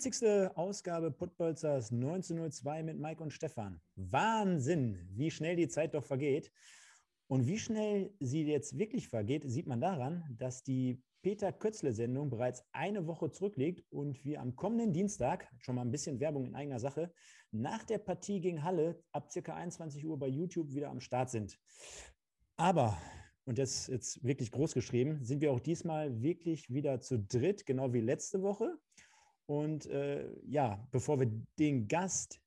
40. Ausgabe Putbolzers 1902 mit Mike und Stefan. Wahnsinn, wie schnell die Zeit doch vergeht. Und wie schnell sie jetzt wirklich vergeht, sieht man daran, dass die Peter Kötzle-Sendung bereits eine Woche zurückliegt und wir am kommenden Dienstag, schon mal ein bisschen Werbung in eigener Sache, nach der Partie gegen Halle ab circa 21 Uhr bei YouTube wieder am Start sind. Aber, und das ist jetzt wirklich groß geschrieben, sind wir auch diesmal wirklich wieder zu dritt, genau wie letzte Woche. Und äh, ja, bevor wir den Gast,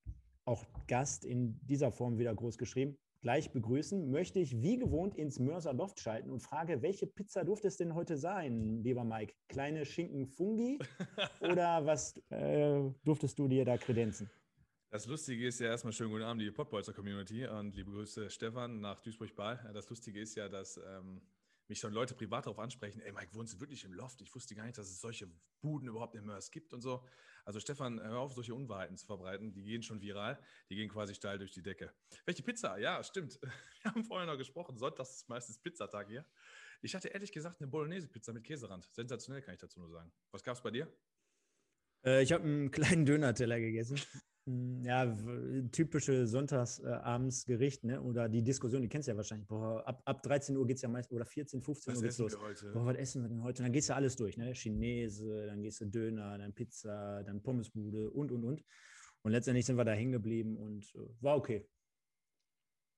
auch Gast in dieser Form wieder groß geschrieben, gleich begrüßen, möchte ich wie gewohnt ins Mörser Loft schalten und frage, welche Pizza durfte es denn heute sein, lieber Mike? Kleine Schinken Fungi oder was äh, durftest du dir da kredenzen? Das Lustige ist ja erstmal schönen guten Abend, liebe Podbolzer Community und liebe Grüße Stefan nach Duisburg-Ball. Das Lustige ist ja, dass ähm, mich schon Leute privat darauf ansprechen, ey Mike, wohnst du wirklich im Loft? Ich wusste gar nicht, dass es solche Buden überhaupt in Mörs gibt und so. Also Stefan, hör auf, solche Unwahrheiten zu verbreiten. Die gehen schon viral. Die gehen quasi steil durch die Decke. Welche Pizza? Ja, stimmt. Wir haben vorher noch gesprochen. Sonntags ist meistens Pizzatag hier. Ich hatte ehrlich gesagt eine Bolognese-Pizza mit Käserand. Sensationell, kann ich dazu nur sagen. Was gab es bei dir? Äh, ich habe einen kleinen Döner-Teller gegessen. Hm, ja, typische Sonntagsabendsgericht, ne? Oder die Diskussion, die kennst du ja wahrscheinlich. Boah, ab, ab 13 Uhr geht es ja meist, oder 14, 15 was Uhr geht's los. Boah, was essen wir denn heute? Und dann gehst du alles durch, ne? Chinese, dann gehst du Döner, dann Pizza, dann Pommesbude und, und, und. Und letztendlich sind wir da hängen geblieben und äh, war okay.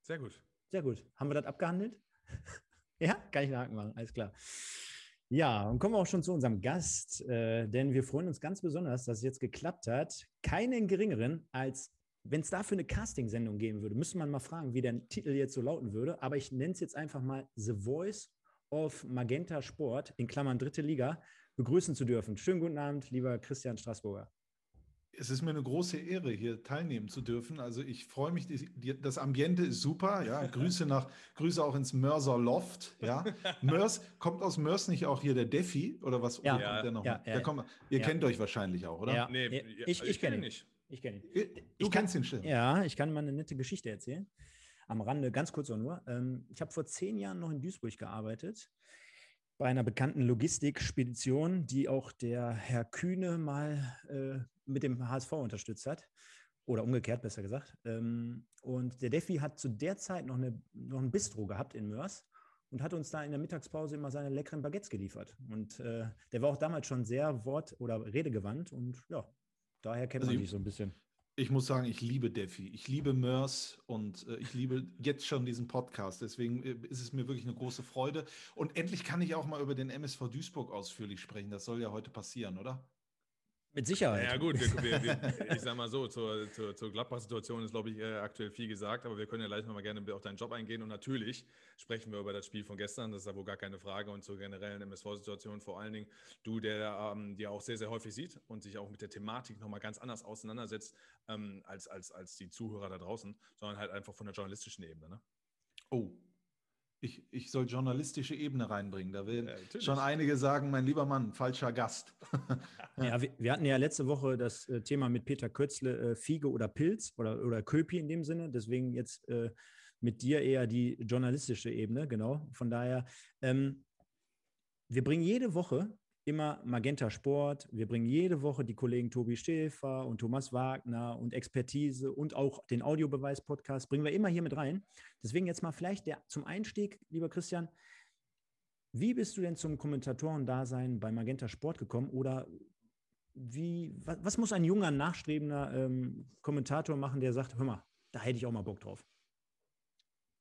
Sehr gut. Sehr gut. Haben wir das abgehandelt? ja, kann ich einen Haken machen, alles klar. Ja, und kommen wir auch schon zu unserem Gast, äh, denn wir freuen uns ganz besonders, dass es jetzt geklappt hat. Keinen geringeren als, wenn es dafür eine Casting-Sendung geben würde, müsste man mal fragen, wie der Titel jetzt so lauten würde. Aber ich nenne es jetzt einfach mal The Voice of Magenta Sport, in Klammern dritte Liga, begrüßen zu dürfen. Schönen guten Abend, lieber Christian Straßburger es ist mir eine große Ehre, hier teilnehmen zu dürfen. Also ich freue mich, die, das Ambiente ist super. Ja, Grüße nach, Grüße auch ins Mörser Loft. Ja, Mörs kommt aus Mörs nicht auch hier der Defi oder was? Ja, kommt der noch? Ja, ja, kommt, ihr kennt euch wahrscheinlich auch, oder? Ja, nee, ich, ich, ich kenne ihn nicht. Ich kenne ihn. Du ich kennst ihn schon. Ja, ich kann mal eine nette Geschichte erzählen. Am Rande, ganz kurz auch nur. Ähm, ich habe vor zehn Jahren noch in Duisburg gearbeitet bei einer bekannten Logistikspedition, die auch der Herr Kühne mal äh, mit dem HSV unterstützt hat. Oder umgekehrt, besser gesagt. Ähm, und der Defi hat zu der Zeit noch, eine, noch ein Bistro gehabt in Mörs und hat uns da in der Mittagspause immer seine leckeren Baguettes geliefert. Und äh, der war auch damals schon sehr wort- oder redegewandt und ja, daher kennt also man sich so ein bisschen. Ich muss sagen, ich liebe Defi, ich liebe Mörs und äh, ich liebe jetzt schon diesen Podcast. Deswegen äh, ist es mir wirklich eine große Freude. Und endlich kann ich auch mal über den MSV Duisburg ausführlich sprechen. Das soll ja heute passieren, oder? Mit Sicherheit. Ja, gut, wir, wir, wir, ich sage mal so, zur, zur, zur Gladbach-Situation ist, glaube ich, äh, aktuell viel gesagt, aber wir können ja gleich nochmal gerne auf deinen Job eingehen und natürlich sprechen wir über das Spiel von gestern, das ist ja wohl gar keine Frage und zur generellen MSV-Situation vor allen Dingen du, der ähm, die auch sehr, sehr häufig sieht und sich auch mit der Thematik nochmal ganz anders auseinandersetzt ähm, als, als, als die Zuhörer da draußen, sondern halt einfach von der journalistischen Ebene. Ne? Oh, ich, ich soll journalistische Ebene reinbringen. Da werden ja, schon einige sagen, mein lieber Mann, falscher Gast. ja, wir, wir, hatten ja letzte Woche das äh, Thema mit Peter Kötzle, äh, Fiege oder Pilz oder, oder Köpi in dem Sinne. Deswegen jetzt äh, mit dir eher die journalistische Ebene, genau. Von daher, ähm, wir bringen jede Woche immer Magenta Sport. Wir bringen jede Woche die Kollegen Tobi Schäfer und Thomas Wagner und Expertise und auch den Audiobeweis-Podcast bringen wir immer hier mit rein. Deswegen jetzt mal vielleicht der, zum Einstieg, lieber Christian, wie bist du denn zum Kommentatoren-Dasein bei Magenta Sport gekommen oder wie, was, was muss ein junger, nachstrebender ähm, Kommentator machen, der sagt, hör mal, da hätte ich auch mal Bock drauf?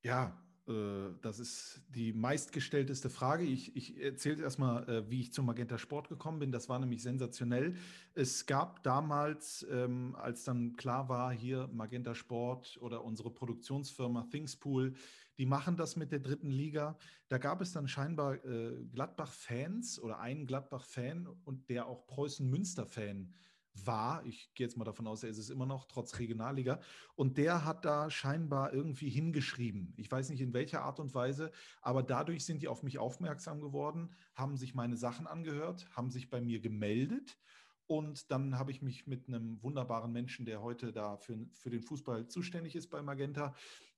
Ja, das ist die meistgestellteste Frage. Ich, ich erzähle erstmal, äh, wie ich zum Magenta Sport gekommen bin. Das war nämlich sensationell. Es gab damals, ähm, als dann klar war, hier Magenta Sport oder unsere Produktionsfirma Thingspool, die machen das mit der dritten Liga. Da gab es dann scheinbar äh, Gladbach-Fans oder einen Gladbach-Fan und der auch Preußen-Münster-Fan war. Ich gehe jetzt mal davon aus, er ist es immer noch, trotz Regionalliga. Und der hat da scheinbar irgendwie hingeschrieben. Ich weiß nicht in welcher Art und Weise, aber dadurch sind die auf mich aufmerksam geworden, haben sich meine Sachen angehört, haben sich bei mir gemeldet. Und dann habe ich mich mit einem wunderbaren Menschen, der heute da für, für den Fußball zuständig ist bei Magenta,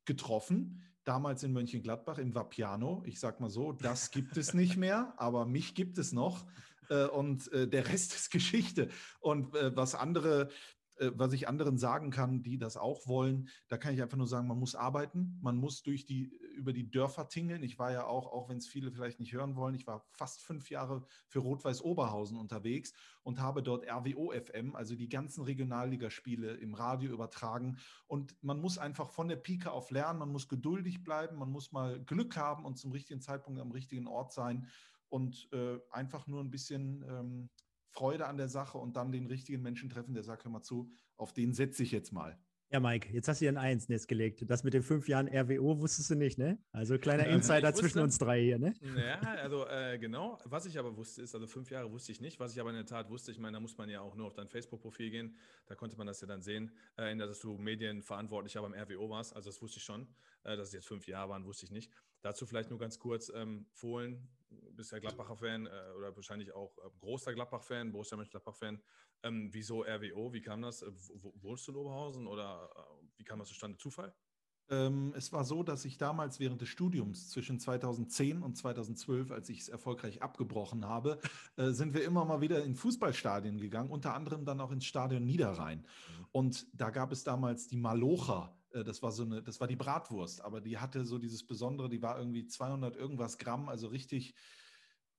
getroffen. Damals in Mönchengladbach im Vapiano. Ich sage mal so, das gibt es nicht mehr, aber mich gibt es noch. Äh, und äh, der Rest ist Geschichte. Und äh, was andere äh, was ich anderen sagen kann, die das auch wollen, da kann ich einfach nur sagen, man muss arbeiten, man muss durch die, über die Dörfer tingeln. Ich war ja auch, auch wenn es viele vielleicht nicht hören wollen, ich war fast fünf Jahre für Rot-Weiß Oberhausen unterwegs und habe dort RWO FM, also die ganzen Regionalligaspiele im Radio übertragen. Und man muss einfach von der Pike auf lernen, man muss geduldig bleiben, man muss mal Glück haben und zum richtigen Zeitpunkt am richtigen Ort sein und äh, einfach nur ein bisschen ähm, Freude an der Sache und dann den richtigen Menschen treffen, der sagt, hör mal zu, auf den setze ich jetzt mal. Ja, Mike, jetzt hast du dir ein Eins Nest gelegt. Das mit den fünf Jahren RWO wusstest du nicht, ne? Also kleiner Insider zwischen uns drei hier, ne? Ja, also äh, genau. Was ich aber wusste, ist, also fünf Jahre wusste ich nicht. Was ich aber in der Tat wusste, ich meine, da muss man ja auch nur auf dein Facebook-Profil gehen. Da konnte man das ja dann sehen, äh, dass du medienverantwortlicher beim RWO warst. Also das wusste ich schon. Äh, dass es jetzt fünf Jahre waren, wusste ich nicht. Dazu vielleicht nur ganz kurz ähm, Fohlen, bist ja Gladbacher-Fan äh, oder wahrscheinlich auch äh, großer Gladbach-Fan, Borussia Mönchengladbach-Fan. Ähm, wieso RWO? Wie kam das? Äh, wohnst du in Oberhausen oder äh, wie kam das zustande? Zufall? Ähm, es war so, dass ich damals während des Studiums zwischen 2010 und 2012, als ich es erfolgreich abgebrochen habe, äh, sind wir immer mal wieder in Fußballstadien gegangen, unter anderem dann auch ins Stadion Niederrhein. Mhm. Und da gab es damals die Malocher. Äh, das war so eine, das war die Bratwurst, aber die hatte so dieses Besondere, die war irgendwie 200 irgendwas Gramm, also richtig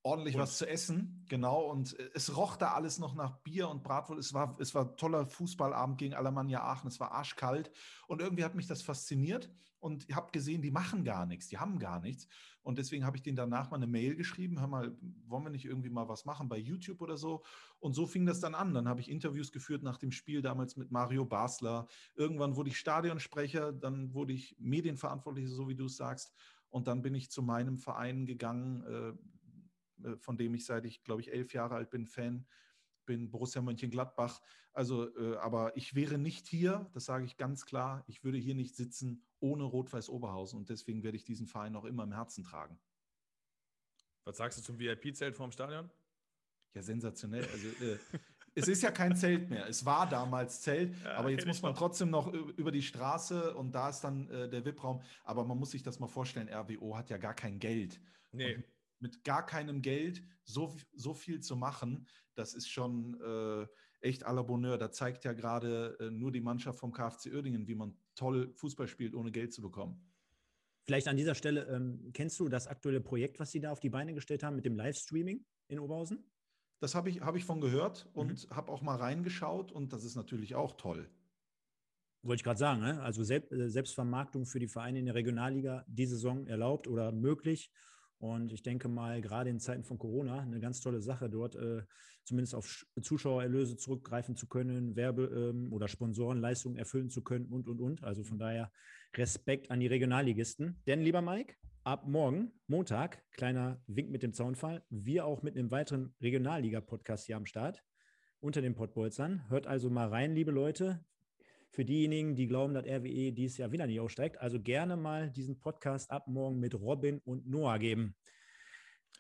ordentlich und. was zu essen, genau. Und äh, es roch da alles noch nach Bier und Bratwurst. Es war, es war toller Fußballabend gegen Alemannia Aachen. Es war arschkalt. Und irgendwie hat mich das fasziniert. Und ich habe gesehen, die machen gar nichts, die haben gar nichts. Und deswegen habe ich denen danach mal eine Mail geschrieben, hör mal, wollen wir nicht irgendwie mal was machen bei YouTube oder so? Und so fing das dann an. Dann habe ich Interviews geführt nach dem Spiel damals mit Mario Basler. Irgendwann wurde ich Stadionsprecher, dann wurde ich Medienverantwortlicher, so wie du es sagst. Und dann bin ich zu meinem Verein gegangen, äh, von dem ich seit ich, glaube ich, elf Jahre alt bin, Fan bin, Borussia Mönchengladbach. Also, äh, aber ich wäre nicht hier, das sage ich ganz klar, ich würde hier nicht sitzen ohne Rot-Weiß Oberhausen und deswegen werde ich diesen Verein auch immer im Herzen tragen. Was sagst du zum VIP-Zelt vorm Stadion? Ja, sensationell. Also, äh, es ist ja kein Zelt mehr. Es war damals Zelt, ja, aber jetzt muss man noch. trotzdem noch über die Straße und da ist dann äh, der VIP-Raum. Aber man muss sich das mal vorstellen, RWO hat ja gar kein Geld. Nee. Und mit gar keinem Geld so, so viel zu machen, das ist schon äh, echt à la Bonheur. Da zeigt ja gerade äh, nur die Mannschaft vom KfC Uerdingen, wie man toll Fußball spielt, ohne Geld zu bekommen. Vielleicht an dieser Stelle, ähm, kennst du das aktuelle Projekt, was Sie da auf die Beine gestellt haben mit dem Livestreaming in Oberhausen? Das habe ich, hab ich von gehört und mhm. habe auch mal reingeschaut und das ist natürlich auch toll. Wollte ich gerade sagen, ne? also äh, Selbstvermarktung für die Vereine in der Regionalliga die Saison erlaubt oder möglich. Und ich denke mal, gerade in Zeiten von Corona, eine ganz tolle Sache, dort äh, zumindest auf Zuschauererlöse zurückgreifen zu können, Werbe- ähm, oder Sponsorenleistungen erfüllen zu können und, und, und. Also von daher Respekt an die Regionalligisten. Denn, lieber Mike, ab morgen, Montag, kleiner Wink mit dem Zaunfall, wir auch mit einem weiteren Regionalliga-Podcast hier am Start unter den Pottbolzern. Hört also mal rein, liebe Leute für diejenigen, die glauben, dass RWE dieses Jahr wieder nicht aussteigt. Also gerne mal diesen Podcast ab morgen mit Robin und Noah geben.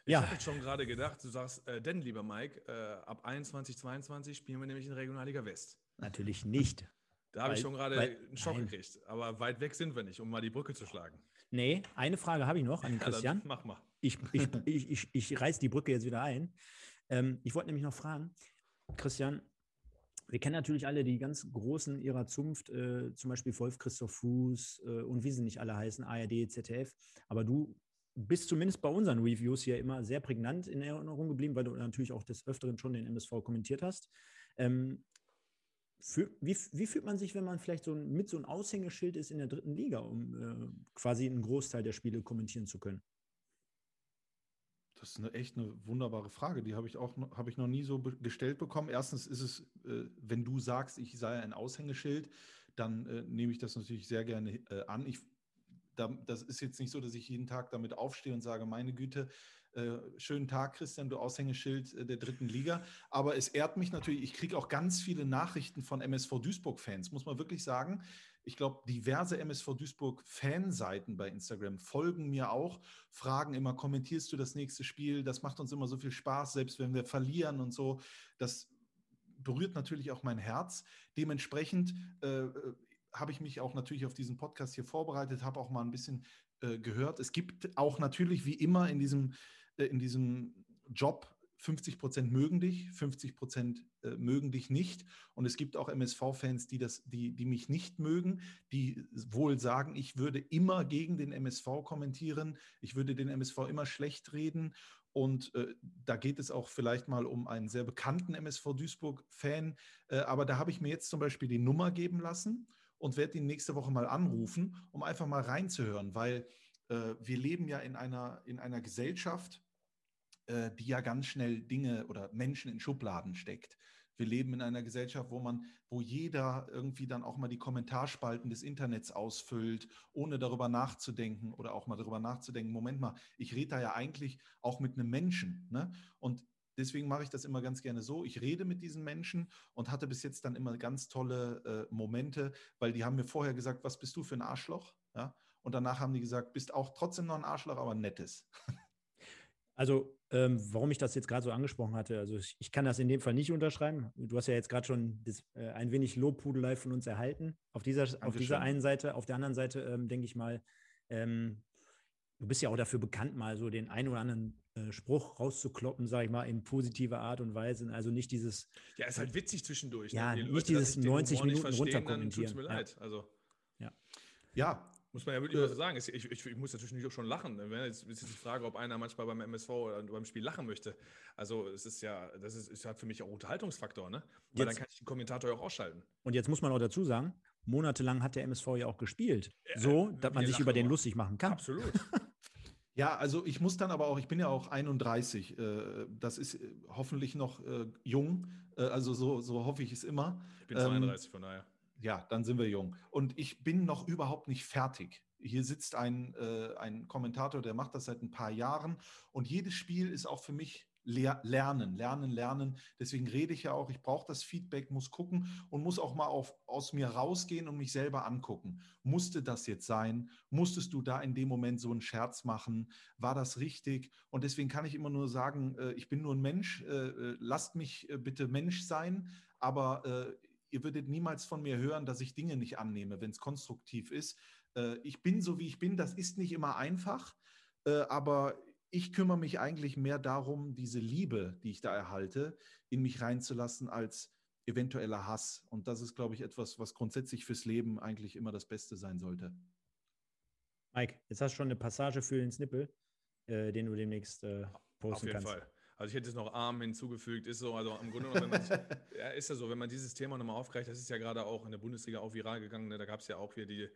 Ich ja. habe schon gerade gedacht, du sagst, äh, denn lieber Mike, äh, ab 21, 22 spielen wir nämlich in Regionalliga West. Natürlich nicht. Da habe ich schon gerade einen Schock nein. gekriegt. Aber weit weg sind wir nicht, um mal die Brücke zu schlagen. Nee, eine Frage habe ich noch an Christian. Ja, mach mal. Ich, ich, ich, ich, ich reiße die Brücke jetzt wieder ein. Ähm, ich wollte nämlich noch fragen, Christian, wir kennen natürlich alle die ganz Großen ihrer Zunft, äh, zum Beispiel Wolf Christoph Fuß äh, und wie sie nicht alle heißen, ARD, ZDF. Aber du bist zumindest bei unseren Reviews hier immer sehr prägnant in Erinnerung geblieben, weil du natürlich auch des Öfteren schon den MSV kommentiert hast. Ähm, für, wie, wie, fühlt man sich, wenn man vielleicht so ein, mit so einem Aushängeschild ist in der dritten Liga, um äh, quasi einen Großteil der Spiele kommentieren zu können? Das ist eine echt eine wunderbare Frage. Die habe ich auch habe ich noch nie so gestellt bekommen. Erstens ist es, äh, wenn du sagst, ich sei ein Aushängeschild, dann äh, nehme ich das natürlich sehr gerne äh, an. Ich, da, das ist jetzt nicht so, dass ich jeden Tag damit aufstehe und sage, meine Güte, Äh, schönen Tag, Christian, du Aushängeschild äh, der dritten Liga. Aber es ehrt mich natürlich, ich kriege auch ganz viele Nachrichten von MSV Duisburg-Fans, muss man wirklich sagen. Ich glaube, diverse MSV Duisburg-Fanseiten bei Instagram folgen mir auch, fragen immer, kommentierst du das nächste Spiel? Das macht uns immer so viel Spaß, selbst wenn wir verlieren und so. Das berührt natürlich auch mein Herz. Dementsprechend äh, äh habe ich mich auch natürlich auf diesen Podcast hier vorbereitet, habe auch mal ein bisschen äh, gehört. Es gibt auch natürlich wie immer in diesem, äh, in diesem Job 50 Prozent mögen dich, 50 Prozent äh, mögen dich nicht. Und es gibt auch MSV-Fans, die, die, die mich nicht mögen, die wohl sagen, ich würde immer gegen den MSV kommentieren, ich würde den MSV immer schlecht reden. Und äh, da geht es auch vielleicht mal um einen sehr bekannten MSV Duisburg-Fan. Äh, aber da habe ich mir jetzt zum Beispiel die Nummer geben lassen und werde ihn nächste Woche mal anrufen, um einfach mal reinzuhören, weil äh, wir leben ja in einer, in einer Gesellschaft, äh, die ja ganz schnell Dinge oder Menschen in Schubladen steckt. Wir leben in einer Gesellschaft, wo man, wo jeder irgendwie dann auch mal die Kommentarspalten des Internets ausfüllt, ohne darüber nachzudenken oder auch mal darüber nachzudenken, Moment mal, ich rede da ja eigentlich auch mit einem Menschen. Ne? Und Deswegen mache ich das immer ganz gerne so. Ich rede mit diesen Menschen und hatte bis jetzt dann immer ganz tolle äh, Momente, weil die haben mir vorher gesagt, was bist du für ein Arschloch? Ja? Und danach haben die gesagt, bist auch trotzdem noch ein Arschloch, aber ein nettes. Also, ähm, warum ich das jetzt gerade so angesprochen hatte, also ich, ich, kann das in dem Fall nicht unterschreiben. Du hast ja jetzt gerade schon das, äh, ein wenig Lobpudelei von uns erhalten. Auf dieser, auf dieser einen Seite, auf der anderen Seite ähm, denke ich mal, ähm, du bist ja auch dafür bekannt, mal so den einen oder anderen äh, Spruch rauszukloppen, sage ich mal, in positiver Art und Weise. Also nicht dieses. Ja, ist halt witzig zwischendurch. Ne? Ja, ne? nicht Leute, dieses 90 Minuten runterkommentieren. Tut mir leid. Ja. Also. Ja. Muss man ja wirklich äh, so sagen. Ich, ich, ich, muss natürlich auch schon lachen. Wenn jetzt, ist die Frage, ob einer manchmal beim MSV oder beim Spiel lachen möchte. Also es ist ja, das ist, ist halt für mich auch Unterhaltungsfaktor, ne? Weil jetzt, dann kann ich den Kommentator ja auch ausschalten. Und jetzt muss man auch dazu sagen, monatelang hat der MSV ja auch gespielt. So, dass man sich über den lustig machen kann. Absolut. Ja, also ich muss dann aber auch, ich bin ja auch 31, äh, das ist äh, hoffentlich noch äh, jung, also so, so hoffe ich es immer. Ich bin 32, ähm, von daher. Ja, dann sind wir jung. Und ich bin noch überhaupt nicht fertig. Hier sitzt ein, ein Kommentator, der macht das seit ein paar Jahren und jedes Spiel ist auch für mich lernen, lernen, lernen. Deswegen rede ich ja auch, ich brauche das Feedback, muss gucken und muss auch mal auf, aus mir rausgehen und mich selber angucken. Musste das jetzt sein? Musstest du da in dem Moment so einen Scherz machen? War das richtig? Und deswegen kann ich immer nur sagen, äh, ich bin nur ein Mensch, äh, äh, lasst mich bitte Mensch sein, aber ihr würdet niemals von mir hören, dass ich Dinge nicht annehme, wenn es konstruktiv ist. ich bin so, wie ich bin, das ist nicht immer einfach, aber ich kümmere mich eigentlich mehr darum, diese Liebe, die ich da erhalte, in mich reinzulassen als eventueller Hass. Und das ist, glaube ich, etwas, was grundsätzlich fürs Leben eigentlich immer das Beste sein sollte. Mike, jetzt hast du schon eine Passage für den Snippel, äh, den du demnächst äh, posten Auf jeden kannst. Fall. Also ich hätte jetzt noch Arm hinzugefügt, ist so, also im Grunde genommen, ja, ist ja so, wenn man dieses Thema nochmal aufgreift, das ist ja gerade auch in der Bundesliga auch viral gegangen, ne? da gab es ja auch hier die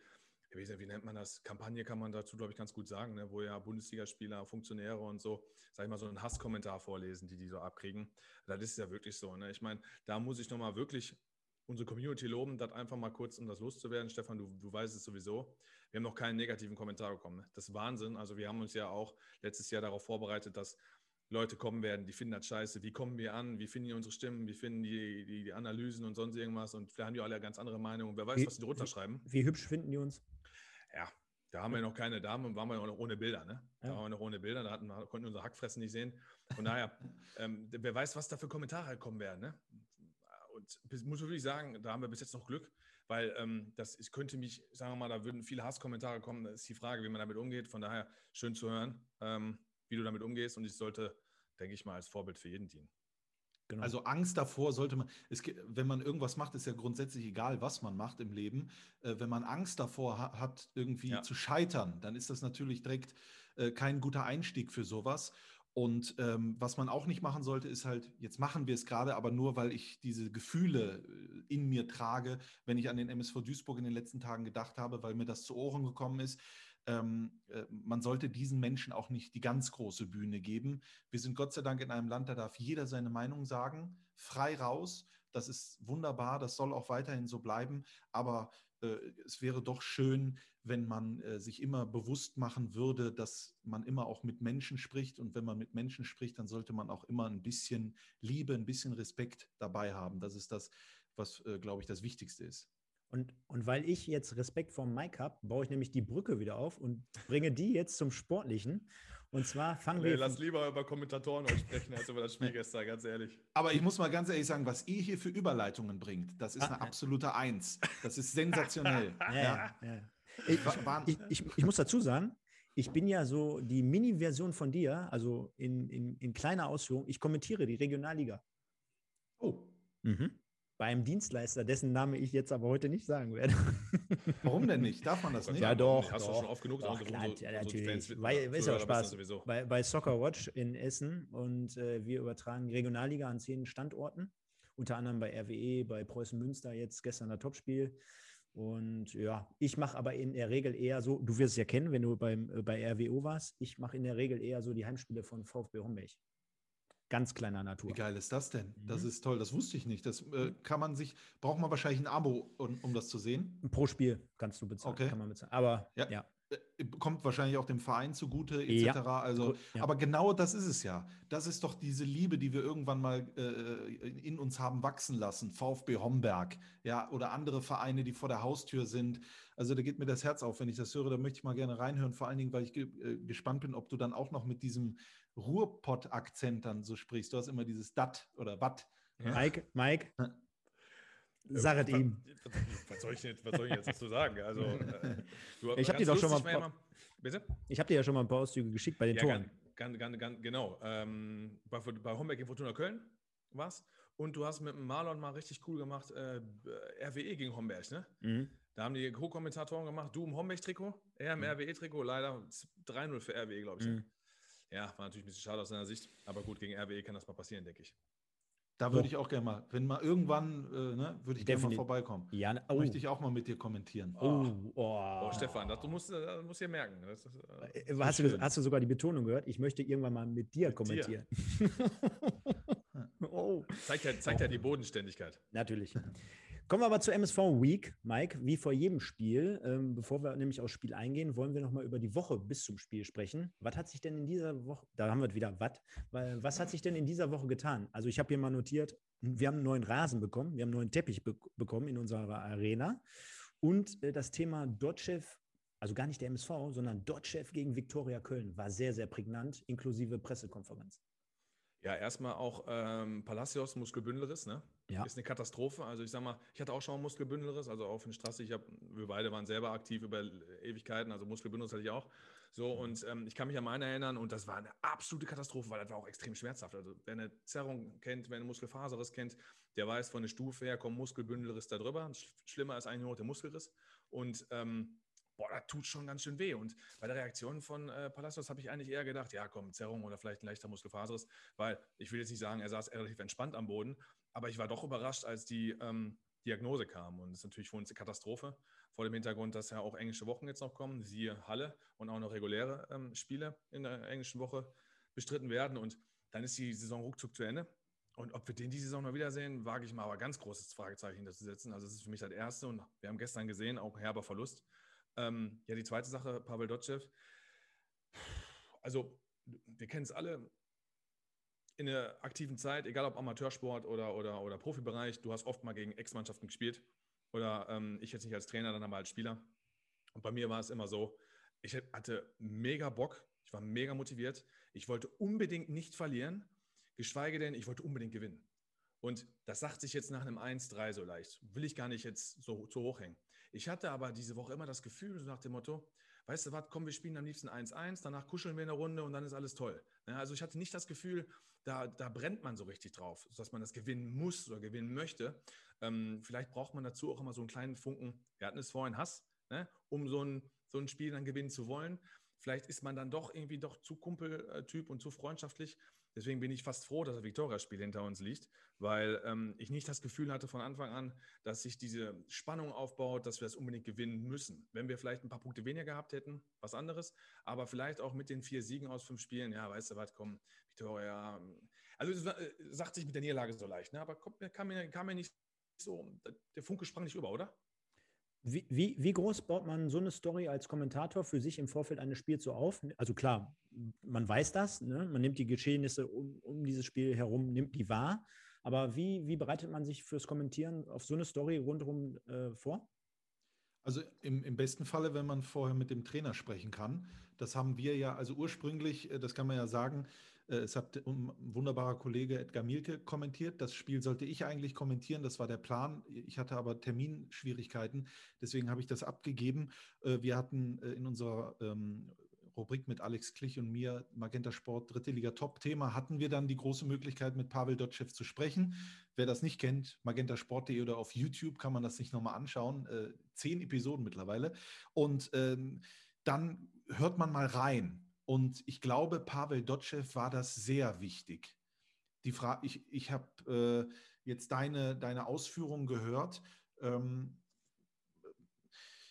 wie, wie nennt man das? Kampagne kann man dazu, glaube ich, ganz gut sagen, ne? wo ja Bundesligaspieler, Funktionäre und so, sag ich mal, so einen Hasskommentar vorlesen, die die so abkriegen. Das ist ja wirklich so. Ne? Ich meine, da muss ich nochmal wirklich unsere Community loben, das einfach mal kurz, um das loszuwerden. Stefan, du, du weißt es sowieso. Wir haben noch keinen negativen Kommentar bekommen. Ne? Das ist Wahnsinn. Also wir haben uns ja auch letztes Jahr darauf vorbereitet, dass Leute kommen werden, die finden das scheiße. Wie kommen wir an? Wie finden die unsere Stimmen? Wie finden die, die, die Analysen und sonst irgendwas? Und vielleicht haben die alle ganz andere Meinung. Wer weiß, wie, was die drunter schreiben. Wie hübsch finden die uns? Ja, da haben wir noch keine Damen, waren wir noch ohne Bilder, ne? Da ja. waren wir noch ohne Bilder, da hatten, konnten wir unser Hackfressen nicht sehen. Von daher, ähm, wer weiß, was da für Kommentare kommen werden, ne? Und muss wirklich sagen, da haben wir bis jetzt noch Glück, weil ähm, das ich könnte mich, sagen wir mal, da würden viele Hasskommentare kommen. Das ist die Frage, wie man damit umgeht. Von daher schön zu hören, ähm, wie du damit umgehst. Und ich sollte, denke ich mal, als Vorbild für jeden dienen. Genau. Also Angst davor sollte man, es, wenn man irgendwas macht, ist ja grundsätzlich egal, was man macht im Leben. Äh, wenn man Angst davor ha hat, irgendwie ja. zu scheitern, dann ist das natürlich direkt äh, kein guter Einstieg für sowas. Und ähm, was man auch nicht machen sollte, ist halt, jetzt machen wir es gerade, aber nur, weil ich diese Gefühle äh, in mir trage, wenn ich an den MSV Duisburg in den letzten Tagen gedacht habe, weil mir das zu Ohren gekommen ist ähm, äh, man sollte diesen Menschen auch nicht die ganz große Bühne geben. Wir sind Gott sei Dank in einem Land, da darf jeder seine Meinung sagen, frei raus. Das ist wunderbar, das soll auch weiterhin so bleiben. Aber äh, es wäre doch schön, wenn man äh, sich immer bewusst machen würde, dass man immer auch mit Menschen spricht. Und wenn man mit Menschen spricht, dann sollte man auch immer ein bisschen Liebe, ein bisschen Respekt dabei haben. Das ist das, was, äh, glaube ich, das Wichtigste ist. Und, und weil ich jetzt Respekt vor Mike habe, baue ich nämlich die Brücke wieder auf und bringe die jetzt zum Sportlichen. Und zwar fangen wir. Lass lieber über Kommentatoren sprechen als über das Spiel gestern, ganz ehrlich. Aber ich muss mal ganz ehrlich sagen, was ihr hier für Überleitungen bringt, das ist ah, eine absolute Eins. Das ist sensationell. ja, ja. ja. Ich, ich, ich, ich, muss dazu sagen, ich bin ja so die Mini-Version von dir, also in, in, in kleiner Ausführung. Ich kommentiere die Regionalliga. Oh. Mhm bei einem Dienstleister, dessen Name ich jetzt aber heute nicht sagen werde. Warum denn nicht? Darf man das nicht? Ja, doch. Hast doch, du schon oft genug doch, klar, so, ja, natürlich. So Weil, ist ja Spaß. Bei, bei Soccer Watch in Essen und äh, wir übertragen Regionalliga an zehn Standorten, unter anderem bei RWE, bei Preußen Münster, jetzt gestern das Topspiel. Und ja, ich mache aber in der Regel eher so, du wirst es ja kennen, wenn du beim, äh, bei RWO warst, ich mache in der Regel eher so die Heimspiele von VfB Homberg ganz kleiner Natur. Wie geil ist das denn? Das mhm. ist toll, das wusste ich nicht. Das äh, kann man sich, braucht man wahrscheinlich ein Abo, um, um das zu sehen. Pro Spiel kannst du bezahlen, okay. kann man bezahlen. Aber ja. ja. Äh, kommt wahrscheinlich auch dem Verein zugute, etc. Ja. Also, ja. aber genau das ist es ja. Das ist doch diese Liebe, die wir irgendwann mal äh, in uns haben wachsen lassen. VfB Homberg, ja, oder andere Vereine, die vor der Haustür sind. Also da geht mir das Herz auf, wenn ich das höre. Da möchte ich mal gerne reinhören. Vor allen Dingen, weil ich ge äh, gespannt bin, ob du dann auch noch mit diesem Ruhrpott-Akzent dann so sprichst. Du hast immer dieses Dat oder Wat. Mike, Mike, sag es ihm. Was soll, ich jetzt, was soll ich jetzt dazu sagen? Also, äh, du, ich habe dir doch schon mal, mal, bitte? Ich habe dir ja schon mal ein paar Auszüge geschickt bei den ja, Toren. Ganz, ganz, ganz, genau. Ähm, bei, bei Homberg in Fortuna Köln was? Und du hast mit dem Marlon mal richtig cool gemacht, äh, RWE gegen Homberg, ne? Mhm. Da haben die Co-Kommentatoren gemacht, du im Homberg-Trikot, er im mhm. RWE-Trikot, leider 3-0 für RWE, glaube ich. Mhm. Ja, war natürlich ein bisschen schade aus seiner Sicht, aber gut, gegen RWE kann das mal passieren, denke ich. Da würde ich auch gerne mal, wenn mal irgendwann, äh, ne, würde ich gerne mal vorbeikommen. Ja, oh. Möchte ich auch mal mit dir kommentieren. Oh, oh. oh Stefan, das, du musst, das musst dir merken. Das, äh, das hast, du, hast, du, sogar die Betonung gehört? Ich möchte irgendwann mal mit dir mit kommentieren. Dir. oh. Zeigt ja, zeigt ja die Bodenständigkeit. Natürlich. Kommen wir aber zur MSV Week, Mike. Wie vor jedem Spiel, ähm, bevor wir nämlich aufs Spiel eingehen, wollen wir nochmal über die Woche bis zum Spiel sprechen. Was hat sich denn in dieser Woche, da haben wir wieder, was, was hat sich denn in dieser Woche getan? Also ich habe hier mal notiert, wir haben einen neuen Rasen bekommen, wir haben einen neuen Teppich be bekommen in unserer Arena und äh, das Thema Dotchev, also gar nicht der MSV, sondern Dotchev gegen Viktoria Köln war sehr, sehr prägnant, inklusive Pressekonferenz. Ja, erstmal auch ähm, Palacios Muskelbündelriss, ne? Ja. Ist eine Katastrophe. Also ich sag mal, ich hatte auch schon Muskelbündelriss, also auf den Straße. Ich hab, wir beide waren selber aktiv über Ewigkeiten, also Muskelbündelriss hatte ich auch. So, und ähm, ich kann mich an meinen erinnern und das war eine absolute Katastrophe, weil das war auch extrem schmerzhaft. Also wer eine Zerrung kennt, wer eine Muskelfaserriss kennt, der weiß von der Stufe her, kommt Muskelbündelriss da drüber. Schlimmer ist eigentlich nur der Muskelriss. Und ähm, boah, das tut schon ganz schön weh. Und bei der Reaktion von äh, Palacios habe ich eigentlich eher gedacht, ja komm, Zerrung oder vielleicht ein leichter Muskelfaserriss, weil ich will jetzt nicht sagen, er saß relativ entspannt am Boden, aber ich war doch überrascht, als die ähm, Diagnose kam. Und das ist natürlich für uns eine Katastrophe, vor dem Hintergrund, dass ja auch englische Wochen jetzt noch kommen, siehe Halle und auch noch reguläre ähm, Spiele in der englischen Woche bestritten werden. Und dann ist die Saison ruckzuck zu Ende. Und ob wir den die Saison mal wiedersehen, wage ich mal aber ganz großes Fragezeichen hinterzusetzen. Also es ist für mich das Erste und wir haben gestern gesehen, auch herber Verlust. Ähm, ja, die zweite Sache, Pavel Dotschew. Also, wir kennen es alle in der aktiven Zeit, egal ob Amateursport oder, oder, oder Profibereich, du hast oft mal gegen Ex-Mannschaften gespielt. Oder ähm, ich jetzt nicht als Trainer, dann aber als Spieler. Und bei mir war es immer so, ich hatte mega Bock, ich war mega motiviert. Ich wollte unbedingt nicht verlieren, geschweige denn, ich wollte unbedingt gewinnen. Und das sagt sich jetzt nach einem 1-3 so leicht. Will ich gar nicht jetzt so zu hoch hängen. Ich hatte aber diese Woche immer das Gefühl, so nach dem Motto, weißt du was, komm, wir spielen am liebsten 1-1, danach kuscheln wir eine Runde und dann ist alles toll. Also ich hatte nicht das Gefühl, da, da brennt man so richtig drauf, dass man das gewinnen muss oder gewinnen möchte. Ähm, vielleicht braucht man dazu auch immer so einen kleinen Funken, wir hatten es vorhin, Hass, ne? um so ein, so ein Spiel dann gewinnen zu wollen. Vielleicht ist man dann doch irgendwie doch zu Kumpeltyp und zu freundschaftlich. Deswegen bin ich fast froh, dass das Viktoria-Spiel hinter uns liegt, weil ähm, ich nicht das Gefühl hatte von Anfang an, dass sich diese Spannung aufbaut, dass wir das unbedingt gewinnen müssen. Wenn wir vielleicht ein paar Punkte weniger gehabt hätten, was anderes, aber vielleicht auch mit den vier Siegen aus fünf Spielen, ja, weißt du was, komm, Viktoria. Also es äh, sagt sich mit der Niederlage so leicht, ne? aber kommt, kam, mir, kam mir nicht so, der Funke sprang nicht über, oder? Wie, wie, wie, groß baut man so eine Story als Kommentator für sich im Vorfeld eines Spiels so auf? Also klar, man weiß das, ne? man nimmt die Geschehnisse um, um, dieses Spiel herum, nimmt die wahr. Aber wie, wie bereitet man sich fürs Kommentieren auf so eine Story rundherum äh, vor? Also im, im besten Falle, wenn man vorher mit dem Trainer sprechen kann. Das haben wir ja, also ursprünglich, äh, das kann man ja sagen, es hat ein wunderbarer Kollege Edgar Mielke kommentiert. Das Spiel sollte ich eigentlich kommentieren. Das war der Plan. Ich hatte aber Terminschwierigkeiten. Deswegen habe ich das abgegeben. Äh, wir hatten äh, in unserer ähm, Rubrik mit Alex Klich und mir, Magenta Sport, dritte Liga Top-Thema, hatten wir dann die große Möglichkeit, mit Pavel Dotschew zu sprechen. Wer das nicht kennt, magentasport.de oder auf YouTube kann man das sich nochmal anschauen. zehn Episoden mittlerweile. Und ähm, dann hört man mal rein. Und ich glaube, Pavel Dotschew war das sehr wichtig. Die Frage, ich, ich habe äh, jetzt deine, deine Ausführungen gehört. Ähm,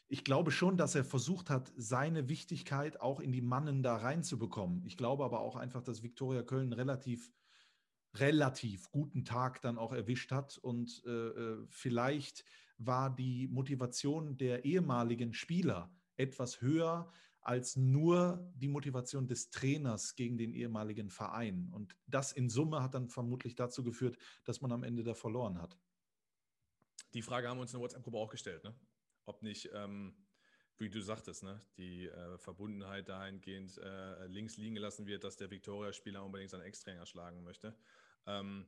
ich glaube schon, dass er versucht hat, seine Wichtigkeit auch in die Mannen da reinzubekommen. Ich glaube aber auch einfach, dass Viktoria Köln relativ, relativ guten Tag dann auch erwischt hat. Und äh, äh vielleicht war die Motivation der ehemaligen Spieler etwas höher als nur die Motivation des Trainers gegen den ehemaligen Verein. Und das in Summe hat dann vermutlich dazu geführt, dass man am Ende da verloren hat. Die Frage haben wir uns in der WhatsApp-Gruppe auch gestellt, ne? ob nicht, ähm, wie du sagtest, ne? die äh, Verbundenheit dahingehend äh, links liegen gelassen wird, dass der Viktoria-Spieler unbedingt seinen Ex-Trainer schlagen möchte. Ähm,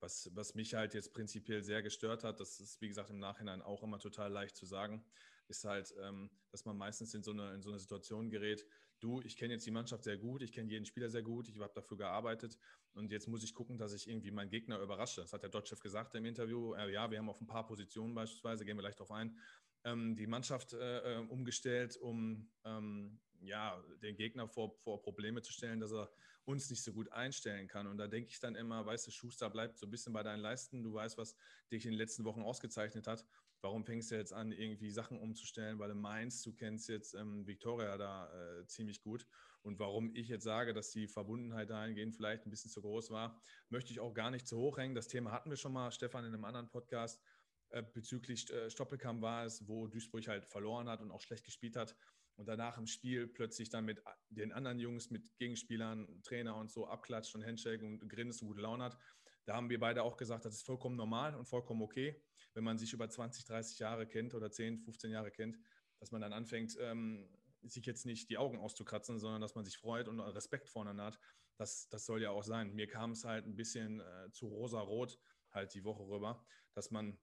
was, was mich halt jetzt prinzipiell sehr gestört hat, das ist wie gesagt im Nachhinein auch immer total leicht zu sagen, ist halt, ähm, dass man meistens in so, eine, in so eine Situation gerät, du, ich kenne jetzt die Mannschaft sehr gut, ich kenne jeden Spieler sehr gut, ich habe dafür gearbeitet und jetzt muss ich gucken, dass ich irgendwie meinen Gegner überrasche. Das hat der Dotchev gesagt im Interview. Äh, ja, wir haben auf ein paar Positionen beispielsweise, gehen wir gleich darauf ein, ähm, die Mannschaft äh, äh, umgestellt, um ähm, ja, den Gegner vor, vor Probleme zu stellen, dass er uns nicht so gut einstellen kann. Und da denke ich dann immer, weißt du, Schuster bleibt so ein bisschen bei deinen Leisten. Du weißt, was dich in den letzten Wochen ausgezeichnet hat. Warum fängst du jetzt an, irgendwie Sachen umzustellen, weil du meinst, du kennst jetzt ähm, Victoria da äh, ziemlich gut. Und warum ich jetzt sage, dass die Verbundenheit dahingehend vielleicht ein bisschen zu groß war, möchte ich auch gar nicht zu hoch hängen. Das Thema hatten wir schon mal, Stefan, in einem anderen Podcast. Äh, bezüglich äh, Stoppelkamp war es, wo Duisburg halt verloren hat und auch schlecht gespielt hat und danach im Spiel plötzlich dann mit den anderen Jungs, mit Gegenspielern, Trainer und so abklatscht und Handshake und grinst und gute Laune hat. Da haben wir beide auch gesagt, das ist vollkommen normal und vollkommen okay, wenn man sich über 20, 30 Jahre kennt oder 10, 15 Jahre kennt, dass man dann anfängt, ähm, sich jetzt nicht die Augen auszukratzen, sondern dass man sich freut und Respekt voneinander hat. Das, das soll ja auch sein. Mir kam es halt ein bisschen äh, zu rosa-rot halt die Woche rüber, dass man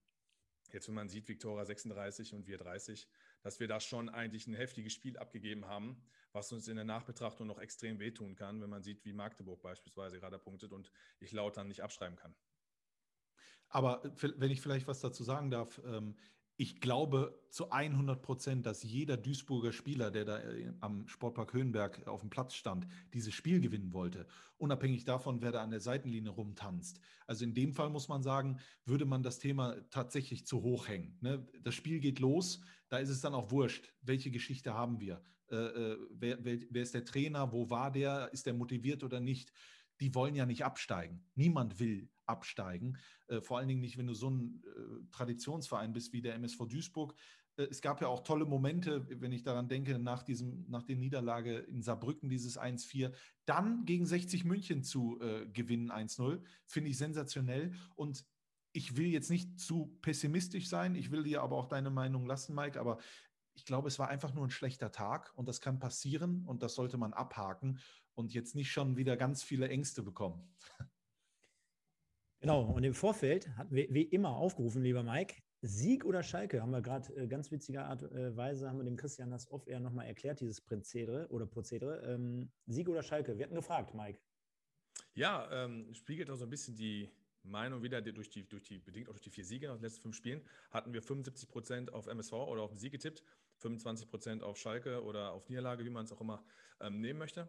jetzt, wenn man sieht, Viktoria 36 und wir 30, dass wir da schon eigentlich ein heftiges Spiel abgegeben haben, was uns in der Nachbetrachtung noch extrem wehtun kann, wenn man sieht, wie Magdeburg beispielsweise gerade punktet und ich laut dann nicht abschreiben kann. Aber wenn ich vielleicht was dazu sagen darf, ähm, ich glaube zu 100 Prozent, dass jeder Duisburger Spieler, der da äh, am Sportpark Höhenberg auf dem Platz stand, dieses Spiel gewinnen wollte, unabhängig davon, wer da an der Seitenlinie rumtanzt. Also in dem Fall muss man sagen, würde man das Thema tatsächlich zu hoch hängen. Ne? Das Spiel geht los, da ist es dann auch wurscht, welche Geschichte haben wir. Äh, äh wer, wer, wer ist der Trainer, wo war der, ist der motiviert oder nicht? die wollen ja nicht absteigen. Niemand will absteigen. Äh, vor allen Dingen nicht, wenn du so ein äh, Traditionsverein bist wie der MSV Duisburg. Äh, es gab ja auch tolle Momente, wenn ich daran denke, nach, diesem, nach der Niederlage in Saarbrücken, dieses 1-4, dann gegen 60 München zu äh, gewinnen, 1-0, finde ich sensationell. Und ich will jetzt nicht zu pessimistisch sein, ich will dir aber auch deine Meinung lassen, Mike, aber ich glaube, es war einfach nur ein schlechter Tag und das kann passieren und das sollte man abhaken und jetzt nicht schon wieder ganz viele Ängste bekommen. Genau, und im Vorfeld hatten wir wie immer aufgerufen, lieber Mike, Sieg oder Schalke, haben wir gerade äh, ganz witziger Art und äh, Weise, haben wir dem Christian das off-air nochmal erklärt, dieses Prozedere oder Prozedere. Ähm, Sieg oder Schalke? Wir hatten gefragt, Mike. Ja, ähm, spiegelt auch so ein bisschen die Meinung wieder, durch die, durch die, bedingt auch durch die vier Siege aus den letzten fünf Spielen, hatten wir 75 Prozent auf MSV oder auf den Sieg getippt, 25 Prozent auf Schalke oder auf Niederlage, wie man es auch immer ähm, nehmen möchte.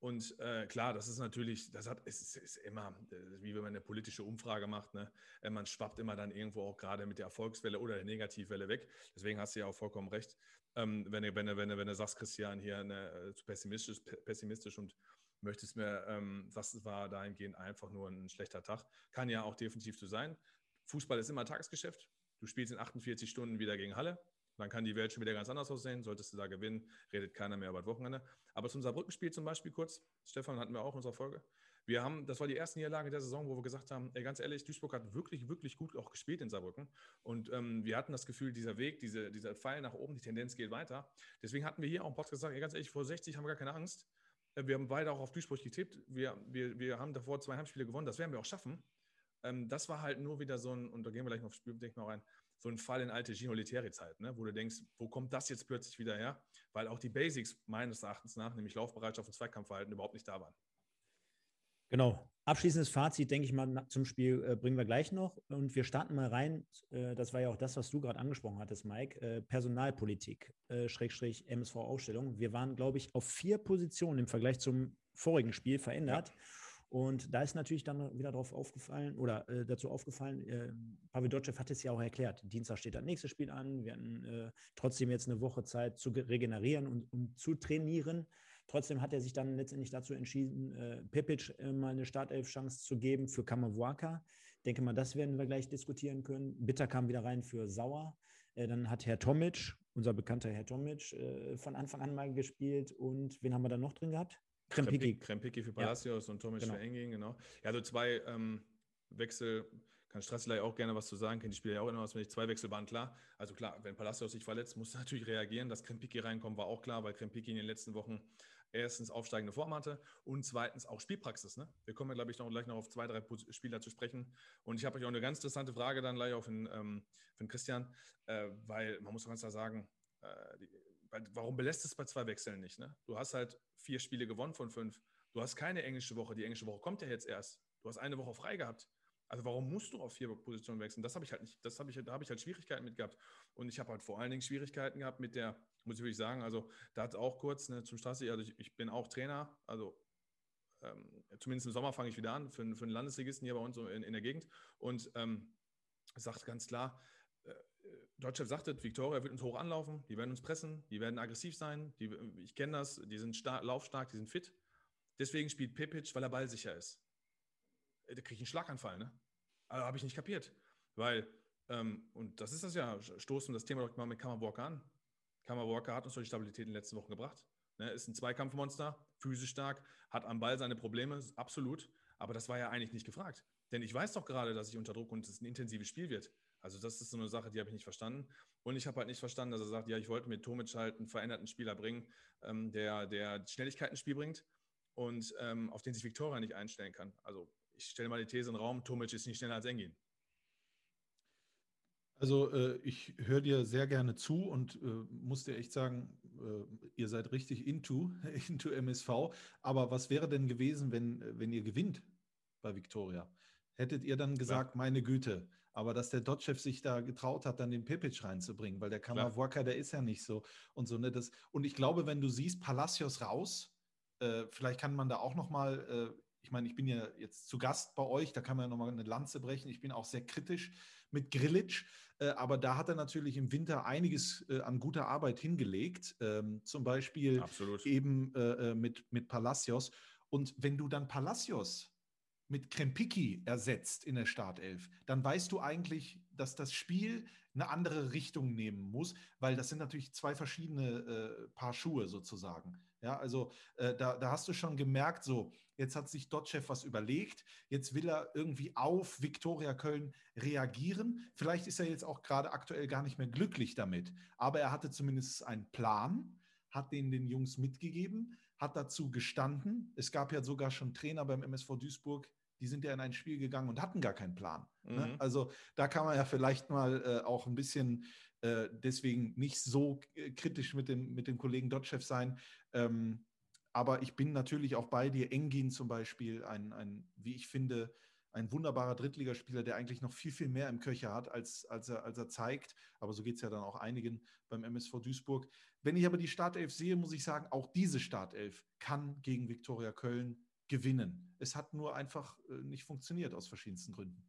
Und äh, klar, das ist natürlich, das hat, es ist, ist immer, wie wenn man eine politische Umfrage macht, ne? Äh, man schwappt immer dann irgendwo auch gerade mit der Erfolgswelle oder der Negativwelle weg. Deswegen hast du ja auch vollkommen recht. Ähm, wenn, du, wenn, du, wenn, du, wenn du sagst, Christian, hier ne, äh, zu pessimistisch, pessimistisch und möchtest mir, ähm, es war dahingehend einfach nur ein schlechter Tag, kann ja auch definitiv so sein. Fußball ist immer Tagesgeschäft. Du spielst in 48 Stunden wieder gegen Halle. Dann kann die Welt schon wieder ganz anders aussehen. Solltest du da gewinnen, redet keiner mehr über das Wochenende. Aber zum Saarbrücken-Spiel zum Beispiel kurz, Stefan hatten wir auch in unserer Folge. Wir haben, das war die erste Niederlage der Saison, wo wir gesagt haben, ey, ganz ehrlich, Duisburg hat wirklich, wirklich gut auch gespielt in Saarbrücken. Und ähm, wir hatten das Gefühl, dieser Weg, diese, dieser Pfeil nach oben, die Tendenz geht weiter. Deswegen hatten wir hier auch im Podcast gesagt, ey, ganz ehrlich, vor 60 haben wir gar keine Angst. Äh, wir haben beide auch auf Duisburg getippt. Wir, wir, wir haben davor zwei Heimspiele gewonnen. Das werden wir auch schaffen. Ähm, das war halt nur wieder so ein, und da gehen wir gleich noch aufs Spiel, denke ich mal rein, so ein Fall in alte Gino Leteri-Zeit, ne? wo du denkst, wo kommt das jetzt plötzlich wieder her? Weil auch die Basics meines Erachtens nach, nämlich Laufbereitschaft und Zweikampfverhalten, überhaupt nicht da waren. Genau. Abschließendes Fazit, denke ich mal, zum Spiel äh, bringen wir gleich noch. Und wir starten mal rein. Äh, das war ja auch das, was du gerade angesprochen hattest, Mike. Äh, Personalpolitik, äh, Schrägstrich MSV-Aufstellung. Wir waren, glaube ich, auf vier Positionen im Vergleich zum vorigen Spiel verändert. Ja. Und da ist natürlich dann wieder darauf aufgefallen oder äh, dazu aufgefallen, äh, Pavel Dotschew hat es ja auch erklärt. Dienstag steht das nächste Spiel an. Wir hatten äh, trotzdem jetzt eine Woche Zeit zu regenerieren und um zu trainieren. Trotzdem hat er sich dann letztendlich dazu entschieden, äh, Pepic äh, mal eine Startelf-Chance zu geben für Kamavuaka. Denke mal, das werden wir gleich diskutieren können. Bitter kam wieder rein für Sauer. Äh, dann hat Herr Tomic, unser bekannter Herr Tomic, äh, von Anfang an mal gespielt. Und wen haben wir da noch drin gehabt? Krempiki. Krempiki für Palacios ja. und Tomic genau. für Engin, genau. Ja, so zwei ähm, Wechsel, kann Strassler auch gerne was zu sagen, kennt die Spieler ja auch immer was, wenn ich zwei Wechsel waren, klar. Also klar, wenn Palacios sich verletzt, muss er natürlich reagieren. Dass Krempiki reinkommt, war auch klar, weil Krempiki in den letzten Wochen erstens aufsteigende Form hatte und zweitens auch Spielpraxis. Ne? Wir kommen ja, glaube ich, noch gleich noch auf zwei, drei Spieler zu sprechen. Und ich habe euch auch eine ganz interessante Frage dann gleich auf den, ähm, für den Christian, äh, weil man muss ganz klar sagen, äh, die, warum belässt es bei zwei Wechseln nicht? Ne? Du hast halt vier Spiele gewonnen von fünf. Du hast keine englische Woche. Die englische Woche kommt ja jetzt erst. Du hast eine Woche frei gehabt. Also warum musst du auf vier Positionen wechseln? Das habe ich halt nicht, das habe ich, da habe ich halt Schwierigkeiten mit gehabt. Und ich habe halt vor allen Dingen Schwierigkeiten gehabt mit der, muss ich wirklich sagen, also da hat auch kurz ne, zum Straße, also ich, ich, bin auch Trainer, also ähm, zumindest im Sommer fange ich wieder an für, für einen Landesligisten hier bei uns in, in der Gegend und ähm, sagt ganz klar, Deutschland sagte, Viktoria wird uns hoch anlaufen, die werden uns pressen, die werden aggressiv sein, die, ich kenne das, die sind stark, laufstark, die sind fit. Deswegen spielt Pepic, weil er ballsicher ist. Äh, da kriege ich einen Schlaganfall, ne? Also habe ich nicht kapiert. Weil, ähm, und das ist das ja, stoßen das Thema doch mal mit Kammerwalker an. Kammerwalker hat uns doch die Stabilität in den letzten Wochen gebracht. Ne? Ist ein Zweikampfmonster, physisch stark, hat am Ball seine Probleme, absolut. Aber das war ja eigentlich nicht gefragt. Denn ich weiß doch gerade, dass ich unter Druck und es ein intensives Spiel wird. Also das ist so eine Sache, die habe ich nicht verstanden. Und ich habe halt nicht verstanden, dass er sagt, ja, ich wollte mit Tomic halt einen veränderten Spieler bringen, ähm, der, der Schnelligkeit ins Spiel bringt und ähm, auf den sich Viktoria nicht einstellen kann. Also ich stelle mal die These in den Raum, Tomic ist nicht schneller als Engin. Also äh, ich höre dir sehr gerne zu und äh, muss dir echt sagen, äh, ihr seid richtig into, into MSV. Aber was wäre denn gewesen, wenn, wenn ihr gewinnt bei Viktoria? Hättet ihr dann gesagt, ja. meine Güte, aber dass der Dotchev sich da getraut hat, dann den Pipic reinzubringen, weil der Kammerworker, der ist ja nicht so und so. Ne, das, und ich glaube, wenn du siehst, Palacios raus, äh, vielleicht kann man da auch nochmal, äh, ich meine, ich bin ja jetzt zu Gast bei euch, da kann man ja nochmal eine Lanze brechen. Ich bin auch sehr kritisch mit Grilic, äh, aber da hat er natürlich im Winter einiges äh, an guter Arbeit hingelegt, ähm, zum Beispiel Absolut. eben äh, äh, mit, mit Palacios. Und wenn du dann Palacios mit Krempiki ersetzt in der Startelf, dann weißt du eigentlich, dass das Spiel eine andere Richtung nehmen muss, weil das sind natürlich zwei verschiedene äh, Paar Schuhe sozusagen. Ja, also äh, da, da hast du schon gemerkt, so, jetzt hat sich Dotchev was überlegt, jetzt will er irgendwie auf Viktoria Köln reagieren. Vielleicht ist er jetzt auch gerade aktuell gar nicht mehr glücklich damit, aber er hatte zumindest einen Plan, hat den den Jungs mitgegeben, hat dazu gestanden. Es gab ja sogar schon Trainer beim MSV Duisburg, die sind ja in ein Spiel gegangen und hatten gar keinen Plan. Ne? Mhm. Ne? Also da kann man ja vielleicht mal äh, auch ein bisschen äh, deswegen nicht so äh, kritisch mit dem, mit dem Kollegen Dotchev sein. Ähm, aber ich bin natürlich auch bei dir. Engin zum Beispiel, ein, ein wie ich finde, ein wunderbarer Drittligaspieler, der eigentlich noch viel, viel mehr im Köcher hat, als, als, er, als er zeigt. Aber so geht es ja dann auch einigen beim MSV Duisburg. Wenn ich aber die Startelf sehe, muss ich sagen, auch diese Startelf kann gegen Viktoria Köln gewinnen. Es hat nur einfach äh, nicht funktioniert aus verschiedensten Gründen.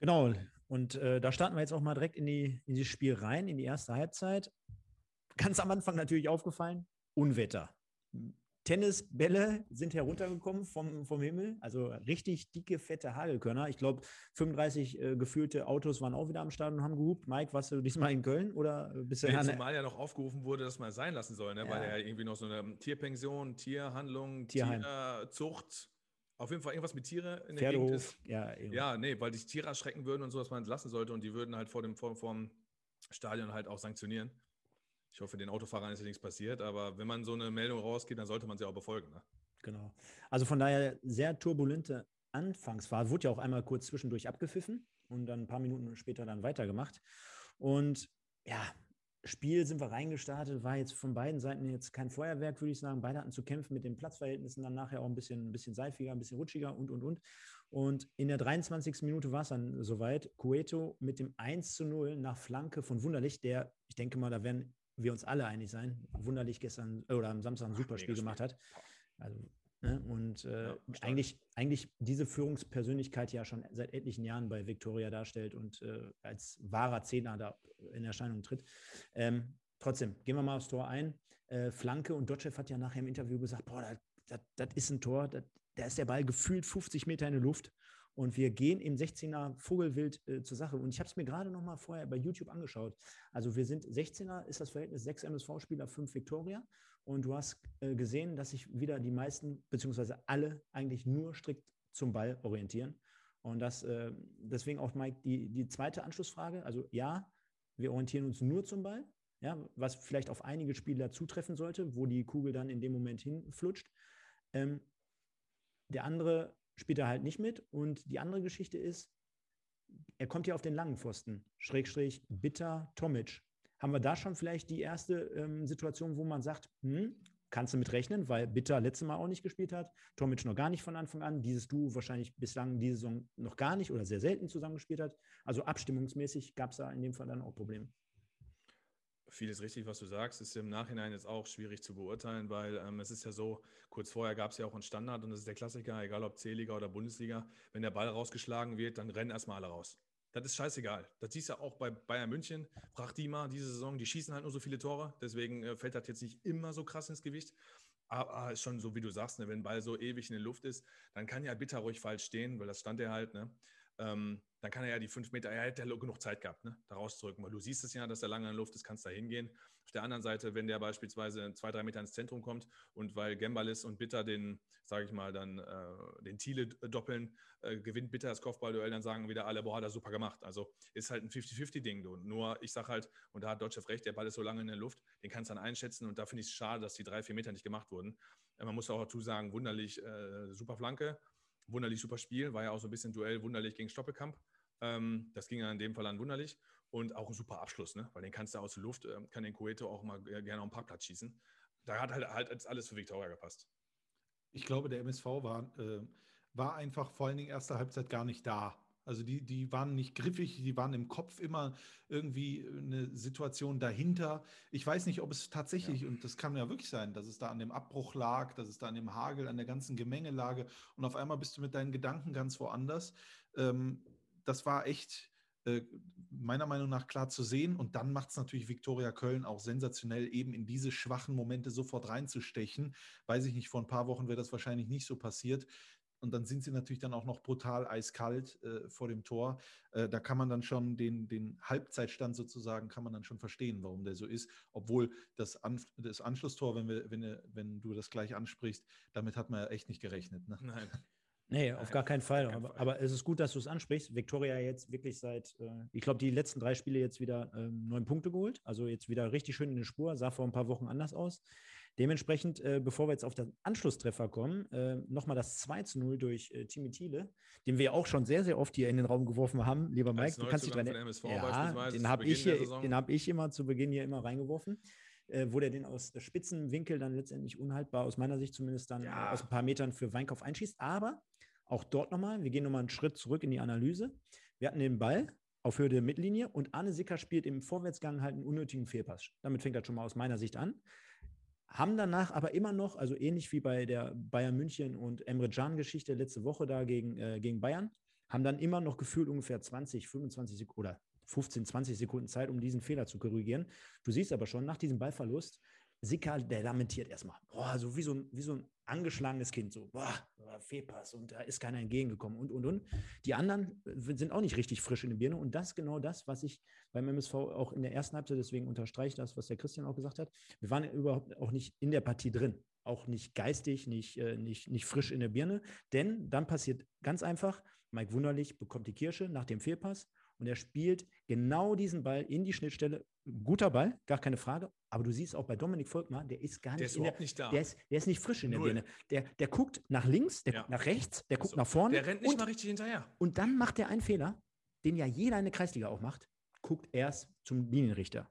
Genau, und äh, da starten wir jetzt auch mal direkt in, die, in dieses Spiel rein, in die erste Halbzeit. Ganz am Anfang natürlich aufgefallen, Unwetter. Tennisbälle sind heruntergekommen vom, vom Himmel, also richtig dicke, fette Hagelkörner. Ich glaube, 35 äh, gefühlte Autos waren auch wieder am Start und haben gehupt. Mike, warst du diesmal in Köln oder bist du nee, Zumal ja noch aufgerufen wurde, dass man sein lassen soll, ne? ja. weil er ja irgendwie noch so eine Tierpension, Tierhandlung, Tierheim. Tierzucht, auf jeden Fall irgendwas mit Tiere in der Pferdehof, Gegend ist. Ja, ja, nee, weil die Tiere erschrecken würden und so, dass man lassen sollte und die würden halt vor dem, vor, vor dem Stadion halt auch sanktionieren. Ich hoffe, den Autofahrern ist ja nichts passiert, aber wenn man so eine Meldung rausgeht, dann sollte man sie auch befolgen. Ne? Genau. Also von daher sehr turbulente Anfangsphase. Wurde ja auch einmal kurz zwischendurch abgepfiffen und dann ein paar Minuten später dann weitergemacht. Und ja, Spiel sind wir reingestartet, war jetzt von beiden Seiten jetzt kein Feuerwerk, würde ich sagen. Beide hatten zu kämpfen mit den Platzverhältnissen, dann nachher auch ein bisschen, ein bisschen seifiger, ein bisschen rutschiger und, und, und. Und in der 23. Minute war es dann soweit. Cueto mit dem 1 zu 0 nach Flanke von Wunderlich, der, ich denke mal, da werden wir uns alle einig sein, wunderlich gestern oder am Samstag ein super Spiel gemacht hat. Also, ne? Und äh, ja, eigentlich, eigentlich diese Führungspersönlichkeit ja schon seit etlichen Jahren bei Viktoria darstellt und äh, als wahrer Zehner da in Erscheinung tritt. Ähm, trotzdem, gehen wir mal aufs Tor ein. Äh, Flanke und Dotschew hat ja nachher im Interview gesagt, boah, das ist ein Tor, da ist der Ball gefühlt 50 Meter in der Luft. Und wir gehen im 16er Vogelwild äh, zur Sache. Und ich habe es mir gerade noch mal vorher bei YouTube angeschaut. Also wir sind 16er, ist das Verhältnis 6 MSV-Spieler, 5 Victoria. Und du hast äh, gesehen, dass sich wieder die meisten, beziehungsweise alle eigentlich nur strikt zum Ball orientieren. Und das, äh, deswegen auch, Mike, die, die zweite Anschlussfrage. Also ja, wir orientieren uns nur zum Ball, ja, was vielleicht auf einige Spieler zutreffen sollte, wo die Kugel dann in dem Moment hinflutscht. Ähm, der andere spielt er halt nicht mit. Und die andere Geschichte ist, er kommt ja auf den langen Pfosten. Schrägstrich, Bitter, Tomic. Haben wir da schon vielleicht die erste ähm, Situation, wo man sagt, hm, kannst du mit rechnen, weil Bitter letztes Mal auch nicht gespielt hat, Tomic noch gar nicht von Anfang an, dieses Duo wahrscheinlich bislang diese Saison noch gar nicht oder sehr selten zusammengespielt hat. Also abstimmungsmäßig gab es da in dem Fall dann auch Probleme vieles richtig, was du sagst. Ist im Nachhinein jetzt auch schwierig zu beurteilen, weil ähm, es ist ja so, kurz vorher gab es ja auch einen Standard und das ist der Klassiker, egal ob C-Liga oder Bundesliga. Wenn der Ball rausgeschlagen wird, dann rennen erstmal alle raus. Das ist scheißegal. Das siehst du auch bei Bayern München. Prachtima diese Saison, die schießen halt nur so viele Tore. Deswegen äh, fällt das jetzt nicht immer so krass ins Gewicht. Aber ist schon so, wie du sagst, ne, wenn ein Ball so ewig in der Luft ist, dann kann ja bitter ruhig falsch stehen, weil das stand er halt. Ne? Ähm, dann kann er ja die fünf Meter, er hätte ja genug Zeit gehabt, ne, da rauszudrücken, weil du siehst es ja, dass er lange in der Luft ist, kannst da hingehen. Auf der anderen Seite, wenn der beispielsweise zwei, drei Meter ins Zentrum kommt und weil Gembalis und Bitter den, sage ich mal, dann äh, den Thiele doppeln, äh, gewinnt Bitter das Kopfballduell, dann sagen wieder alle, boah, hat er super gemacht. Also ist halt ein 50-50-Ding. Nur ich sage halt, und da hat Dotschew recht, der Ball ist so lange in der Luft, den kannst du dann einschätzen und da finde ich es schade, dass die drei, vier Meter nicht gemacht wurden. Äh, man muss auch dazu sagen, wunderlich, äh, super Flanke, wunderlich super Spiel, war ja auch so ein bisschen Duell wunderlich gegen Stoppelkamp. Ähm, das ging ja in dem Fall dann wunderlich. Und auch ein super Abschluss, ne? weil den kannst du aus der Luft, äh, kann den Coeto auch mal gerne auf den Parkplatz schießen. Da hat halt, halt alles für Victoria gepasst. Ich glaube, der MSV war, äh, war einfach vor allen Dingen erste Halbzeit gar nicht da. Also die, die waren nicht griffig, die waren im Kopf immer irgendwie eine Situation dahinter. Ich weiß nicht, ob es tatsächlich, ja. und das kann ja wirklich sein, dass es da an dem Abbruch lag, dass es da an dem Hagel, an der ganzen Gemengelage und auf einmal bist du mit deinen Gedanken ganz woanders. Ähm, das war echt äh, meiner Meinung nach klar zu sehen. Und dann macht es natürlich Viktoria Köln auch sensationell, eben in diese schwachen Momente sofort reinzustechen. Weiß ich nicht, vor ein paar Wochen wäre das wahrscheinlich nicht so passiert. Und dann sind sie natürlich dann auch noch brutal eiskalt äh, vor dem Tor. Äh, da kann man dann schon den, den Halbzeitstand sozusagen, kann man dann schon verstehen, warum der so ist. Obwohl das, An das Anschlusstor, wenn, wir, wenn, wenn du das gleich ansprichst, damit hat man ja echt nicht gerechnet. Ne? Nein. Nee, auf gar keinen Fall. Kein aber, Fall. aber, es ist gut, dass du es ansprichst. Viktoria jetzt wirklich seit, äh, ich glaube, die letzten drei Spiele jetzt wieder ähm, neun Punkte geholt. Also jetzt wieder richtig schön in der Spur. Sah vor ein paar Wochen anders aus. Dementsprechend, äh, bevor wir jetzt auf den Anschlusstreffer kommen, äh, nochmal das 2 zu 0 durch äh, Timmy Thiele, den wir auch schon sehr, sehr oft hier in den Raum geworfen haben. Lieber Mike, du kannst dich dran. Ja, den habe ich, hab ich immer zu Beginn hier immer reingeworfen äh, wo der den aus Spitzenwinkel dann letztendlich unhaltbar, aus meiner Sicht zumindest dann ja. aus ein paar Metern für Weinkauf einschießt. Aber auch dort nochmal, wir gehen nochmal einen Schritt zurück in die Analyse. Wir hatten den Ball auf Höhe der Mittellinie und Arne Sicker spielt im Vorwärtsgang halt einen unnötigen Fehlpass. Damit fängt das schon mal aus meiner Sicht an. Haben danach aber immer noch, also ähnlich wie bei der Bayern München und Emre Can-Geschichte letzte Woche da gegen, äh, gegen Bayern, haben dann immer noch gefühlt ungefähr 20, 25 Sekunden oder 15, 20 Sekunden Zeit, um diesen Fehler zu korrigieren. Du siehst aber schon, nach diesem Ballverlust Sicker, der lamentiert erstmal. Boah, so wie so wie so ein angeschlagenes Kind, so, boah, Fehlpass und da ist keiner entgegengekommen und, und, und. Die anderen sind auch nicht richtig frisch in der Birne und das ist genau das, was ich beim MSV auch in der ersten Halbzeit, deswegen unterstreiche das, was der Christian auch gesagt hat. Wir waren überhaupt auch nicht in der Partie drin, auch nicht geistig, nicht, äh, nicht, nicht frisch in der Birne, denn dann passiert ganz einfach, Mike Wunderlich bekommt die Kirsche nach dem Fehlpass und er spielt genau diesen Ball in die Schnittstelle. Guter Ball, gar keine Frage. Aber du siehst auch bei Dominik Volkmar, der ist gar nicht, der ist überhaupt der, nicht da. Der ist, der ist nicht frisch in der Birne. Der, der guckt nach links, der ja. guckt nach rechts, der guckt so. nach vorne. Der rennt nicht und, mal richtig hinterher. Und dann macht er einen Fehler, den ja jeder in der Kreisliga auch macht, guckt erst zum Linienrichter.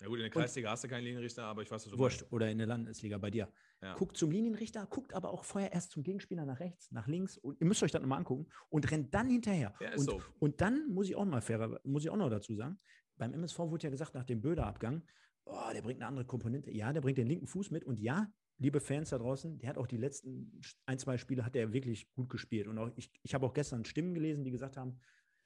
Ja gut, in der Kreisliga und, hast du keinen Linienrichter, aber ich weiß, was du Wurscht, meinst. oder in der Landesliga bei dir. Ja. Guckt zum Linienrichter, guckt aber auch vorher erst zum Gegenspieler nach rechts, nach links und ihr müsst euch das nochmal angucken und rennt dann hinterher. Ja, und, so. und dann muss ich auch mal fairer, muss ich auch noch dazu sagen, beim MSV wurde ja gesagt, nach dem Böder-Abgang, oh, der bringt eine andere Komponente. Ja, der bringt den linken Fuß mit und ja, liebe Fans da draußen, der hat auch die letzten ein, zwei Spiele hat er wirklich gut gespielt. Und auch ich, ich habe auch gestern Stimmen gelesen, die gesagt haben,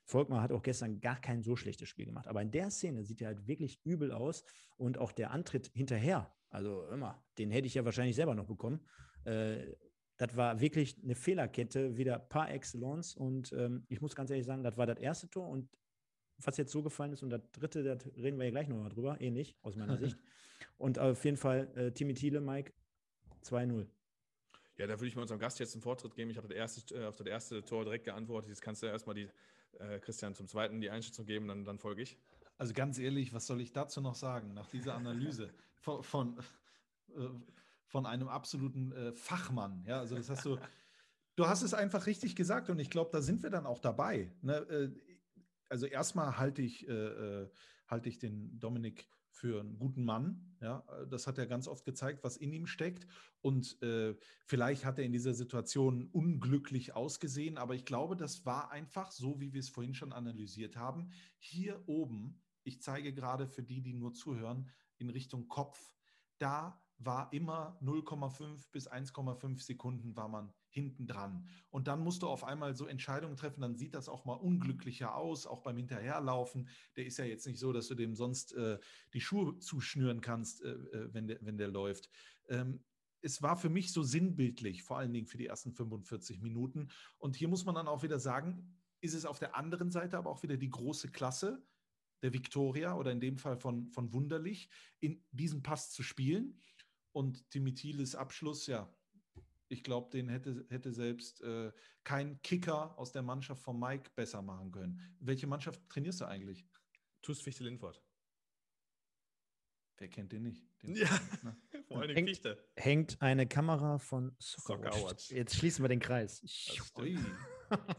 Volkmar hat auch gestern gar kein so schlechtes Spiel gemacht. Aber in der Szene sieht er halt wirklich übel aus. Und auch der Antritt hinterher, also immer, den hätte ich ja wahrscheinlich selber noch bekommen. Äh, das war wirklich eine Fehlerkette, wieder par excellence. Und ähm, ich muss ganz ehrlich sagen, das war das erste Tor. Und was jetzt so gefallen ist, und das dritte, da reden wir ja gleich nochmal drüber, ähnlich aus meiner Sicht. Und auf jeden Fall, äh, Timmy Thiele, Mike, 2-0. Ja, da würde ich mal unserem Gast jetzt einen Vortritt geben. Ich habe das erste, äh, auf das erste Tor direkt geantwortet. Jetzt kannst du ja erstmal die äh, Christian zum zweiten die Einschätzung geben, dann, dann folge ich. Also ganz ehrlich, was soll ich dazu noch sagen, nach dieser Analyse von, von, äh, von einem absoluten äh, Fachmann? Ja, also das hast du, du hast es einfach richtig gesagt und ich glaube, da sind wir dann auch dabei. Ne? Äh, also erstmal halte ich, äh, äh, halte ich den Dominik für einen guten Mann. Ja, das hat er ganz oft gezeigt, was in ihm steckt. Und äh, vielleicht hat er in dieser Situation unglücklich ausgesehen, aber ich glaube, das war einfach so, wie wir es vorhin schon analysiert haben. Hier oben, ich zeige gerade für die, die nur zuhören, in Richtung Kopf, da war immer 0,5 bis 1,5 Sekunden war man hinten dran. Und dann musst du auf einmal so Entscheidungen treffen, dann sieht das auch mal unglücklicher aus, auch beim Hinterherlaufen. Der ist ja jetzt nicht so, dass du dem sonst äh, die Schuhe zuschnüren kannst, äh, äh wenn, der, wenn der läuft. Ähm, es war für mich so sinnbildlich, vor allen Dingen für die ersten 45 Minuten. Und hier muss man dann auch wieder sagen, ist es auf der anderen Seite aber auch wieder die große Klasse der Viktoria oder in dem Fall von, von Wunderlich, in diesen Pass zu spielen. Und Timitiles Abschluss, ja, ich glaube, den hätte, hätte selbst äh, kein Kicker aus der Mannschaft von Mike besser machen können. Welche Mannschaft trainierst du eigentlich? TuS Fichte Lindfort. Wer kennt den nicht? Den ja, ne? vor allem hängt, Fichte. Hängt eine Kamera von Soccer, Watch. Jetzt schließen wir den Kreis. Das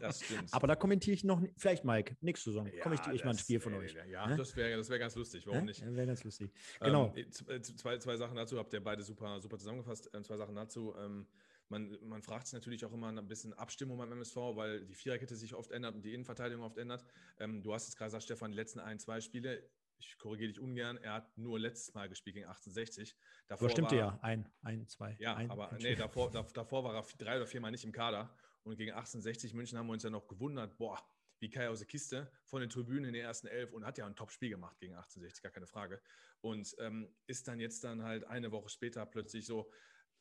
das stimmt. Aber da kommentiere ich noch, vielleicht Mike, nächste Saison ja, kommentiere ich mal ein Spiel von euch. Ja, ja? das wäre das wär ganz lustig, warum nicht? Wäre ganz lustig. Genau. Ähm, äh, zwei, zwei Sachen dazu, habt ihr beide super, super zusammengefasst. Ähm, zwei Sachen dazu. Ähm, man, man fragt sich natürlich auch immer ein bisschen Abstimmung beim MSV, weil die Viererkette sich oft ändert und die Innenverteidigung oft ändert. Ähm, du hast jetzt gerade gesagt, Stefan, die letzten ein, zwei Spiele, ich korrigiere dich ungern, er hat nur letztes Mal gespielt gegen 1860. Davor aber stimmte ja, ein, ein, zwei. Ja, ein, aber ein nee, davor, davor war er drei oder viermal nicht im Kader. Und gegen 1860 München haben wir uns ja noch gewundert, boah, wie Kai aus der Kiste von den Tribünen in der ersten Elf und hat ja ein Top-Spiel gemacht gegen 1860, gar keine Frage. Und ähm, ist dann jetzt dann halt eine Woche später plötzlich so,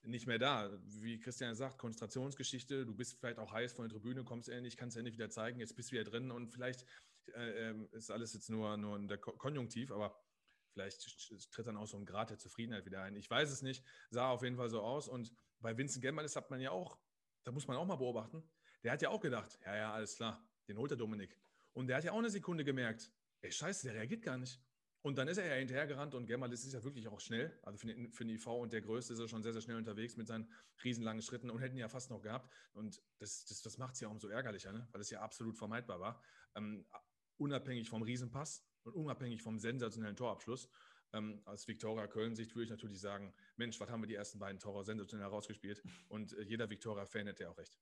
nicht mehr da. Wie Christian sagt, Konzentrationsgeschichte, du bist vielleicht auch heiß von der Tribüne, kommst endlich, kannst endlich wieder zeigen, jetzt bist du wieder drin und vielleicht äh, ähm, ist alles jetzt nur, nur in der Konjunktiv, aber vielleicht tritt dann auch so ein Grad der Zufriedenheit wieder ein. Ich weiß es nicht, sah auf jeden Fall so aus und bei Vincent Gemmalis hat man ja auch, da muss man auch mal beobachten, der hat ja auch gedacht, ja, ja, alles klar, den holt der Dominik. Und der hat ja auch eine Sekunde gemerkt, ey, scheiße, der reagiert gar nicht. Und dann ist er ja hinterhergerannt und Germalis ist ja wirklich auch schnell. Also für den, für den IV und der Größte ist er schon sehr, sehr schnell unterwegs mit seinen riesenlangen Schritten und hätten ja fast noch gehabt. Und das, das, das macht es ja umso ärgerlicher, ne? weil es ja absolut vermeidbar war. Ähm, unabhängig vom Riesenpass und unabhängig vom sensationellen Torabschluss. Ähm, aus Viktoria Köln-Sicht würde ich natürlich sagen: Mensch, was haben wir die ersten beiden Tore sensationell herausgespielt? Und äh, jeder Viktoria-Fan hätte ja auch recht.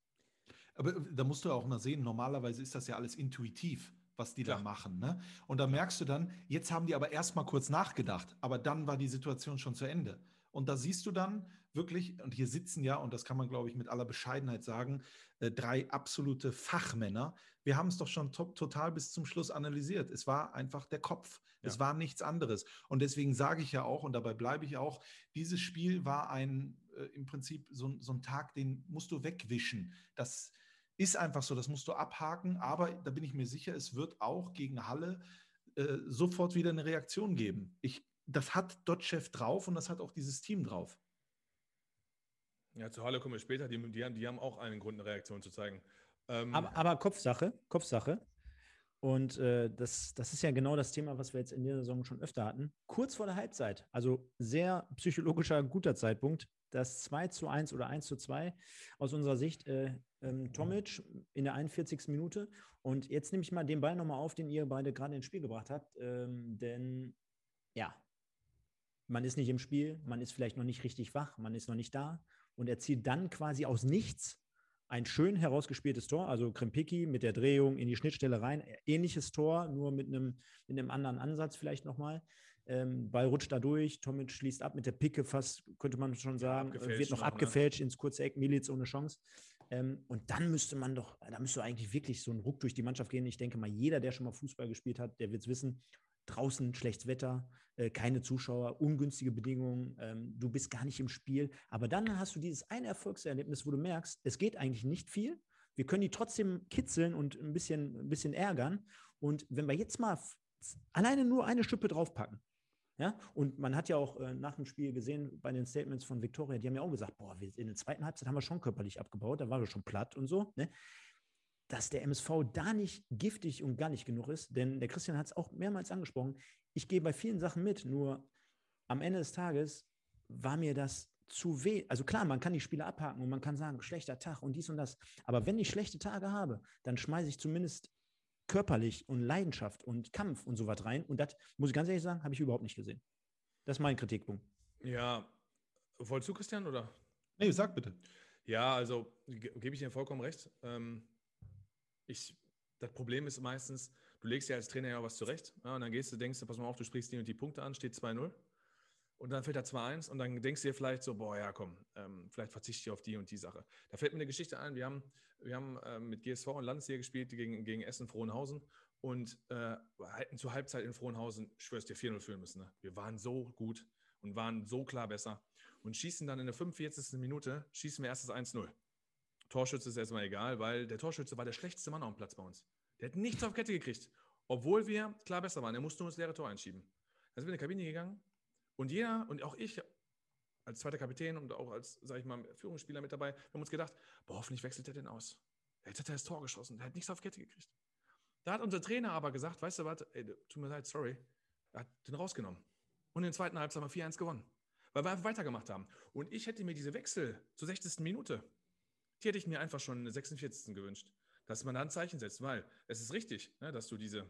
Aber da musst du auch mal sehen, normalerweise ist das ja alles intuitiv, was die Klar. da machen. Ne? Und da merkst du dann, jetzt haben die aber erst mal kurz nachgedacht, aber dann war die Situation schon zu Ende. Und da siehst du dann wirklich, und hier sitzen ja, und das kann man, glaube ich, mit aller Bescheidenheit sagen, äh, drei absolute Fachmänner. Wir haben es doch schon to total bis zum Schluss analysiert. Es war einfach der Kopf. Ja. Es war nichts anderes. Und deswegen sage ich ja auch, und dabei bleibe ich auch, dieses Spiel war ein, äh, im Prinzip so, so ein Tag, den musst du wegwischen. Das ist einfach so, das musst du abhaken. Aber da bin ich mir sicher, es wird auch gegen Halle äh, sofort wieder eine Reaktion geben. Ich das hat Dotchev drauf und das hat auch dieses Team drauf. Ja, zu Halle kommen wir später. Die, die, haben, die haben auch einen Grund, eine Reaktion zu zeigen. Ähm aber, aber, Kopfsache, Kopfsache. Und äh, das, das ist ja genau das Thema, was wir jetzt in der Saison schon öfter hatten. Kurz vor der Halbzeit, also sehr psychologischer, guter Zeitpunkt, das 2 zu 1 oder 1 zu 2 aus unserer Sicht äh, ähm, Tomic in der 41. Minute. Und jetzt nehme ich mal den Ball nochmal auf, den ihr beide gerade ins Spiel gebracht habt. Ähm, denn ja, man ist nicht im Spiel, man ist vielleicht noch nicht richtig wach, man ist noch nicht da und er zieht dann quasi aus nichts ein schön herausgespieltes Tor, also Krempicki mit der Drehung in die Schnittstelle rein, ähnliches Tor, nur mit einem, mit einem anderen Ansatz vielleicht nochmal. Ähm, Ball rutscht da durch, Tomic schließt ab mit der Picke fast, könnte man schon sagen, ja, wird noch, ne? abgefälscht ne? ins kurze Eck, Milic ohne Chance. Ähm, und dann müsste man doch, da müsste eigentlich wirklich so ein Ruck durch die Mannschaft gehen. Ich denke mal, jeder, der schon mal Fußball gespielt hat, der wird es wissen, draußen schlechtes Wetter, äh, keine Zuschauer, ungünstige Bedingungen, ähm, du bist gar nicht im Spiel. Aber dann hast du dieses eine Erfolgserlebnis, wo du merkst, es geht eigentlich nicht viel. Wir können die trotzdem kitzeln und ein bisschen, ein bisschen ärgern. Und wenn wir jetzt mal alleine nur eine Schippe draufpacken, ja, und man hat ja auch äh, nach dem Spiel gesehen bei den Statements von Victoria, die haben ja auch gesagt, boah, wir, in der zweiten Halbzeit haben wir schon körperlich abgebaut, da waren wir schon platt und so. Ne? dass der MSV da nicht giftig und gar nicht genug ist, denn der Christian hat es auch mehrmals angesprochen. Ich gehe bei vielen Sachen mit, nur am Ende des Tages war mir das zu weh. Also klar, man kann die Spiele abhaken und man kann sagen, schlechter Tag und dies und das. Aber wenn ich schlechte Tage habe, dann schmeiße ich zumindest körperlich und Leidenschaft und Kampf und so was rein. Und das, muss ich ganz ehrlich sagen, habe ich überhaupt nicht gesehen. Das ist mein Kritikpunkt. Ja, wolltest du, Christian, oder? Nee, sag bitte. Ja, also gebe ich dir vollkommen recht. Ähm, ich, das Problem ist meistens, du legst ja als Trainer ja was zurecht ja, und dann gehst du, denkst du, pass mal auf, du sprichst die und die Punkte an, steht 2-0 und dann fällt da 2-1 und dann denkst du dir vielleicht so, boah, ja komm, ähm, vielleicht verzichte ich auf die und die Sache. Da fällt mir eine Geschichte ein, wir haben, wir haben ähm, mit GSV und Landesliga gespielt gegen, gegen Essen Frohnhausen und äh, hätten zur Halbzeit in Frohnhausen, schwör's dir, 4-0 führen müssen. Ne? Wir waren so gut und waren so klar besser und schießen dann in der 45. Minute, schießen wir erst das 1-0. Torschütze ist erstmal egal, weil der Torschütze war der schlechteste Mann auf dem Platz bei uns. Der hat nichts auf Kette gekriegt, obwohl wir klar besser waren. Er musste nur das leere Tor einschieben. Dann sind wir in die Kabine gegangen und jeder und auch ich als zweiter Kapitän und auch als, sage ich mal, Führungsspieler mit dabei, haben uns gedacht, boah, hoffentlich wechselt er den aus. Jetzt hat er das Tor geschossen, der hat nichts auf Kette gekriegt. Da hat unser Trainer aber gesagt, weißt du was, ey, tut mir leid, sorry, er hat den rausgenommen. Und in der zweiten Halbzeit haben wir 4-1 gewonnen, weil wir einfach weitergemacht haben. Und ich hätte mir diese Wechsel zur 60. Minute, die hätte ich mir einfach schon in der 46. gewünscht, dass man da ein Zeichen setzt, weil es ist richtig, ne, dass du diese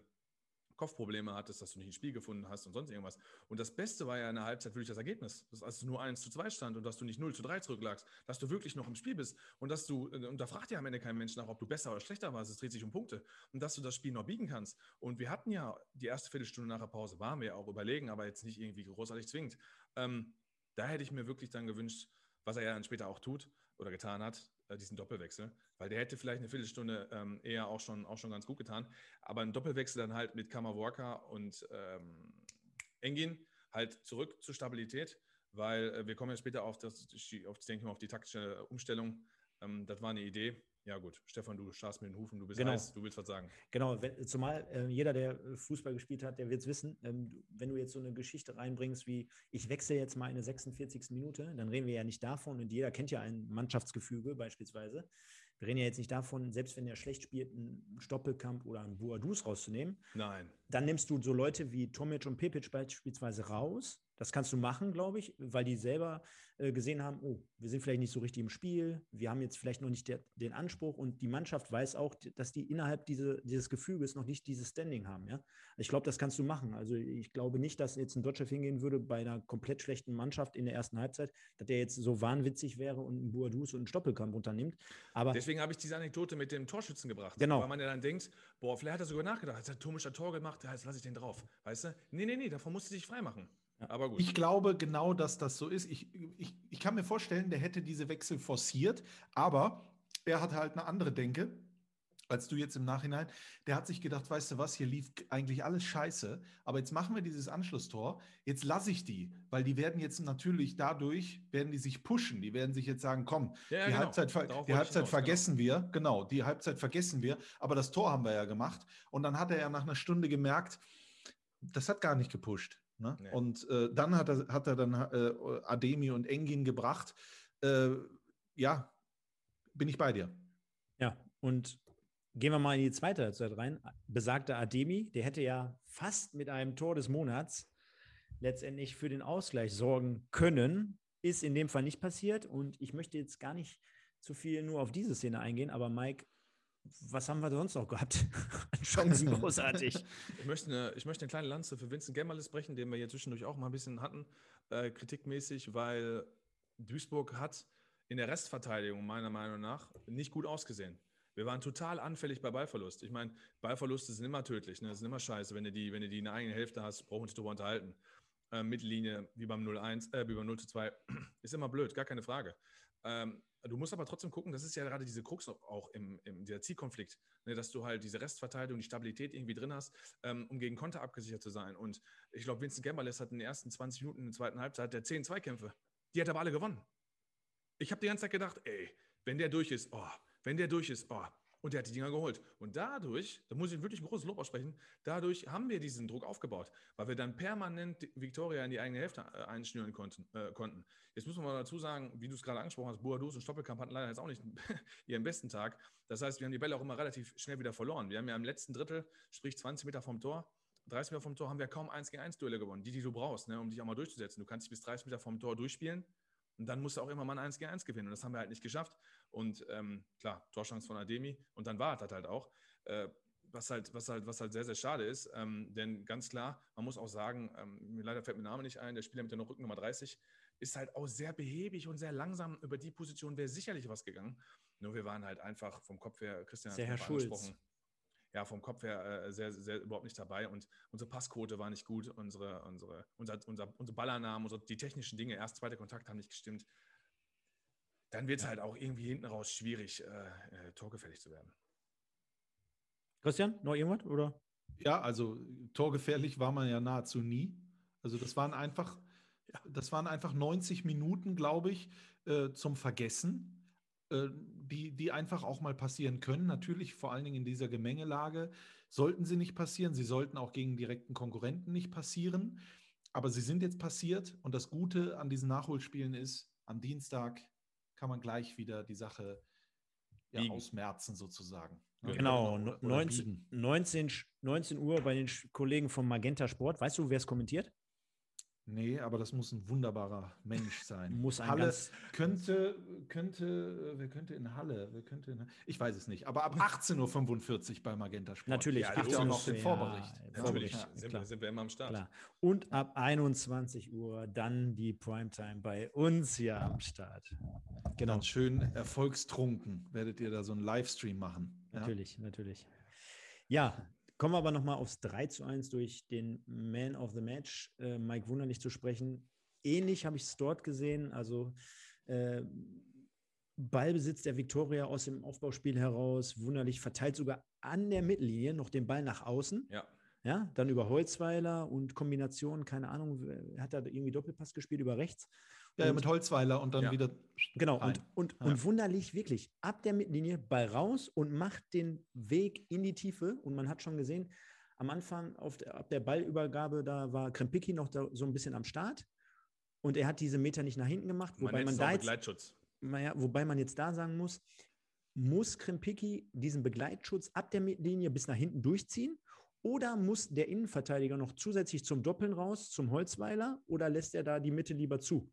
Kopfprobleme hattest, dass du nicht ein Spiel gefunden hast und sonst irgendwas. Und das Beste war ja in der Halbzeit wirklich das Ergebnis, dass als nur 1 zu 2 stand und dass du nicht 0 zu 3 zurücklagst, dass du wirklich noch im Spiel bist und dass du, und da fragt ja am Ende kein Mensch nach, ob du besser oder schlechter warst, es dreht sich um Punkte und dass du das Spiel noch biegen kannst. Und wir hatten ja die erste Viertelstunde nach der Pause, waren wir ja auch überlegen, aber jetzt nicht irgendwie großartig zwingend. Ähm, da hätte ich mir wirklich dann gewünscht, was er ja dann später auch tut oder getan hat, äh, diesen Doppelwechsel, weil der hätte vielleicht eine Viertelstunde ähm, eher auch schon, auch schon ganz gut getan. Aber ein Doppelwechsel dann halt mit Kammerwalker und ähm, Engin halt zurück zur Stabilität, weil äh, wir kommen ja später auf das, auf, denke mal, auf die taktische Umstellung. Ähm, das war eine Idee. Ja, gut. Stefan, du schaust mit den Hufen, du bist genau. heiß, du willst was sagen. Genau, wenn, zumal äh, jeder, der äh, Fußball gespielt hat, der wird es wissen. Ähm, wenn du jetzt so eine Geschichte reinbringst, wie ich wechsle jetzt mal in der 46. Minute, dann reden wir ja nicht davon, und jeder kennt ja ein Mannschaftsgefüge beispielsweise. Wir reden ja jetzt nicht davon, selbst wenn er schlecht spielt, einen Stoppelkamp oder einen Boadus rauszunehmen. Nein. Dann nimmst du so Leute wie Tomic und Pepic beispielsweise raus. Das kannst du machen, glaube ich, weil die selber äh, gesehen haben, oh, wir sind vielleicht nicht so richtig im Spiel, wir haben jetzt vielleicht noch nicht der, den Anspruch und die Mannschaft weiß auch, dass die innerhalb diese, dieses Gefüges noch nicht dieses Standing haben. Ja? Ich glaube, das kannst du machen. Also ich glaube nicht, dass jetzt ein Deutscher hingehen würde bei einer komplett schlechten Mannschaft in der ersten Halbzeit, dass der jetzt so wahnwitzig wäre und einen Boadus und einen Stoppelkampf unternimmt. Aber Deswegen habe ich diese Anekdote mit dem Torschützen gebracht. Genau. Weil man ja dann denkt, boah, vielleicht hat er sogar nachgedacht, hat Thomas ein Tor gemacht, jetzt lasse ich den drauf. Weißt du? Nee, nee, nee, davon musst du dich freimachen. Aber gut. Ich glaube genau, dass das so ist. Ich, ich, ich kann mir vorstellen, der hätte diese Wechsel forciert, aber er hat halt eine andere Denke als du jetzt im Nachhinein. Der hat sich gedacht, weißt du was, hier lief eigentlich alles scheiße, aber jetzt machen wir dieses Anschlusstor, jetzt lasse ich die, weil die werden jetzt natürlich dadurch, werden die sich pushen, die werden sich jetzt sagen, komm, Ja, die genau. Halbzeit, Darauf die Halbzeit hinaus, vergessen wir, genau, die Halbzeit vergessen wir, aber das Tor haben wir ja gemacht und dann hat er ja nach einer Stunde gemerkt, das hat gar nicht gepusht. Ne? Nee. Und äh, dann hat er, hat er dann äh, Ademi und Engin gebracht. Äh, ja, bin ich bei dir. Ja, und gehen wir mal in die zweite Halbzeit rein. Besagter Ademi, der hätte ja fast mit einem Tor des Monats letztendlich für den Ausgleich sorgen können. Ist in dem Fall nicht passiert. Und ich möchte jetzt gar nicht zu viel nur auf diese Szene eingehen, aber Mike, was haben wir sonst noch gehabt? An Chancen großartig. Ich möchte, eine, ich möchte eine kleine Lanze für Vincent Gemmerles brechen, den wir hier zwischendurch auch mal ein bisschen hatten, äh, kritikmäßig, weil Duisburg hat in der Restverteidigung meiner Meinung nach nicht gut ausgesehen. Wir waren total anfällig bei Ballverlust. Ich meine, Ballverluste sind immer tödlich, ne? sind immer scheiße. Wenn du die, wenn du die in der eigenen Hälfte hast, brauchen wir uns darüber unterhalten. Äh, Mittellinie, wie beim 0-1, äh, wie beim 0 2, ist immer blöd, gar keine Frage. Ähm, du musst aber trotzdem gucken, das ist ja gerade diese Krux auch im, im dieser Zielkonflikt, ne, dass du halt diese Restverteidigung, die Stabilität irgendwie drin hast, ähm, um gegen Konter abgesichert zu sein. Und ich glaube, Vincent Gemmerles hat in den ersten 20 Minuten in der zweiten Halbzeit der 10 Zweikämpfe. Die hat aber alle gewonnen. Ich habe die ganze Zeit gedacht, ey, wenn der durch ist, oh, wenn der durch ist, oh. Und der hat die Dinger geholt. Und dadurch, da muss ich wirklich ein großes Lob aussprechen, dadurch haben wir diesen Druck aufgebaut, weil wir dann permanent Victoria in die eigene Hälfte äh, einschnüren konnten, äh, konnten. Jetzt muss man mal dazu sagen, wie du es gerade angesprochen hast, Boadus und Stoppelkamp hatten leider jetzt auch nicht ihren besten Tag. Das heißt, wir haben die Bälle auch immer relativ schnell wieder verloren. Wir haben ja im letzten Drittel, sprich 20 Meter vom Tor, 30 Meter vom Tor, haben wir kaum 1 gegen 1 Duelle gewonnen, die, die du brauchst, ne, um dich auch mal durchzusetzen. Du kannst dich bis 30 Meter vom Tor durchspielen und dann musst du auch immer mal ein 1 gegen 1 gewinnen. Und das haben wir halt nicht geschafft. Und ähm, klar, Torchance von Ademi. Und dann war das halt auch. Äh, was halt, was halt, was halt sehr, sehr schade ist. Ähm, denn ganz klar, man muss auch sagen, ähm, mir leider fällt mir Name nicht ein, der Spieler mit der Rückennummer 30 ist halt auch sehr behäbig und sehr langsam. Über die Position wäre sicherlich was gegangen. Nur wir waren halt einfach vom Kopf her, Christian hat Sehr es Herr angesprochen, ja, vom Kopf her äh, sehr, sehr überhaupt nicht dabei und unsere Passquote war nicht gut, unsere, unsere, unser, unser, unsere Ballannahmen, unsere, die technischen Dinge, erst zweiter Kontakt haben nicht gestimmt. Dann wird es halt auch irgendwie hinten raus schwierig, äh, äh, torgefällig zu werden. Christian, noch irgendwas? Oder? Ja, also torgefährlich war man ja nahezu nie. Also das waren einfach, das waren einfach 90 Minuten, glaube ich, äh, zum Vergessen, äh, die, die einfach auch mal passieren können. Natürlich, vor allen Dingen in dieser Gemengelage sollten sie nicht passieren. Sie sollten auch gegen direkten Konkurrenten nicht passieren. Aber sie sind jetzt passiert und das Gute an diesen Nachholspielen ist, am Dienstag kann man gleich wieder die Sache ja, ausmerzen sozusagen. Ne? Genau, Oder- oder 19, biegen. 19, 19 Uhr bei den Kollegen vom Magenta Sport. Weißt du, wer es kommentiert? Nee, aber das muss ein wunderbarer Mensch sein. Muss ein Halle ganz- könnte, könnte, äh, wer könnte in Halle? Wer könnte in, ich weiß es nicht, aber ab 18.45 Uhr bei Magenta Sport. Natürlich. Ja, Gibt ja auch noch den ja, Vorbericht. Natürlich, Ja, sind, wir, sind wir immer am Start. Klar. Und ab 21 Uhr dann die Primetime bei uns hier am Start. Genau, Dann schön erfolgstrunken werdet ihr da so einen Livestream machen. Ja? natürlich, natürlich. Ja, kommen wir aber nochmal aufs 3 zu 1 durch den Man of the Match, äh, Mike Wunderlich zu sprechen. Ähnlich habe ich es dort gesehen. Also äh, Ballbesitz der Viktoria aus dem Aufbauspiel heraus. Wunderlich verteilt sogar an der Mittellinie noch den Ball nach außen. Ja, Ja, dann über Holzweiler und Kombination, keine Ahnung, hat er irgendwie Doppelpass gespielt über rechts. Ja, Und- mit Holzweiler und dann Ja. wieder. Genau, rein. und, und, Ja. und wunderlich, wirklich, ab der Mittellinie, Ball raus und macht den Weg in die Tiefe. Und man hat schon gesehen, am Anfang, auf der, ab der Ballübergabe, da war Krempicki noch da, so ein bisschen am Start. Und er hat diese Meter nicht nach hinten gemacht, man wobei man, es da jetzt, Begleitschutz. naja, wobei man jetzt da sagen muss, muss Krempicki diesen Begleitschutz ab der Mittellinie bis nach hinten durchziehen? Oder muss der Innenverteidiger noch zusätzlich zum Doppeln raus, zum Holzweiler, oder lässt er da die Mitte lieber zu?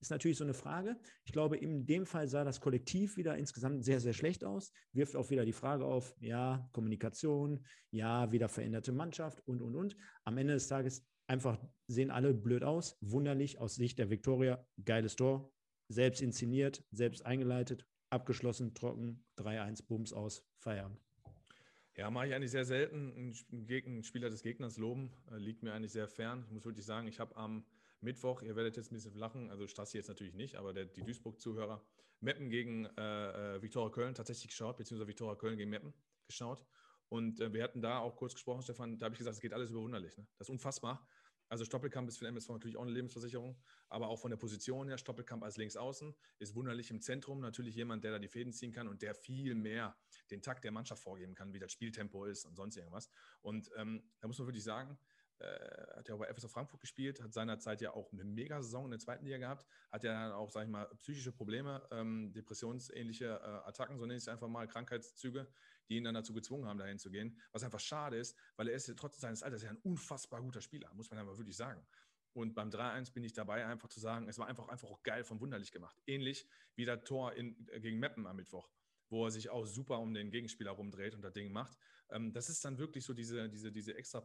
Ist natürlich so eine Frage. Ich glaube, in dem Fall sah das Kollektiv wieder insgesamt sehr, sehr schlecht aus. Wirft auch wieder die Frage auf, ja, Kommunikation, ja, wieder veränderte Mannschaft und, und, und. Am Ende des Tages einfach sehen alle blöd aus. Wunderlich aus Sicht der Viktoria. Geiles Tor. Selbst inszeniert, selbst eingeleitet, abgeschlossen, trocken, 3-1, Bums aus, Feierabend. Ja, mache ich eigentlich sehr selten. Einen Spieler des Gegners loben, äh, liegt mir eigentlich sehr fern. Ich muss wirklich sagen, ich habe am Mittwoch, ihr werdet jetzt ein bisschen lachen, also Strassi jetzt natürlich nicht, aber der, die Duisburg-Zuhörer, Meppen gegen äh, äh, Viktoria Köln tatsächlich geschaut, beziehungsweise Viktoria Köln gegen Meppen geschaut. Und äh, wir hatten da auch kurz gesprochen, Stefan, da habe ich gesagt, es geht alles überwunderlich. Ne? Das ist unfassbar. Also Stoppelkamp ist für den MSV natürlich auch eine Lebensversicherung, aber auch von der Position her, Stoppelkamp als Linksaußen, ist wunderlich im Zentrum, natürlich jemand, der da die Fäden ziehen kann und der viel mehr den Takt der Mannschaft vorgeben kann, wie das Spieltempo ist und sonst irgendwas. Und ähm, da muss man wirklich sagen, äh, hat ja auch bei FSV Frankfurt gespielt, hat seinerzeit ja auch eine Mega-Saison in der zweiten Liga gehabt, hat ja dann auch, sag ich mal, psychische Probleme, ähm, depressionsähnliche äh, Attacken, so nenne ich es einfach mal, Krankheitszüge, die ihn dann dazu gezwungen haben, dahin zu gehen. Was einfach schade ist, weil er ist trotz seines Alters ja ein unfassbar guter Spieler, muss man aber wirklich sagen. Und beim 3-1 bin ich dabei, einfach zu sagen, es war einfach, einfach auch geil von wunderlich gemacht. Ähnlich wie das Tor in, äh, gegen Meppen am Mittwoch wo er sich auch super um den Gegenspieler rumdreht und das Ding macht. Ähm, das ist dann wirklich so diese, diese, diese extra